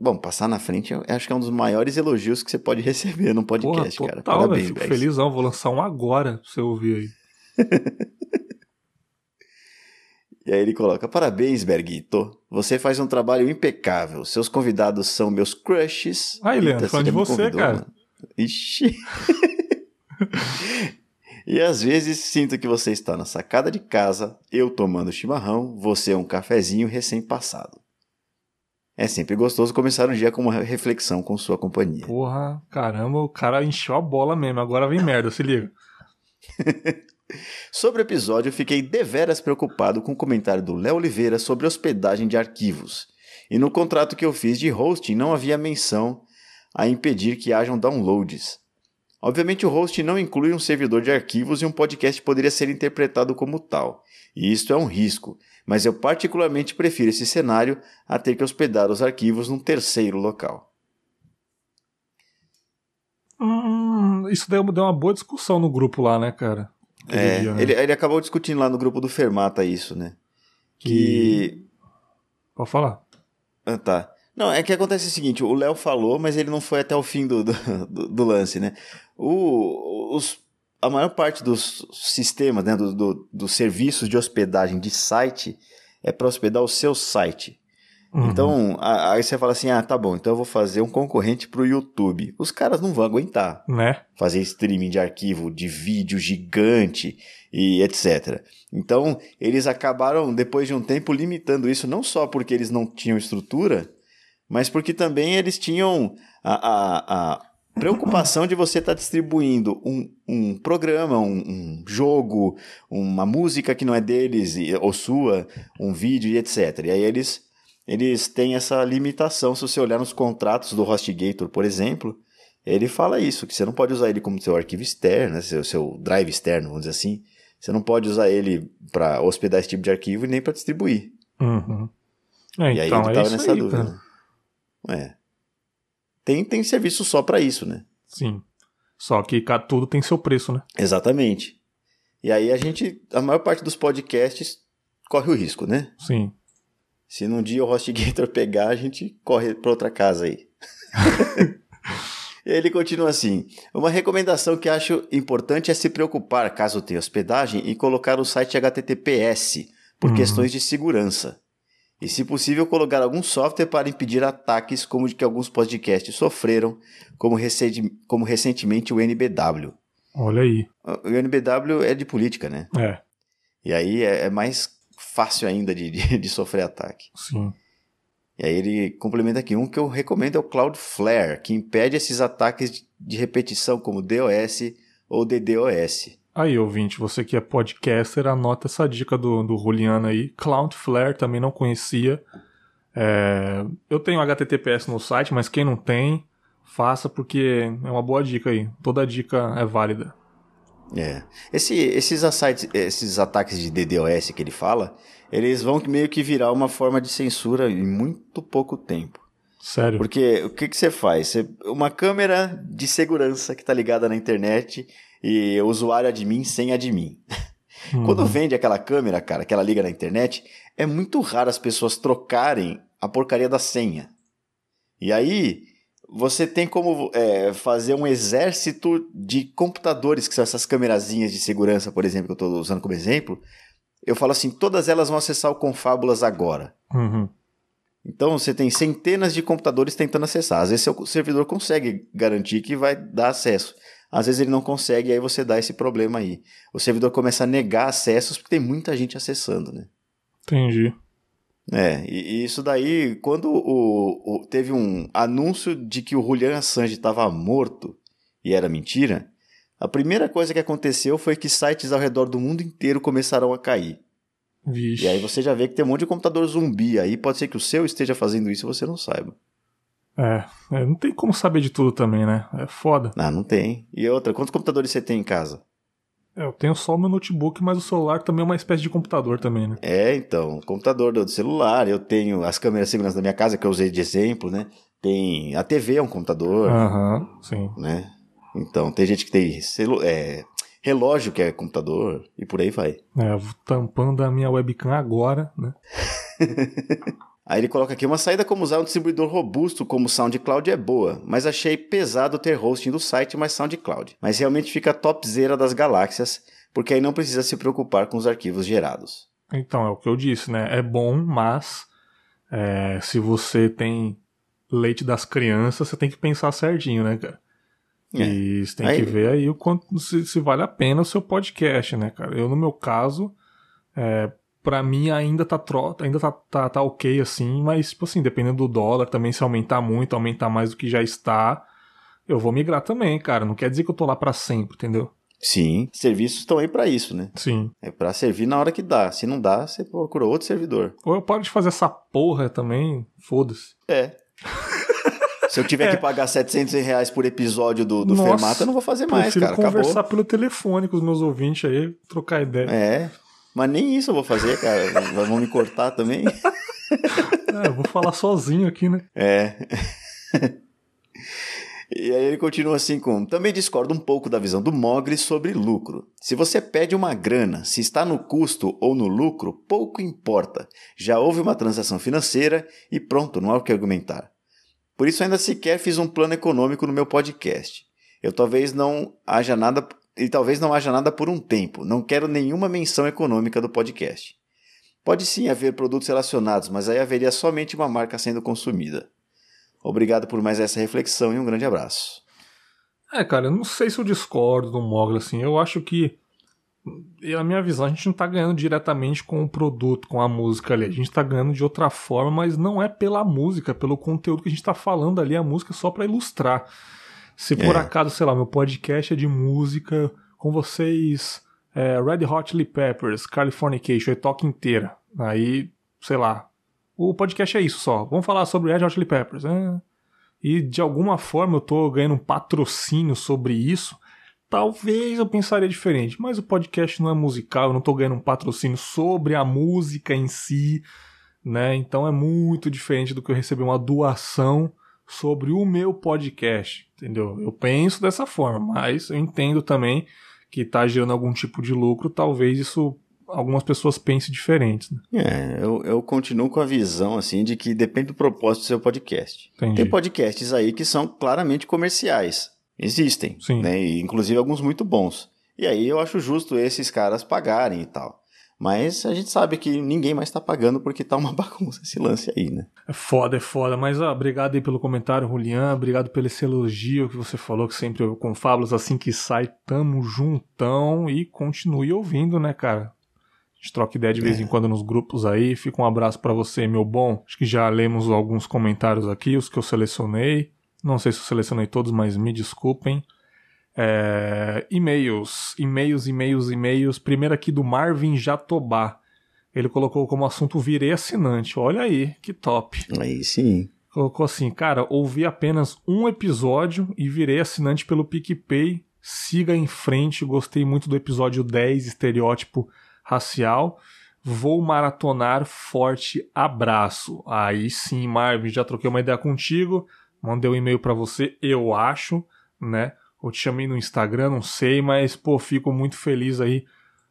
Bom, passar na frente acho que é um dos maiores elogios que você pode receber num Porra, podcast, total, cara. velho. Parabéns, Fico Bergs. felizão. Vou lançar um agora pra você ouvir aí. E aí ele coloca: Parabéns, Berguito. Você faz um trabalho impecável. Seus convidados são meus crushes. Aí, Leandro, Eita, falando de você, convidou, cara. mano. Ixi. e às vezes sinto que você está na sacada de casa, eu tomando chimarrão, você um cafezinho recém-passado. É sempre gostoso começar um dia com uma reflexão com sua companhia. Porra, caramba, o cara encheu a bola mesmo. Agora vem merda, se liga. Sobre o episódio, fiquei deveras preocupado com o comentário do Léo Oliveira sobre hospedagem de arquivos. E no contrato que eu fiz de hosting não havia menção a impedir que hajam downloads. Obviamente, o host não inclui um servidor de arquivos e um podcast poderia ser interpretado como tal. E isto é um risco, mas eu particularmente prefiro esse cenário a ter que hospedar os arquivos num terceiro local. Hum, isso deu, deu uma boa discussão no grupo lá, né, cara? É, dia, né? ele, ele acabou discutindo lá no grupo do Fermata isso, né? Que. Pode falar. Ah, tá. Não, é que acontece o seguinte: o Léo falou, mas ele não foi até o fim do, do, do- do lance, né? O, os, a maior parte dos sistemas, né, do, do- dos serviços de hospedagem de site é para hospedar o seu site. Uhum. Então, a- aí você fala assim: ah, tá bom, então eu vou fazer um concorrente pro YouTube. Os caras não vão aguentar Né? fazer streaming de arquivo de vídeo gigante e etc. Então, eles acabaram, depois de um tempo, limitando isso, não só porque eles não tinham estrutura, mas porque também eles tinham a, a, a preocupação de você estar distribuindo um, um programa, um, um jogo, uma música que não é deles ou sua, um vídeo e etc. E aí eles, eles têm essa limitação. Se você olhar nos contratos do HostGator, por exemplo, ele fala isso, que você não pode usar ele como seu arquivo externo, né, seu, seu drive externo, vamos dizer assim. Você não pode usar ele para hospedar esse tipo de arquivo e nem para distribuir. Uhum. É, e aí então, ele é tava isso nessa aí, dúvida. É. Tem, tem serviço só para isso, né? Sim. Só que tudo tem seu preço, né? Exatamente. E aí a gente, a maior parte dos podcasts corre o risco, né? Sim. Se num dia o HostGator pegar, a gente corre para outra casa aí. E ele continua assim: Uma recomendação que acho importante é se preocupar, caso tenha hospedagem, e colocar o site HTTPS, por Uhum. questões de segurança. E, se possível, colocar algum software para impedir ataques como o de que alguns podcasts sofreram, como, recente- como recentemente o NBW. Olha aí. O NBW é de política, né? É, E aí é, é mais fácil ainda de, de, de sofrer ataque. sim. E aí ele complementa aqui, um que eu recomendo é o Cloudflare, que impede esses ataques de- de repetição como DOS ou DDoS. Aí, ouvinte, você que é podcaster, anota essa dica do, do Juliano aí. Cloudflare também não conhecia. É, eu tenho HTTPS no site, mas quem não tem, faça porque é uma boa dica aí. Toda dica é válida. É. Esse- esses, assites- esses ataques de DDoS que ele fala, eles vão meio que virar uma forma de censura em muito pouco tempo. Sério. Porque o que, que você faz? Você- uma câmera de segurança que está ligada na internet e usuário admin sem admin. Uhum. Quando vende aquela câmera, cara, que ela liga na internet, é muito raro as pessoas trocarem a porcaria da senha. E aí, você tem como é, fazer um exército de computadores, que são essas câmerazinhas de segurança, por exemplo, que eu estou usando como exemplo. Eu falo assim, todas elas vão acessar o Confábulas agora. Uhum. Então você tem centenas de computadores tentando acessar. Às vezes seu servidor consegue garantir que vai dar acesso. Às vezes ele não consegue e aí você dá esse problema aí. O servidor começa a negar acessos porque tem muita gente acessando, né? Entendi. É, e, isso daí, quando o, o- teve um anúncio de que o Julian Assange estava morto e era mentira, a primeira coisa que aconteceu foi que sites ao redor do mundo inteiro começaram a cair. Vixe. E aí você já vê que tem um monte de computador zumbi aí, pode ser que o seu esteja fazendo isso e você não saiba. É, é, não tem como saber de tudo também, né? É foda. Ah, não tem. E outra, quantos computadores você tem em casa? É, eu tenho só o meu notebook, mas o celular também é uma espécie de computador também, né? É, então, computador do celular, eu tenho as câmeras de segurança da minha casa que eu usei de exemplo, né? Tem a TV é um computador, Aham, sim. né? Então, tem gente que tem celu é, relógio que é computador e por aí vai. É, eu vou tampando a minha webcam agora, né? Aí ele coloca aqui uma saída como usar um distribuidor robusto como o SoundCloud é boa, mas achei pesado ter hosting do site mais SoundCloud. Mas realmente fica topzera das galáxias, porque aí não precisa se preocupar com os arquivos gerados. Então, é o que eu disse, né? É bom, mas é, se você tem leite das crianças, você tem que pensar certinho, né, cara? É. E você tem Aí- que ver aí o quanto se, se vale a pena o seu podcast, né, cara? Eu, no meu caso, é, para mim ainda tá, tro ainda tá, tá, tá ok assim, mas, tipo assim, dependendo do dólar também, se aumentar muito, aumentar mais do que já está, eu vou migrar também, cara. Não quer dizer que eu tô lá pra sempre, entendeu? Sim, serviços estão aí para isso, né? Sim. É para servir na hora que dá. Se não dá, você procura outro servidor. Ou eu paro de fazer essa porra também, foda-se. É. Se eu tiver É. que pagar 700 reais por episódio do, do Nossa, Fermata, eu não vou fazer mais, cara. conversar Acabou. pelo telefone com os meus ouvintes aí, trocar ideia. É. Mas nem isso eu vou fazer, cara. Vão me cortar também. É, eu vou falar sozinho aqui, né? É. E aí ele continua assim com: Também discordo um pouco da visão do Mogli sobre lucro. Se você pede uma grana, se está no custo ou no lucro, pouco importa. Já houve uma transação financeira e pronto, não há o que argumentar. Por isso ainda sequer fiz um plano econômico no meu podcast. Eu talvez não haja nada e talvez não haja nada por um tempo. Não quero nenhuma menção econômica do podcast. Pode sim haver produtos relacionados, mas aí haveria somente uma marca sendo consumida. Obrigado por mais essa reflexão e um grande abraço. É, cara, eu não sei se eu discordo do Mogli, assim. Eu acho que, na minha visão, a gente não tá ganhando diretamente com o produto, com a música ali. A gente tá ganhando de outra forma, mas não é pela música, pelo conteúdo que a gente tá falando ali, a música é só pra ilustrar. Se por É. acaso, sei lá, meu podcast é de música, com vocês, é, Red Hot Chili Peppers, Californication, e toca inteira. Aí, sei lá, o podcast é isso só. Vamos falar sobre Red Hot Chili Peppers. É, e de alguma forma eu tô ganhando um patrocínio sobre isso, talvez eu pensaria diferente. Mas o podcast não é musical, eu não tô ganhando um patrocínio sobre a música em si, né? Então é muito diferente do que eu receber uma doação sobre o meu podcast, entendeu? Eu penso dessa forma, mas eu entendo também que tá gerando algum tipo de lucro, talvez isso algumas pessoas pensem diferentes, né? É, eu, eu continuo com a visão assim de que depende do propósito do seu podcast. Entendi. Tem podcasts aí que são claramente comerciais. Existem, Sim. né? E, inclusive alguns muito bons. E aí eu acho justo esses caras pagarem e tal. Mas a gente sabe que ninguém mais tá pagando porque tá uma bagunça esse lance aí, né? É foda, é foda. Mas obrigado aí pelo comentário, Julian. Obrigado pelo esse elogio que você falou, que sempre eu com Fábulas assim que sai, tamo juntão e continue ouvindo, né, cara? A gente troca ideia de vez em quando nos grupos aí. Fica um abraço pra você, meu bom. Acho que já lemos alguns comentários aqui, os que eu selecionei. Não sei se eu selecionei todos, mas me desculpem. É, e-mails, e-mails, e-mails, e-mails. Primeiro aqui do Marvin Jatobá. Ele colocou como assunto virei assinante. Olha aí, que top. Aí sim. Colocou assim, cara, ouvi apenas um episódio e virei assinante pelo PicPay. Siga em frente, gostei muito do episódio 10, estereótipo racial. Vou maratonar, forte abraço. Aí sim, Marvin, já troquei uma ideia contigo. Mandei um e-mail pra você, eu acho, né? Eu te chamei no Instagram, não sei, mas, pô, fico muito feliz aí.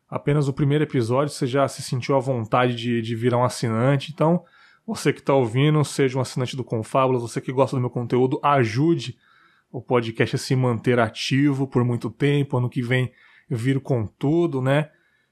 Apenas o primeiro episódio, você já se sentiu à vontade de, de virar um assinante. Então, você que está ouvindo, seja um assinante do Confábulas, você que gosta do meu conteúdo, ajude o podcast a se manter ativo por muito tempo. Ano que vem eu viro com tudo, né?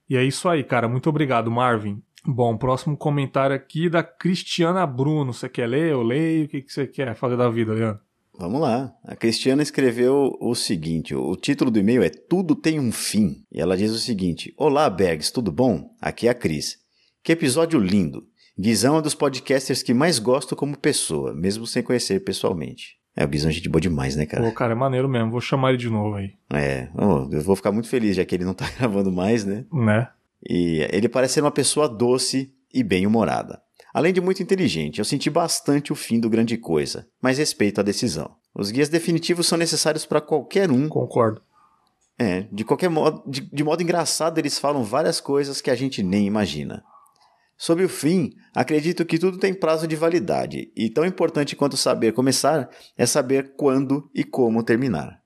E é isso aí, cara. Muito obrigado, Marvin. Bom, próximo comentário aqui da Cristiana Bruno. Você quer ler? Eu leio? O que, que você quer fazer da vida, Leandro? Vamos lá. A Cristiana escreveu o seguinte: o título do e-mail é Tudo tem um fim. E ela diz o seguinte: Olá, Bergs, tudo bom? Aqui é a Cris. Que episódio lindo. Guizão é um dos podcasters que mais gosto como pessoa, mesmo sem conhecer pessoalmente. É, o Guizão é gente boa demais, né, Pô, cara? cara, é maneiro mesmo. Vou chamar ele de novo aí, É, oh, eu vou ficar muito feliz já que ele não tá gravando mais, né? né? E ele parece ser uma pessoa doce e bem-humorada. Além de muito inteligente, eu senti bastante o fim do grande coisa, mas respeito a decisão. Os guias definitivos são necessários para qualquer um. Concordo. É, de qualquer modo, de, de modo engraçado, eles falam várias coisas que a gente nem imagina. Sobre o fim, acredito que tudo tem prazo de validade, e tão importante quanto saber começar é saber quando e como terminar.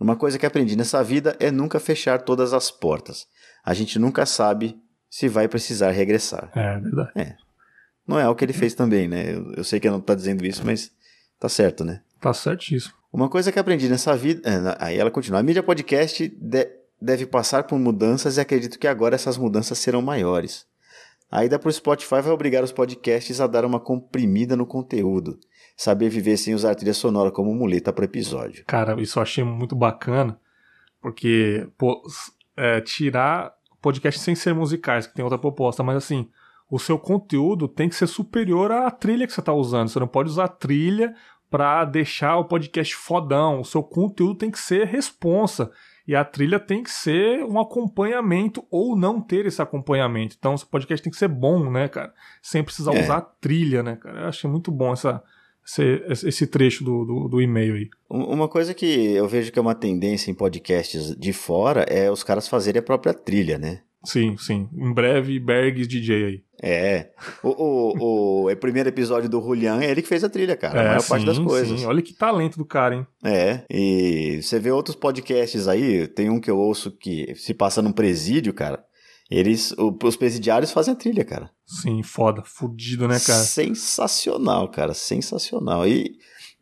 Uma coisa que aprendi nessa vida é nunca fechar todas as portas. A gente nunca sabe se vai precisar regressar. É verdade. Não é o que ele fez também, né? Eu, eu sei que ele não tá dizendo isso, mas tá certo, né? Tá certíssimo. Uma coisa que aprendi nessa vida. é, Aí ela continua. A mídia podcast de- deve passar por mudanças e acredito que agora essas mudanças serão maiores. A ida para o Spotify vai obrigar os podcasts a dar uma comprimida no conteúdo. Saber viver sem usar trilha sonora como muleta para episódio. Cara, isso eu achei muito bacana, porque, pô, é, tirar podcast sem ser musicais, que tem outra proposta, mas assim, o seu conteúdo tem que ser superior à trilha que você tá usando. Você não pode usar trilha pra deixar o podcast fodão. O seu conteúdo tem que ser responsa. E a trilha tem que ser um acompanhamento ou não ter esse acompanhamento. Então, o seu podcast tem que ser bom, né, cara? Sem precisar É. usar trilha, né, cara? Eu achei muito bom essa, esse, esse trecho do, do, do e-mail aí. Uma coisa que eu vejo que é uma tendência em podcasts de fora é os caras fazerem a própria trilha, né? Sim, sim. Em breve, Bergs DJ aí. É. O, o, o, primeiro episódio do Julian é ele que fez a trilha, cara. É, a maior sim, parte das coisas. Sim. Olha que talento do cara, hein? É. E você vê outros podcasts aí, tem um que eu ouço que se passa num presídio, cara. Eles, os presidiários fazem a trilha, cara. Sim, foda, fudido, né, cara? Sensacional, cara, sensacional. E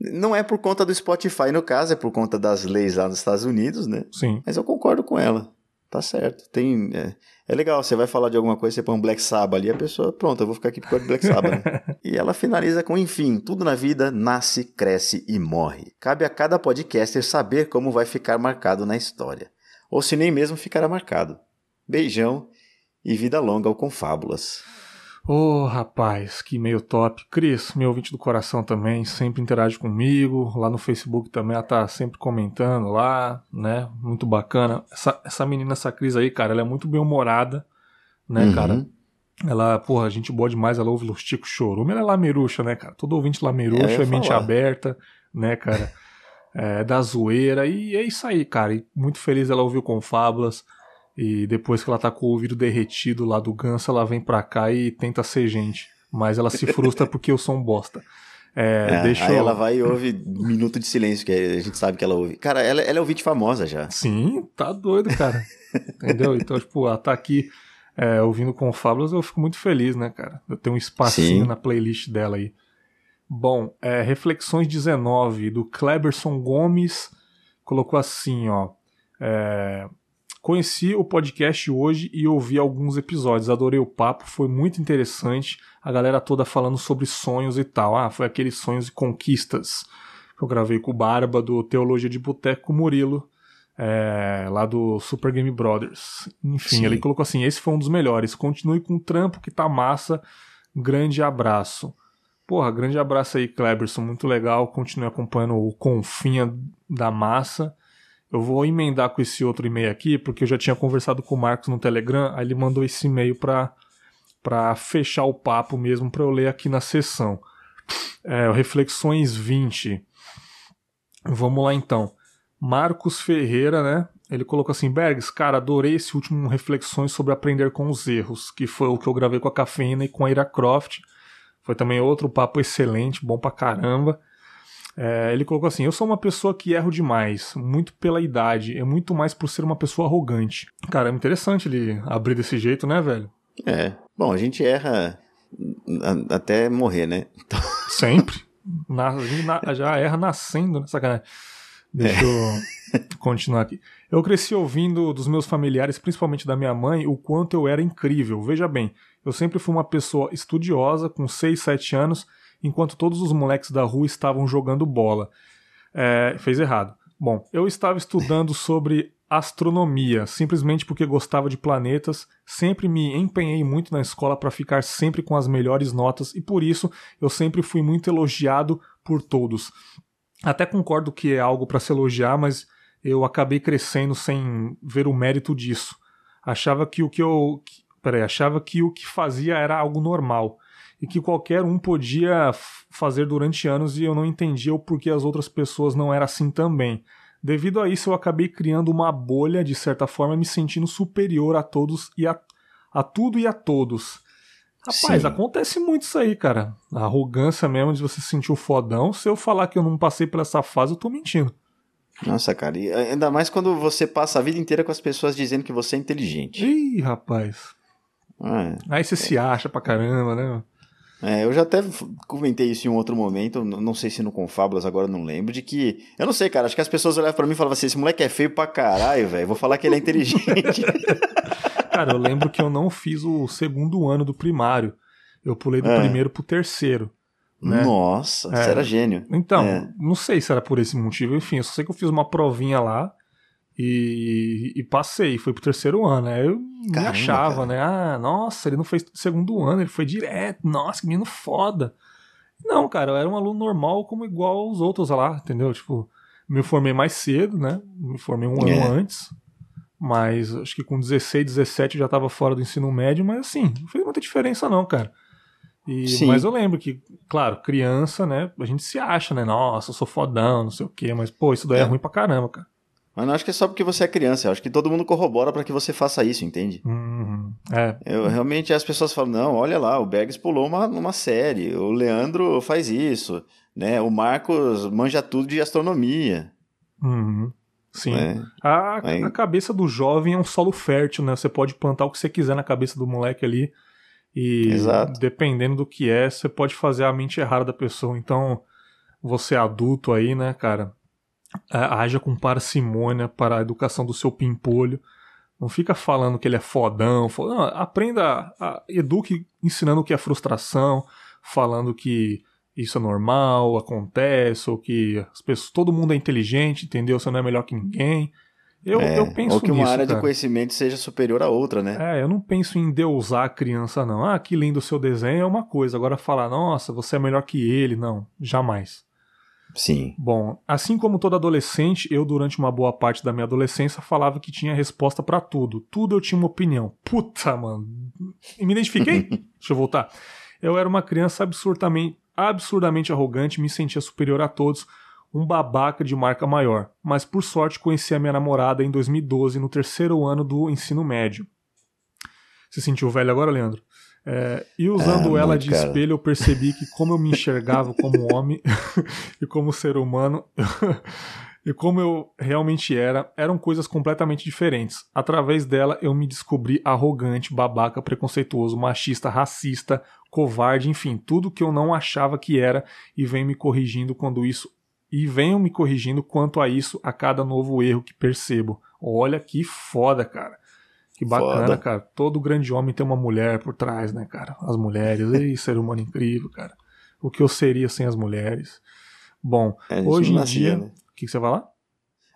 não é por conta do Spotify, no caso, é por conta das leis lá nos Estados Unidos, né? Sim. Mas eu concordo com ela. Tá certo. Tem, é, é legal, você vai falar de alguma coisa, você põe um Black Sabbath ali, a pessoa, pronto, eu vou ficar aqui por causa do Black Sabbath. Né? e ela finaliza com, enfim, tudo na vida nasce, cresce e morre. Cabe a cada podcaster saber como vai ficar marcado na história. Ou se nem mesmo ficará marcado. Beijão e vida longa ao Confábulas. Ô, oh, rapaz, que meio top. Cris, meu ouvinte do coração também, sempre interage comigo. Lá no Facebook também ela tá sempre comentando lá, né? Muito bacana. Essa, essa menina, essa Cris aí, cara, ela é muito bem-humorada, né, uhum. cara? Ela, porra, gente boa demais, ela ouve Los Ticos Chorume. Ela é lameruxa, né, cara? Todo ouvinte lameruxa, é, é mente aberta, né, cara? É, da zoeira. E é isso aí, cara. E muito feliz ela ouviu com Fábulas. E depois que ela tá com o ouvido derretido lá do ganso, ela vem pra cá e tenta ser gente. Mas ela se frustra porque eu sou um bosta. É, é, deixa aí eu... ela vai e ouve Minuto de Silêncio, que a gente sabe que ela ouve. Cara, ela, ela é ouvinte famosa já. Sim, tá doido, cara. Entendeu? Então, tipo, ela tá aqui é, ouvindo com Fábulas, eu fico muito feliz, né, cara? Eu tenho um espacinho Sim. na playlist dela aí. Bom, é, Reflexões 19, do Kleberson Gomes, colocou assim, ó. É, Conheci o podcast hoje e ouvi alguns episódios. Adorei o papo, foi muito interessante. A galera toda falando sobre sonhos e tal. Ah, foi aqueles sonhos e conquistas que eu gravei com o Barba do Teologia de Boteco Murilo, é, lá do Super Game Brothers. Enfim, Sim. ele colocou assim: esse foi um dos melhores. Continue com o trampo que tá massa. Grande abraço. Porra, grande abraço aí, Kleberson. Muito legal. Continue acompanhando o Confinha da Massa. Eu vou emendar com esse outro e-mail aqui, porque eu já tinha conversado com o Marcos no Telegram, aí ele mandou esse e-mail para para fechar o papo mesmo para eu ler aqui na sessão. É, Reflexões 20. Vamos lá então. Marcos Ferreira, né? Ele colocou assim: Bergs, cara, adorei esse último Reflexões sobre aprender com os erros, que foi o que eu gravei com a Cafeína e com a Ira Croft. Foi também outro papo excelente, bom pra caramba. É, ele colocou assim: Eu sou uma pessoa que erro demais, muito pela idade, é muito mais por ser uma pessoa arrogante. Cara, é interessante ele abrir desse jeito, né, velho? É. Bom, a gente erra até morrer, né? Sempre. Na, na, já erra nascendo, né? Sacanagem. Deixa é. eu continuar aqui. Eu cresci ouvindo dos meus familiares, principalmente da minha mãe, o quanto eu era incrível. Veja bem, eu sempre fui uma pessoa estudiosa, com 6, 7 anos, enquanto todos os moleques da rua estavam jogando bola. É, fez errado. Bom, eu estava estudando sobre astronomia, simplesmente porque gostava de planetas, sempre me empenhei muito na escola para ficar sempre com as melhores notas e por isso eu sempre fui muito elogiado por todos. Até concordo que é algo para se elogiar, mas eu acabei crescendo sem ver o mérito disso. Achava que o que eu, peraí, achava que o que fazia era algo normal e que qualquer um podia fazer durante anos e eu não entendia o porquê as outras pessoas não eram assim também. Devido a isso, eu acabei criando uma bolha, de certa forma, me sentindo superior a todos e a, a tudo e a todos. Rapaz, Sim. acontece muito isso aí, cara. A arrogância mesmo de você se sentir o fodão. Se eu falar que eu não passei por essa fase, eu tô mentindo. Nossa, cara, e ainda mais quando você passa a vida inteira com as pessoas dizendo que você é inteligente. Ih, rapaz. É. Aí você é. se acha pra caramba, né? É, eu já até comentei isso em um outro momento, não sei se no Confábulas agora não lembro, de que. Eu não sei, cara, acho que as pessoas olhavam pra mim e falavam assim: esse moleque é feio pra caralho, velho, vou falar que ele é inteligente. cara, eu lembro que eu não fiz o segundo ano do primário. Eu pulei do é. primeiro pro terceiro. Né? Nossa, é. você era gênio. Então, é. não sei se era por esse motivo, enfim, eu só sei que eu fiz uma provinha lá e, e passei, foi pro terceiro ano. Aí eu Caramba, me achava, cara. né? Ah, nossa, ele não fez segundo ano, ele foi direto. Nossa, que menino foda. Não, cara, eu era um aluno normal como igual os outros lá, entendeu? Tipo, me formei mais cedo, né? Me formei um é. ano antes. Mas acho que com 16, 17 já tava fora do ensino médio, mas assim, não fez muita diferença não, cara. E, Sim. mas eu lembro que, claro, criança, né? A gente se acha, né? Nossa, eu sou fodão, não sei o quê. Mas, pô, isso daí é, É. ruim pra caramba, cara. Mas não acho que é só porque você é criança. Eu acho que todo mundo corrobora pra que você faça isso, entende? Uhum. É, Eu realmente as pessoas falam: não, olha lá, o Bergs pulou uma, uma série, o Leandro faz isso, né? O Marcos manja tudo de astronomia. uhum. Sim. né? A, Aí- a cabeça do jovem é um solo fértil, né? Você pode plantar o que você quiser na cabeça do moleque ali. E Exato. dependendo do que é, você pode fazer a mente errada da pessoa. Então, você adulto aí, né, cara? A- Haja com parcimônia para a educação do seu pimpolho. Não fica falando que ele é fodão. fo- Não, aprenda, a, eduque ensinando o que é frustração, falando que isso é normal, acontece, ou que as pessoas, todo mundo é inteligente, entendeu? Você não é melhor que ninguém. Eu, É, eu penso ou que uma nisso, área cara. de conhecimento seja superior a outra, né? É, eu não penso em deusar a criança, não. Ah, que lindo o seu desenho é uma coisa. Agora falar, nossa, você é melhor que ele, não. Jamais. Sim. Bom, assim como todo adolescente, eu durante uma boa parte da minha adolescência falava que tinha resposta pra tudo. Tudo eu tinha uma opinião. Puta, mano. E me identifiquei? Deixa eu voltar. Eu era uma criança absurdamente, absurdamente arrogante, me sentia superior a todos, um babaca de marca maior. Mas por sorte conheci a minha namorada em 2012, no terceiro ano do ensino médio. Se sentiu velho agora, Leandro? É, e usando Ah, ela de cara. espelho, eu percebi que como eu me enxergava como homem e como ser humano e como eu realmente era, eram coisas completamente diferentes. Através dela, eu me descobri arrogante, babaca, preconceituoso, machista, racista, covarde, enfim, tudo que eu não achava que era e venho me corrigindo quando isso e venho me corrigindo quanto a isso a cada novo erro que percebo. Olha que foda, cara. Que bacana, Foda. cara. Todo grande homem tem uma mulher por trás, né, cara? As mulheres, ei, ser humano incrível, cara. O que eu seria sem as mulheres? Bom, gente hoje em nascia, dia. né? O que, que você vai lá?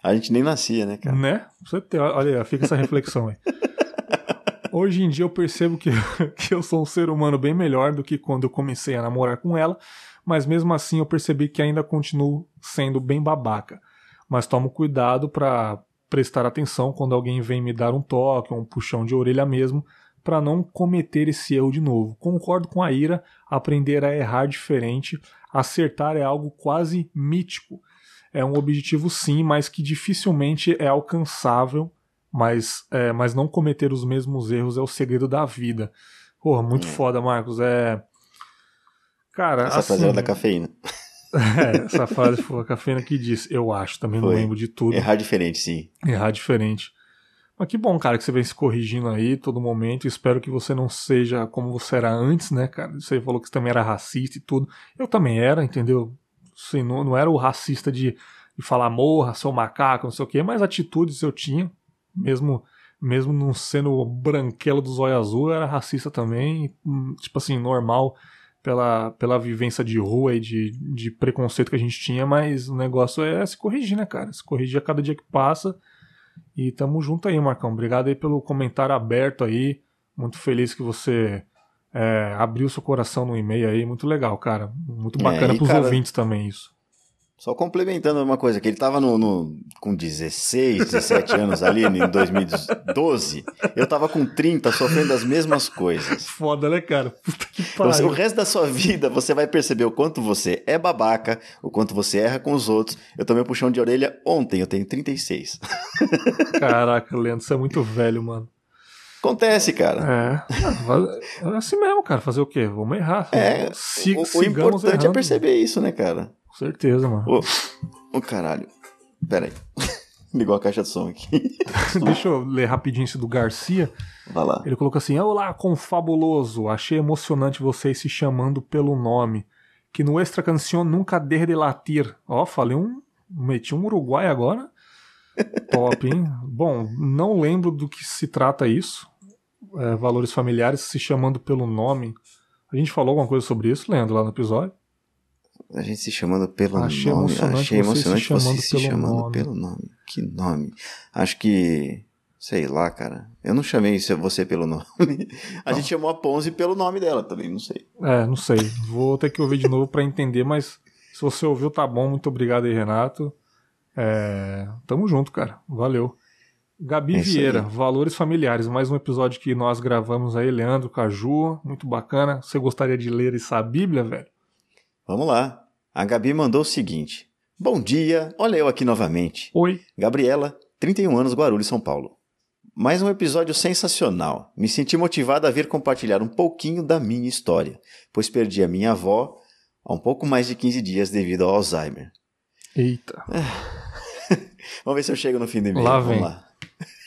A gente nem nascia, né, cara? Né? Você tem, olha, aí, fica essa reflexão aí. Hoje em dia eu percebo que, que eu sou um ser humano bem melhor do que quando eu comecei a namorar com ela, mas mesmo assim eu percebi que ainda continuo sendo bem babaca. Mas tomo cuidado para prestar atenção quando alguém vem me dar um toque, um puxão de orelha mesmo, para não cometer esse erro de novo. Concordo com a Ira, aprender a errar diferente, acertar é algo quase mítico. É um objetivo sim, mas que dificilmente é alcançável, mas, é, mas não cometer os mesmos erros é o segredo da vida. Porra, muito É. foda, Marcos. É. Cara, Essa assim, da cafeína. É, essa frase foi a cafeína que disse, eu acho, também não Foi. lembro de tudo. Errar diferente, sim. Errar diferente. Mas que bom, cara, que você vem se corrigindo aí todo momento. Espero que você não seja como você era antes, né, cara? Você falou que você também era racista e tudo. Eu também era, entendeu? Assim, não, não era o racista de, de falar morra, seu macaco, não sei o quê, mas atitudes eu tinha. Mesmo mesmo não sendo o branquelo do zóio azul, eu era racista também. hum, Tipo assim, normal pela, pela vivência de rua e de, de preconceito que a gente tinha, mas o negócio é se corrigir, né, cara? Se corrigir a cada dia que passa. E tamo junto aí, Marcão. Obrigado aí pelo comentário aberto aí. Muito feliz que você é, abriu seu coração no e-mail aí. Muito legal, cara. Muito bacana É, e, pros cara, ouvintes também isso. Só complementando uma coisa, que ele tava no, no- com 16, 17 anos ali em 2012, eu tava com 30 sofrendo as mesmas coisas. Foda, né, cara? Puta que Então, o pariu. resto da sua vida você vai perceber o quanto você é babaca, o quanto você erra com os outros. Eu tomei um puxão de orelha ontem, eu tenho 36. Caraca, Leandro, você é muito velho, mano. Acontece, cara. É. É assim mesmo, cara. Fazer o quê? Vamos errar. É, o, o importante é errando. perceber isso, né, cara? Com certeza, mano. Ô, ô caralho. Pera aí. Ligou a caixa de som aqui. Deixa eu ler rapidinho esse do Garcia. Vai lá. Ele colocou assim: Olá, confabuloso. Achei emocionante vocês se chamando pelo nome. Que no Extra Canción nunca der de latir. Ó, falei um. Meti um Uruguai agora. Top, hein? Bom, não lembro do que se trata isso. É, valores familiares se chamando pelo nome. A gente falou alguma coisa sobre isso, Leandro, lá no episódio? A gente se chamando pelo Achei nome. emocionante Achei você se emocionante você chamando se pelo chamando nome. pelo nome. Que nome? Acho que. Sei lá, cara. Eu não chamei você pelo nome. A gente chamou a Ponzi pelo nome dela também, não sei. É, não sei. Vou ter que ouvir de novo pra entender, mas se você ouviu, tá bom. Muito obrigado aí, Renato. É, tamo junto, cara. Valeu. Gabi É Vieira. Valores Familiares, mais um episódio que nós gravamos aí, Leandro Caju, muito bacana. Você gostaria de ler essa Bíblia, velho? Vamos lá. A Gabi mandou o seguinte: Bom dia, olha eu aqui novamente. Oi. Gabriela, 31 anos, Guarulhos, São Paulo. Mais um episódio sensacional. Me senti motivado a vir compartilhar um pouquinho da minha história, pois perdi a minha avó há um pouco mais de 15 dias devido ao Alzheimer. Eita. Vamos ver se eu chego no fim do e-mail. Lá Vamos vem. lá.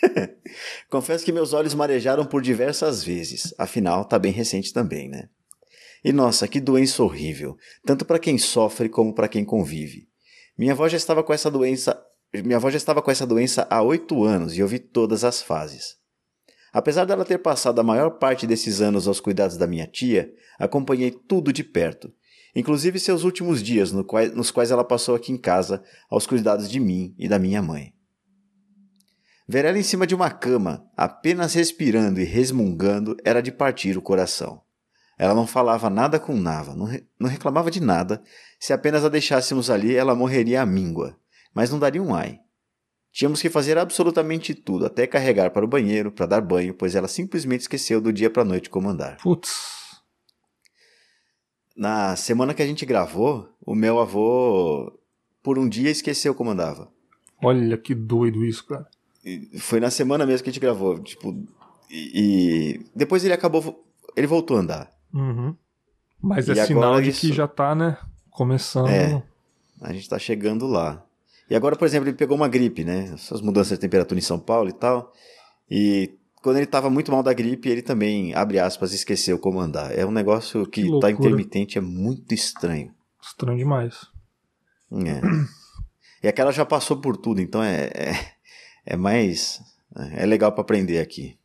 Confesso que meus olhos marejaram por diversas vezes. Afinal, tá bem recente também, né? E nossa, que doença horrível, tanto para quem sofre como para quem convive. Minha avó já estava com essa doença, minha avó já estava com essa doença há oito anos e eu vi todas as fases. Apesar dela ter passado a maior parte desses anos aos cuidados da minha tia, acompanhei tudo de perto, inclusive seus últimos dias no nos quais ela passou aqui em casa aos cuidados de mim e da minha mãe. Ver ela em cima de uma cama, apenas respirando e resmungando, era de partir o coração. Ela não falava nada com Nava, não, re- não reclamava de nada. Se apenas a deixássemos ali, ela morreria à míngua. Mas não daria um ai. Tínhamos que fazer absolutamente tudo, até carregar para o banheiro, para dar banho, pois ela simplesmente esqueceu do dia para a noite comandar. Putz. Na semana que a gente gravou, o meu avô, por um dia, esqueceu como andava. Olha que doido isso, cara. E Foi na semana mesmo que a gente gravou, tipo, e, e depois ele acabou, ele voltou a andar. Uhum. Mas E é sinal de isso- que já tá, né? Começando. É. A gente tá chegando lá. E agora, por exemplo, ele pegou uma gripe, né? Essas mudanças de temperatura em São Paulo e tal. E quando ele tava muito mal da gripe, ele também, abre aspas, esqueceu como andar. É um negócio que, Que tá intermitente, é muito estranho. Estranho demais. É. E aquela já passou por tudo, então é, é, é mais. É legal para aprender aqui.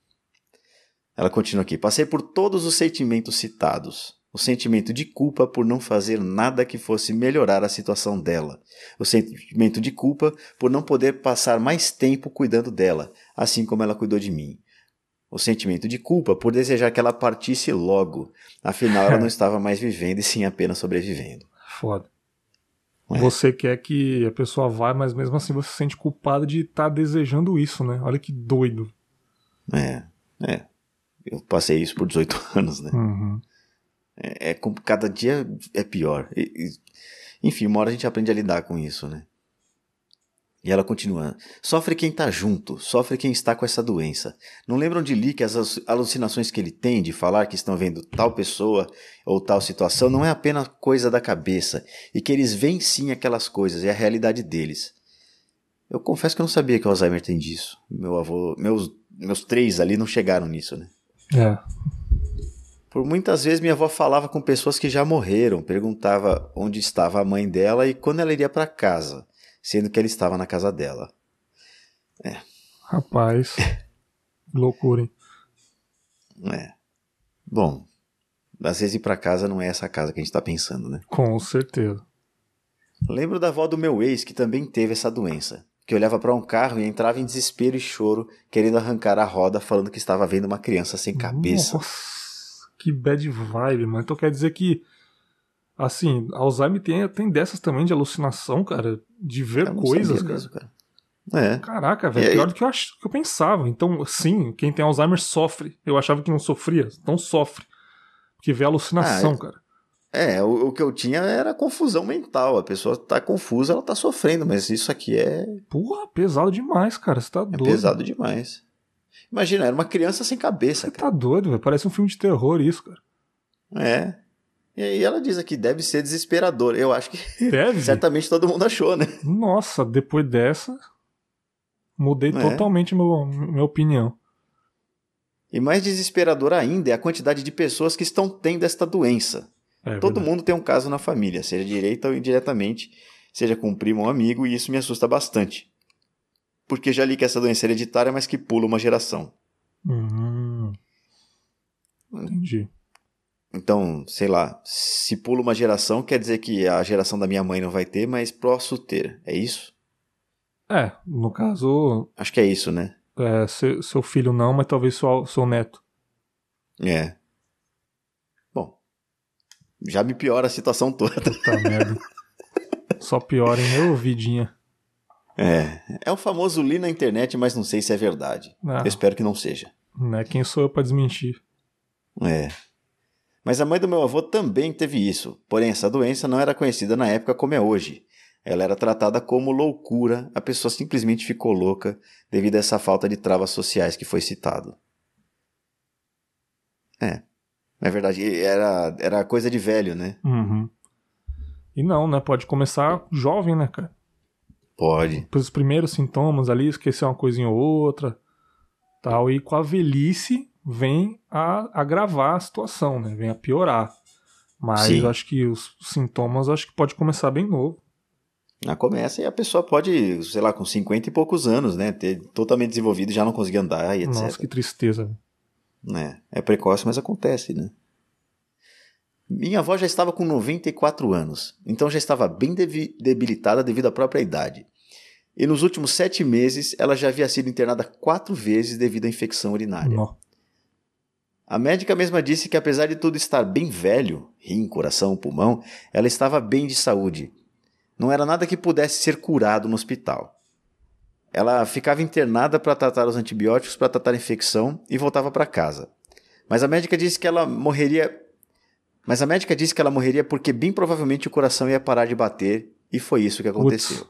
Ela continua aqui. Passei por todos os sentimentos citados. O sentimento de culpa por não fazer nada que fosse melhorar a situação dela. O sentimento de culpa por não poder passar mais tempo cuidando dela, assim como ela cuidou de mim. O sentimento de culpa por desejar que ela partisse logo. Afinal, ela não estava mais vivendo e sim apenas sobrevivendo. Foda. É. Você quer que a pessoa vá, mas mesmo assim você se sente culpado de estar desejando isso, né? Olha que doido. É, é. Eu passei isso por 18 anos, né? Uhum. É, é cada dia é pior. E- e- enfim, uma hora a gente aprende a lidar com isso, né? E ela continua: Sofre quem tá junto, sofre quem está com essa doença. Não lembram de Lee que as as alucinações que ele tem de falar que estão vendo tal pessoa ou tal situação não é apenas coisa da cabeça e que eles veem sim aquelas coisas, é a realidade deles. Eu confesso que eu não sabia que o Alzheimer tem disso. Meu avô, meus, meus três ali não chegaram nisso, né? É. Por muitas vezes minha avó falava com pessoas que já morreram, perguntava onde estava a mãe dela e quando ela iria para casa, sendo que ela estava na casa dela. Rapaz. Loucura, hein? É. Bom, às vezes ir para casa não é essa casa que a gente está pensando, né? Com certeza. Lembro da avó do meu ex que também teve essa doença, que olhava para um carro e entrava em desespero e choro, querendo arrancar a roda, falando que estava vendo uma criança sem cabeça. Nossa, que bad vibe, mano. Então quer dizer que, assim, Alzheimer tem, tem dessas também de alucinação, cara, de ver coisas, cara. mesmo, cara. É. Caraca, velho, aí- pior do que eu, ach, que eu pensava. Então, sim, quem tem Alzheimer sofre. Eu achava que não sofria, então sofre. Porque vê alucinação, Ah, é- cara. É, o, o que eu tinha era confusão mental. A pessoa tá confusa, ela tá sofrendo, mas isso aqui é, Porra, pesado demais, cara. Você tá é doido. pesado demais. Imagina, era uma criança sem cabeça, Você cara. tá doido, velho. Parece um filme de terror isso, cara. É. E aí ela diz aqui, deve ser desesperador. Eu acho que Deve. certamente todo mundo achou, né? Nossa, depois dessa, mudei É. totalmente meu, minha opinião. E mais desesperador ainda é a quantidade de pessoas que estão tendo esta doença. É Todo verdade. mundo tem um caso na família, seja direita ou indiretamente, seja com um primo ou amigo, e isso me assusta bastante. Porque já li que essa doença é hereditária, mas que pula uma geração. Hum, entendi. Então, sei lá, se pula uma geração, quer dizer que a geração da minha mãe não vai ter, mas posso ter. É isso? É, no caso, Acho que é isso, né? é, seu, seu filho não, mas talvez seu, seu neto. É. Já me piora a situação toda. Puta merda. Só piora em meu vidinha. É, é o famoso li na internet, mas não sei se é verdade. Ah. Espero que não seja. Né? Quem sou eu pra desmentir? É. Mas a mãe do meu avô também teve isso, porém essa doença não era conhecida na época como é hoje. Ela era tratada como loucura, a pessoa simplesmente ficou louca devido a essa falta de travas sociais que foi citado. É. Na verdade, era, era coisa de velho, né? Uhum. E não, né? Pode começar jovem, né, cara? Pode. Os primeiros sintomas ali, esquecer uma coisinha ou outra, tal. E com a velhice vem a agravar a situação, né? Vem a piorar. Mas Sim. acho que os sintomas acho que pode começar bem novo. Na começa e a pessoa pode, sei lá, com 50 e poucos anos, né? Ter totalmente desenvolvido e já não conseguir andar e etc. Nossa, que tristeza. Velho. É, precoce, mas acontece, né? Minha avó já estava com 94 anos, então já estava bem debilitada devido à própria idade. E nos últimos sete meses, ela já havia sido internada quatro vezes devido à infecção urinária. Nó. A médica mesma disse que apesar de tudo estar bem velho, rim, coração, pulmão, ela estava bem de saúde. Não era nada que pudesse ser curado no hospital. Ela ficava internada para tratar os antibióticos para tratar a infecção e voltava para casa. Mas a médica disse que ela morreria. Mas a médica disse que ela morreria porque bem provavelmente o coração ia parar de bater e foi isso que aconteceu.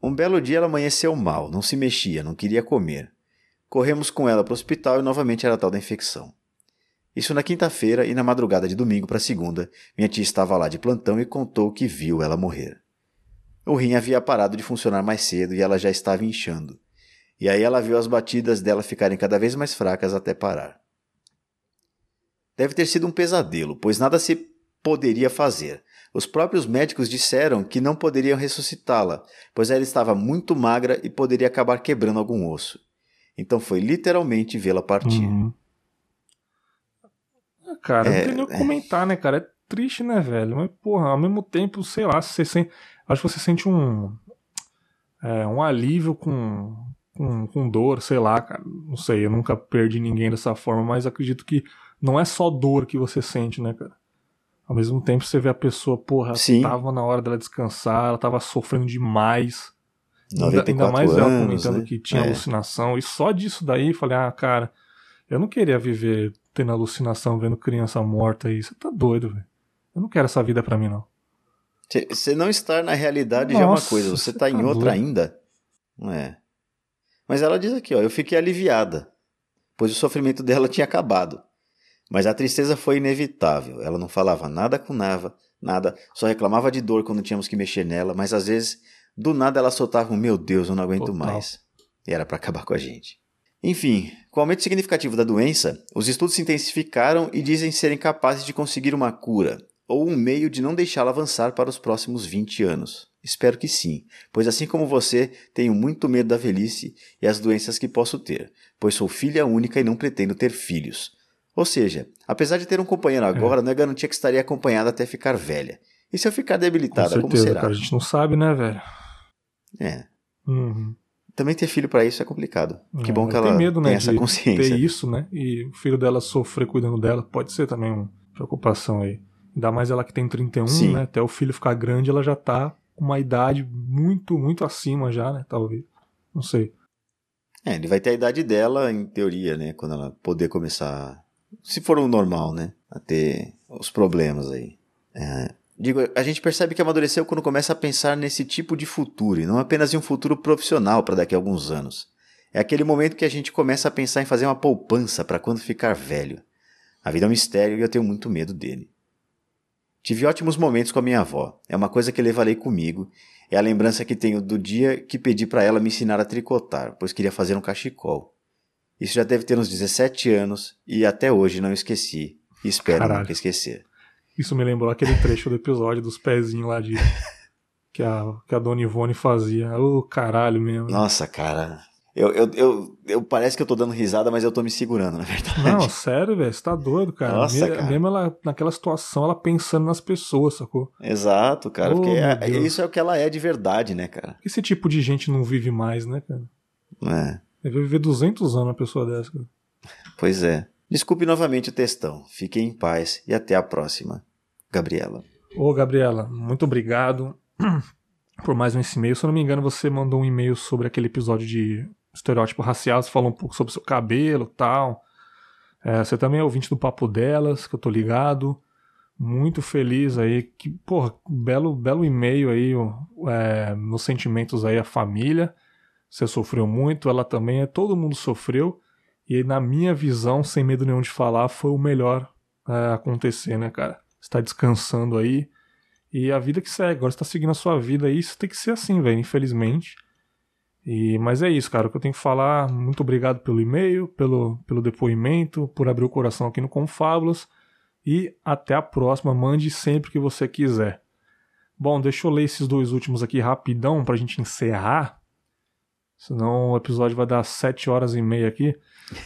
Um belo dia ela amanheceu mal, não se mexia, não queria comer. Corremos com ela para o hospital e novamente era tal da infecção. Isso na quinta-feira e na madrugada de domingo para segunda, minha tia estava lá de plantão e contou que viu ela morrer. O rim havia parado de funcionar mais cedo e ela já estava inchando. E aí ela viu as batidas dela ficarem cada vez mais fracas até parar. Deve ter sido um pesadelo, pois nada se poderia fazer. Os próprios médicos disseram que não poderiam ressuscitá-la, pois ela estava muito magra e poderia acabar quebrando algum osso. Então foi literalmente vê-la partir. Uhum. Ah, Cara, É, não tem nem o é. comentar, né, cara? É triste, né, velho? Mas, porra, ao mesmo tempo, sei lá, você sente. Acho que você sente um. é, um alívio com, com, com dor, sei lá, cara. Não sei, eu nunca perdi ninguém dessa forma, mas acredito que não é só dor que você sente, né, cara? Ao mesmo tempo você vê a pessoa, porra, Sim. tava na hora dela descansar, ela tava sofrendo demais. Ainda, 94 ainda mais ela anos, comentando né? que tinha É. alucinação. E só disso daí, falei, ah, cara, eu não queria viver tendo alucinação, vendo criança morta aí. Você tá doido, velho. Eu não quero essa vida pra mim, não. Você não estar na realidade já é uma Nossa, coisa, você você tá em outra doido. ainda. Não é. Mas ela diz aqui, ó, eu fiquei aliviada, pois o sofrimento dela tinha acabado. Mas a tristeza foi inevitável. Ela não falava nada com Nava, nada, só reclamava de dor quando tínhamos que mexer nela, mas às vezes, do nada ela soltava um meu Deus, eu não aguento Total. mais. E era para acabar com a gente. Enfim, com o aumento significativo da doença, os estudos se intensificaram e dizem serem capazes de conseguir uma cura, ou um meio de não deixá-la avançar para os próximos 20 anos. Espero que sim, pois assim como você, tenho muito medo da velhice e as doenças que posso ter, pois sou filha única e não pretendo ter filhos. Ou seja, apesar de ter um companheiro agora, não é garantia que estaria acompanhada até ficar velha. E se eu ficar Com debilitada, como certeza, será? cara. A gente não sabe, né, velho? É. Uhum. Também ter filho para isso é complicado. Que É, bom que ela tenho medo, né, tem essa consciência. ter isso, né? E o filho dela sofrer cuidando dela pode ser também uma preocupação aí. Ainda mais ela que tem 31, Sim. né? Até o filho ficar grande, ela já tá com uma idade muito, muito acima já, né? Talvez. Não sei. É, ele vai ter a idade dela, em teoria, né? Quando ela poder começar. Se for o normal, né? A ter os problemas aí. É, digo, a gente percebe que amadureceu quando começa a pensar nesse tipo de futuro, e não apenas em um futuro profissional para daqui a alguns anos. É aquele momento que a gente começa a pensar em fazer uma poupança para quando ficar velho. A vida é um mistério e eu tenho muito medo dele. Tive ótimos momentos com a minha avó. É uma coisa que levarei comigo. É a lembrança que tenho do dia que pedi para ela me ensinar a tricotar, pois queria fazer um cachecol. Isso já deve ter uns 17 anos e até hoje não esqueci. E espero Caralho. nunca esquecer. Isso me lembrou aquele trecho do episódio dos pezinhos lá de. Que a, que a Dona Ivone fazia. Ô, caralho mesmo. Nossa, cara. Eu, eu, eu, eu parece que eu tô dando risada, mas eu tô me segurando, na verdade. Não, sério, velho, você tá doido, cara. Nossa, Me- cara. Mesmo ela, naquela situação, ela pensando nas pessoas, sacou? Exato, cara. Oh, porque é- Deus. isso é o que ela é de verdade, né, cara? Esse tipo de gente não vive mais, né, cara? É. Deve viver 200 anos uma pessoa dessa, cara. Pois é. Desculpe novamente o textão. Fiquem em paz e até a próxima. Gabriela. Ô, Gabriela, muito obrigado. por mais um e-mail. Se eu não me engano, você mandou um e-mail sobre aquele episódio de estereótipo racial, você falou um pouco sobre o seu cabelo tal. É, você também é ouvinte do Papo Delas, que eu tô ligado. Muito feliz aí. Que, porra, belo, belo e-mail aí, é, nos sentimentos aí, a família. Você sofreu muito, ela também é, todo mundo sofreu. E na minha visão, sem medo nenhum de falar, foi o melhor é, acontecer, né, cara? Está descansando aí. E a vida que segue, agora você tá seguindo a sua vida aí, isso tem que ser assim, velho, infelizmente. E, mas é isso, cara, o que eu tenho que falar. Muito obrigado pelo e-mail, pelo, pelo depoimento, por abrir o coração aqui no Confábulos. E até a próxima, mande sempre que você quiser. Bom, deixa eu ler esses dois últimos aqui rapidão pra gente encerrar. Senão o episódio vai dar sete horas e meia aqui.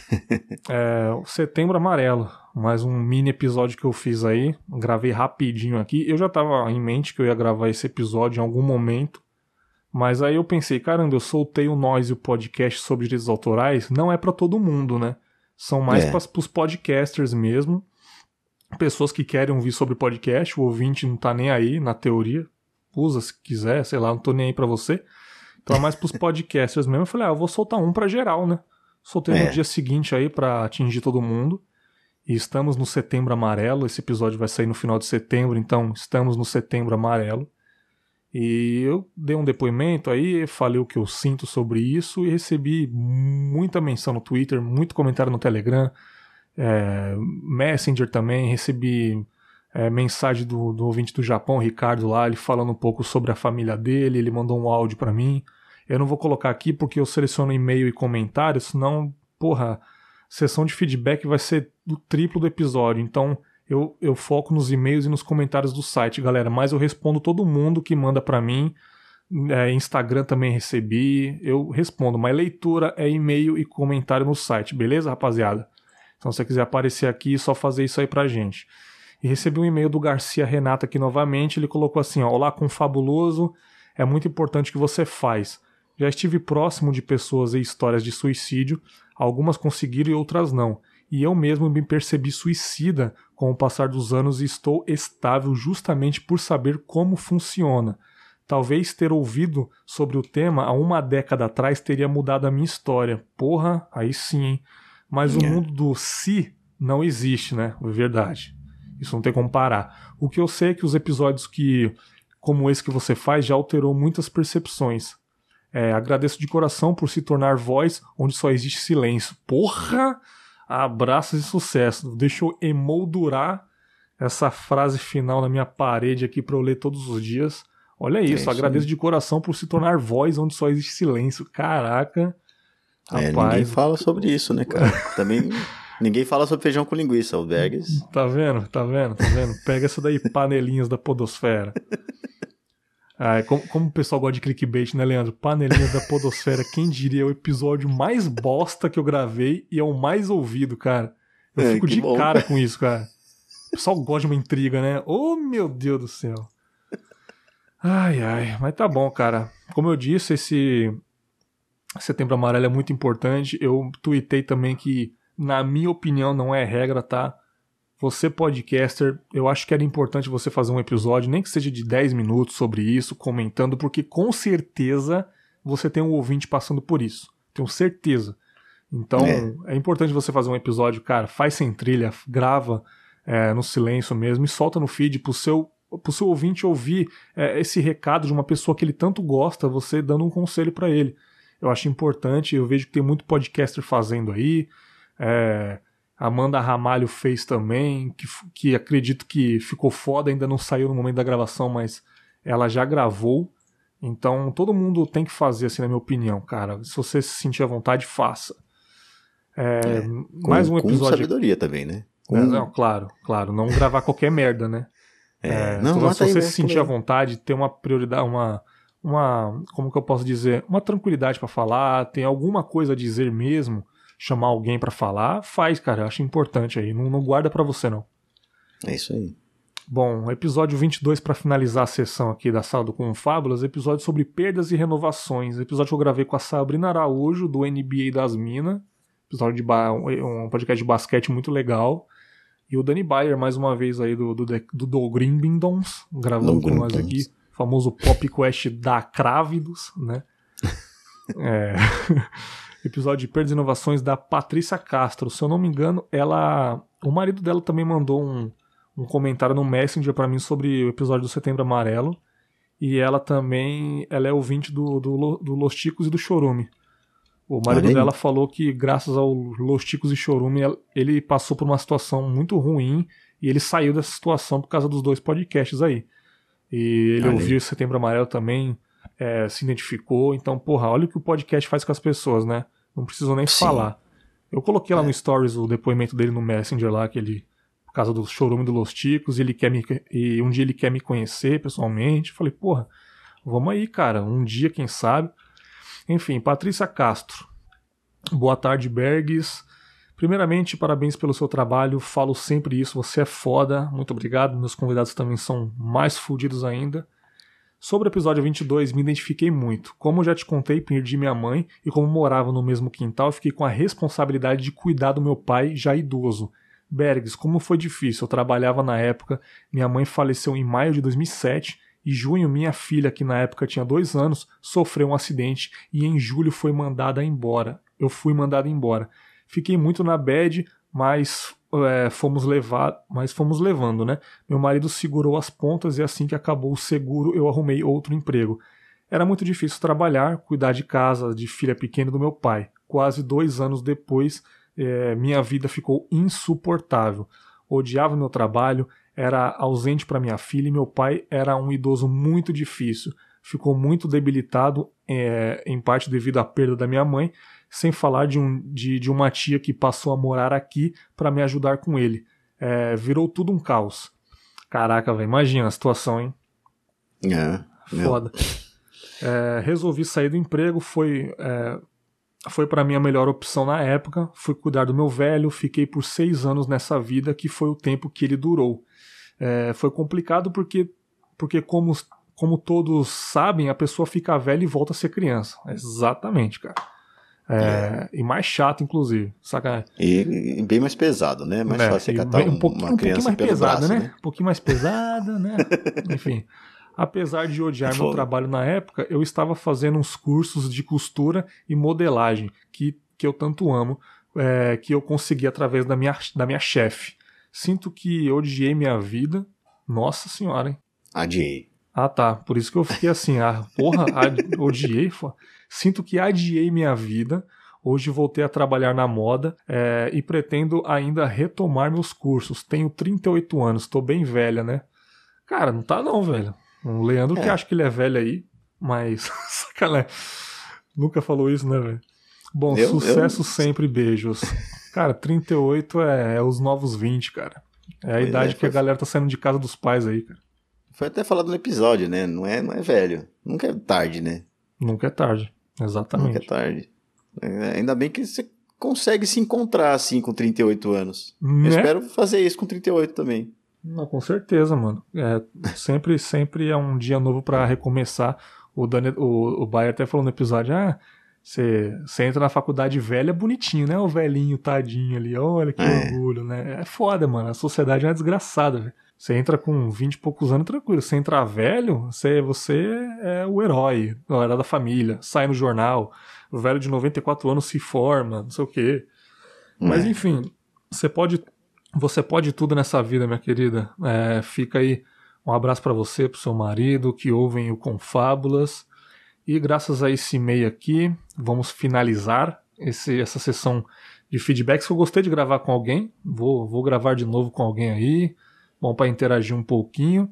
é, Setembro Amarelo, mais um mini episódio que eu fiz aí. Gravei rapidinho aqui. Eu já tava em mente que eu ia gravar esse episódio em algum momento. Mas aí eu pensei, caramba, eu soltei o Nós e o podcast sobre direitos autorais. Não é para todo mundo, né? São mais é. para os podcasters mesmo. Pessoas que querem ouvir sobre podcast. O ouvinte não tá nem aí, na teoria. Usa se quiser, sei lá, não tô nem aí pra você. Então é mais pros podcasters mesmo. Eu falei, ah, eu vou soltar um pra geral, né? Soltei é. no dia seguinte aí para atingir todo mundo. E estamos no Setembro Amarelo. Esse episódio vai sair no final de setembro, então estamos no Setembro Amarelo. E eu dei um depoimento aí, falei o que eu sinto sobre isso e recebi muita menção no Twitter, muito comentário no Telegram, é, Messenger também. Recebi é, mensagem do, do ouvinte do Japão, Ricardo, lá, ele falando um pouco sobre a família dele. Ele mandou um áudio para mim. Eu não vou colocar aqui porque eu seleciono e-mail e comentário, senão, porra, sessão de feedback vai ser o triplo do episódio. Então, eu, eu foco nos e-mails e nos comentários do site, galera. Mas eu respondo todo mundo que manda para mim. É, Instagram também recebi. Eu respondo, mas leitura é e-mail e comentário no site, beleza, rapaziada? Então, se você quiser aparecer aqui, só fazer isso aí pra gente. E recebi um e-mail do Garcia Renato aqui novamente. Ele colocou assim: ó, Olá, com fabuloso. É muito importante que você faz. Já estive próximo de pessoas e histórias de suicídio, algumas conseguiram e outras não. E eu mesmo me percebi suicida com o passar dos anos e estou estável justamente por saber como funciona. Talvez ter ouvido sobre o tema há uma década atrás teria mudado a minha história. Porra, aí sim, hein? Mas o é. mundo do si não existe, né? É verdade. Isso não tem como parar. O que eu sei é que os episódios que, como esse que você faz, já alterou muitas percepções. É, agradeço de coração por se tornar voz onde só existe silêncio. Porra! Abraços e sucesso. Deixa eu emoldurar essa frase final na minha parede aqui para eu ler todos os dias. Olha isso, é isso agradeço de coração por se tornar voz onde só existe silêncio. Caraca. É, ninguém fala sobre isso, né, cara? Também ninguém fala sobre feijão com linguiça, o Bergs. Tá vendo? Tá vendo? Tá vendo? Pega essa daí, panelinhas da podosfera. Ah, como, como, o pessoal gosta de clickbait, né, Leandro? Panelinhas da Podosfera, quem diria? É o episódio mais bosta que eu gravei e é o mais ouvido, cara. Eu é, fico de bom. cara com isso, cara. O pessoal gosta de uma intriga, né? Oh, meu Deus do céu. Ai, ai. Mas tá bom, cara. Como eu disse, esse Setembro Amarelo é muito importante. Eu tuitei também que, na minha opinião, não é regra, tá? Você, podcaster, eu acho que era importante você fazer um episódio, nem que seja de 10 minutos sobre isso, comentando, porque com certeza você tem um ouvinte passando por isso. Tenho certeza. Então, é, é importante você fazer um episódio, cara, faz sem trilha, grava é, no silêncio mesmo e solta no feed pro seu, pro seu ouvinte ouvir é, esse recado de uma pessoa que ele tanto gosta, você dando um conselho para ele. Eu acho importante, eu vejo que tem muito podcaster fazendo aí. É, Amanda Ramalho fez também, que, que acredito que ficou foda, ainda não saiu no momento da gravação, mas ela já gravou. Então todo mundo tem que fazer, assim, na minha opinião, cara. Se você se sentir à vontade, faça. É, é, com, mais um episódio. Com sabedoria também, né? Com... Não, claro, claro. Não gravar qualquer merda, né? É, é não, então, se você se sentir à vontade, ter uma prioridade, uma, uma. Como que eu posso dizer? Uma tranquilidade para falar, tem alguma coisa a dizer mesmo chamar alguém para falar, faz, cara. Eu acho importante aí. Não, não guarda para você, não. É isso aí. Bom, episódio 22 para finalizar a sessão aqui da Sala do Com Fábulas, episódio sobre perdas e renovações. Episódio que eu gravei com a Sabrina Araújo, do NBA das Minas. Episódio de um podcast de basquete muito legal. E o Danny Bayer, mais uma vez aí, do, do, do, do Grimbindons, gravando com nós aqui. famoso Pop Quest da Crávidos, né? É. Episódio de Perdas e Inovações da Patrícia Castro. Se eu não me engano, ela. O marido dela também mandou um, um comentário no Messenger para mim sobre o episódio do Setembro Amarelo. E ela também. Ela é ouvinte do, do, do Los Ticos e do Chorume. O marido dela falou que, graças ao Los Ticos e Chorume, ele passou por uma situação muito ruim e ele saiu dessa situação por causa dos dois podcasts aí. E ele ouviu Setembro Amarelo também, é, se identificou. Então, porra, olha o que o podcast faz com as pessoas, né? Não precisam nem Sim. falar. Eu coloquei lá é. no Stories o depoimento dele no Messenger lá, que ele. Por causa do showroom do Los Ticos, e ele quer me. E um dia ele quer me conhecer pessoalmente. Falei, porra, vamos aí, cara. Um dia, quem sabe. Enfim, Patrícia Castro. Boa tarde, Bergs. Primeiramente, parabéns pelo seu trabalho. Falo sempre isso, você é foda. Muito obrigado. Meus convidados também são mais fodidos ainda. Sobre o episódio 22, me identifiquei muito. Como já te contei, perdi minha mãe e como morava no mesmo quintal, fiquei com a responsabilidade de cuidar do meu pai já idoso. Bergs, como foi difícil. Eu trabalhava na época, minha mãe faleceu em maio de 2007 e junho minha filha, que na época tinha dois anos, sofreu um acidente e em julho foi mandada embora. Eu fui mandada embora. Fiquei muito na bad, mas é, fomos levar, mas fomos levando, né? Meu marido segurou as pontas e assim que acabou o seguro, eu arrumei outro emprego. Era muito difícil trabalhar, cuidar de casa, de filha pequena do meu pai. Quase dois anos depois, é, minha vida ficou insuportável. Odiava meu trabalho, era ausente para minha filha e meu pai era um idoso muito difícil. Ficou muito debilitado, é, em parte devido à perda da minha mãe, sem falar de, um, de, de uma tia que passou a morar aqui para me ajudar com ele. É, virou tudo um caos. Caraca, velho, imagina a situação, hein? É. Foda. É, resolvi sair do emprego, foi, é, foi para mim a melhor opção na época. Fui cuidar do meu velho, fiquei por seis anos nessa vida, que foi o tempo que ele durou. É, foi complicado porque, porque como, como todos sabem, a pessoa fica velha e volta a ser criança. Exatamente, cara. É, é. E mais chato, inclusive. Saca? E, e bem mais pesado, né? Mais é, fácil catar um, pouquinho, uma criança um pouquinho mais pesada, braço, né? né? Um pouquinho mais pesada, né? Enfim. Apesar de odiar meu trabalho na época, eu estava fazendo uns cursos de costura e modelagem, que, que eu tanto amo, é, que eu consegui através da minha, da minha chefe. Sinto que odiei minha vida. Nossa senhora, hein? Adiei. Ah, tá. Por isso que eu fiquei assim, ah, porra, odiei. Sinto que adiei minha vida. Hoje voltei a trabalhar na moda é, e pretendo ainda retomar meus cursos. Tenho 38 anos, tô bem velha, né? Cara, não tá não, velho. O Leandro é. que acha que ele é velho aí, mas sacanagem. Nunca falou isso, né, velho? Bom, eu, sucesso eu... sempre, beijos. Cara, 38 é, é os novos 20, cara. É a pois idade é, que a galera tá saindo de casa dos pais aí, cara. Foi até falado no episódio, né? Não é, não é velho. Nunca é tarde, né? Nunca é tarde. Exatamente. Nunca é tarde. É, ainda bem que você consegue se encontrar assim com 38 anos. Né? Eu espero fazer isso com 38 também. Não, com certeza, mano. É, sempre, sempre é um dia novo para recomeçar. O, Dani, o, o Bayer até falou no episódio: ah, você, você entra na faculdade velha, bonitinho, né? O velhinho tadinho ali, olha que é. orgulho, né? É foda, mano. A sociedade é uma desgraçada, velho. Você entra com 20 e poucos anos tranquilo. Você entra velho, você, você é o herói, herói da família, sai no jornal. O velho de 94 anos se forma, não sei o quê. Mas é. enfim, você pode, você pode tudo nessa vida, minha querida. É, fica aí um abraço para você, pro seu marido, que ouvem o Confábulas. E graças a esse e-mail aqui, vamos finalizar esse, essa sessão de feedbacks que eu gostei de gravar com alguém. Vou, vou gravar de novo com alguém aí bom para interagir um pouquinho.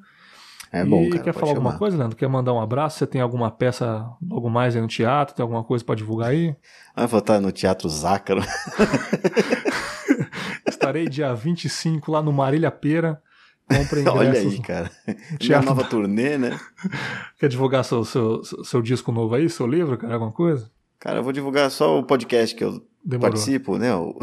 É bom, e cara, quer falar chamar. alguma coisa, Leandro? Quer mandar um abraço? Você tem alguma peça logo mais aí no teatro? Tem alguma coisa para divulgar aí? Ah, vou estar no Teatro Zácaro. Estarei dia 25 lá no Marília Pera. Compre Olha aí, cara. Minha nova turnê, né? Quer divulgar seu, seu, seu disco novo aí, seu livro, cara? Alguma coisa? Cara, eu vou divulgar só o podcast que eu Demorou. participo, né? O,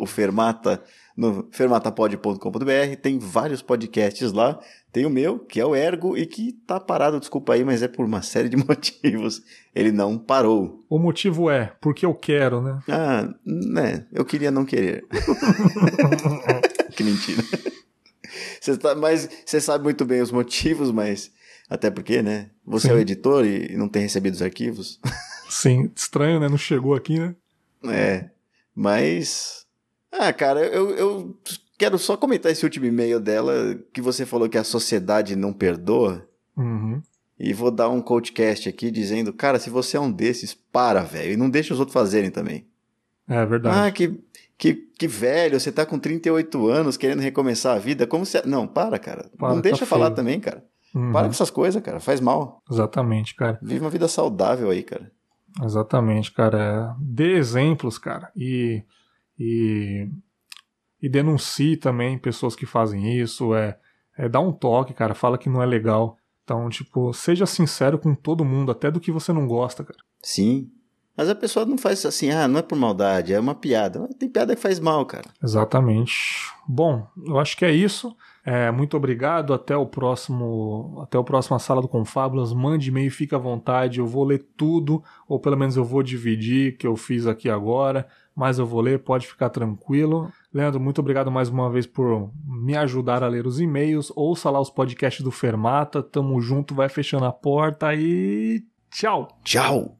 o Fermata no fermatapod.com.br. Tem vários podcasts lá. Tem o meu, que é o Ergo, e que tá parado, desculpa aí, mas é por uma série de motivos. Ele não parou. O motivo é porque eu quero, né? Ah, né? Eu queria não querer. que mentira. Você tá, mas você sabe muito bem os motivos, mas Até porque, né? Você Sim. é o editor e não tem recebido os arquivos. Sim, estranho, né? Não chegou aqui, né? É. Mas. Ah, cara, eu, eu quero só comentar esse último e-mail dela, que você falou que a sociedade não perdoa. Uhum. E vou dar um coachcast aqui dizendo, cara, se você é um desses, para, velho. E não deixa os outros fazerem também. É verdade. Ah, que, que, que velho, você tá com 38 anos querendo recomeçar a vida. Como você. Não, para, cara. Para, não tá deixa falar feio. também, cara. Uhum. Para com essas coisas, cara. Faz mal. Exatamente, cara. Vive uma vida saudável aí, cara. Exatamente, cara. É, Dê exemplos, cara. E, e, e denuncie também pessoas que fazem isso. É, é dá um toque, cara. Fala que não é legal. Então, tipo, seja sincero com todo mundo, até do que você não gosta, cara. Sim. Mas a pessoa não faz assim, ah, não é por maldade, é uma piada. Tem piada que faz mal, cara. Exatamente. Bom, eu acho que é isso. É, muito obrigado. Até o próximo, até o próximo sala do Confábulas. Mande e-mail, fica à vontade. Eu vou ler tudo, ou pelo menos eu vou dividir que eu fiz aqui agora. Mas eu vou ler, pode ficar tranquilo. Leandro, muito obrigado mais uma vez por me ajudar a ler os e-mails. Ouça lá os podcasts do Fermata. Tamo junto, vai fechando a porta e tchau. Tchau!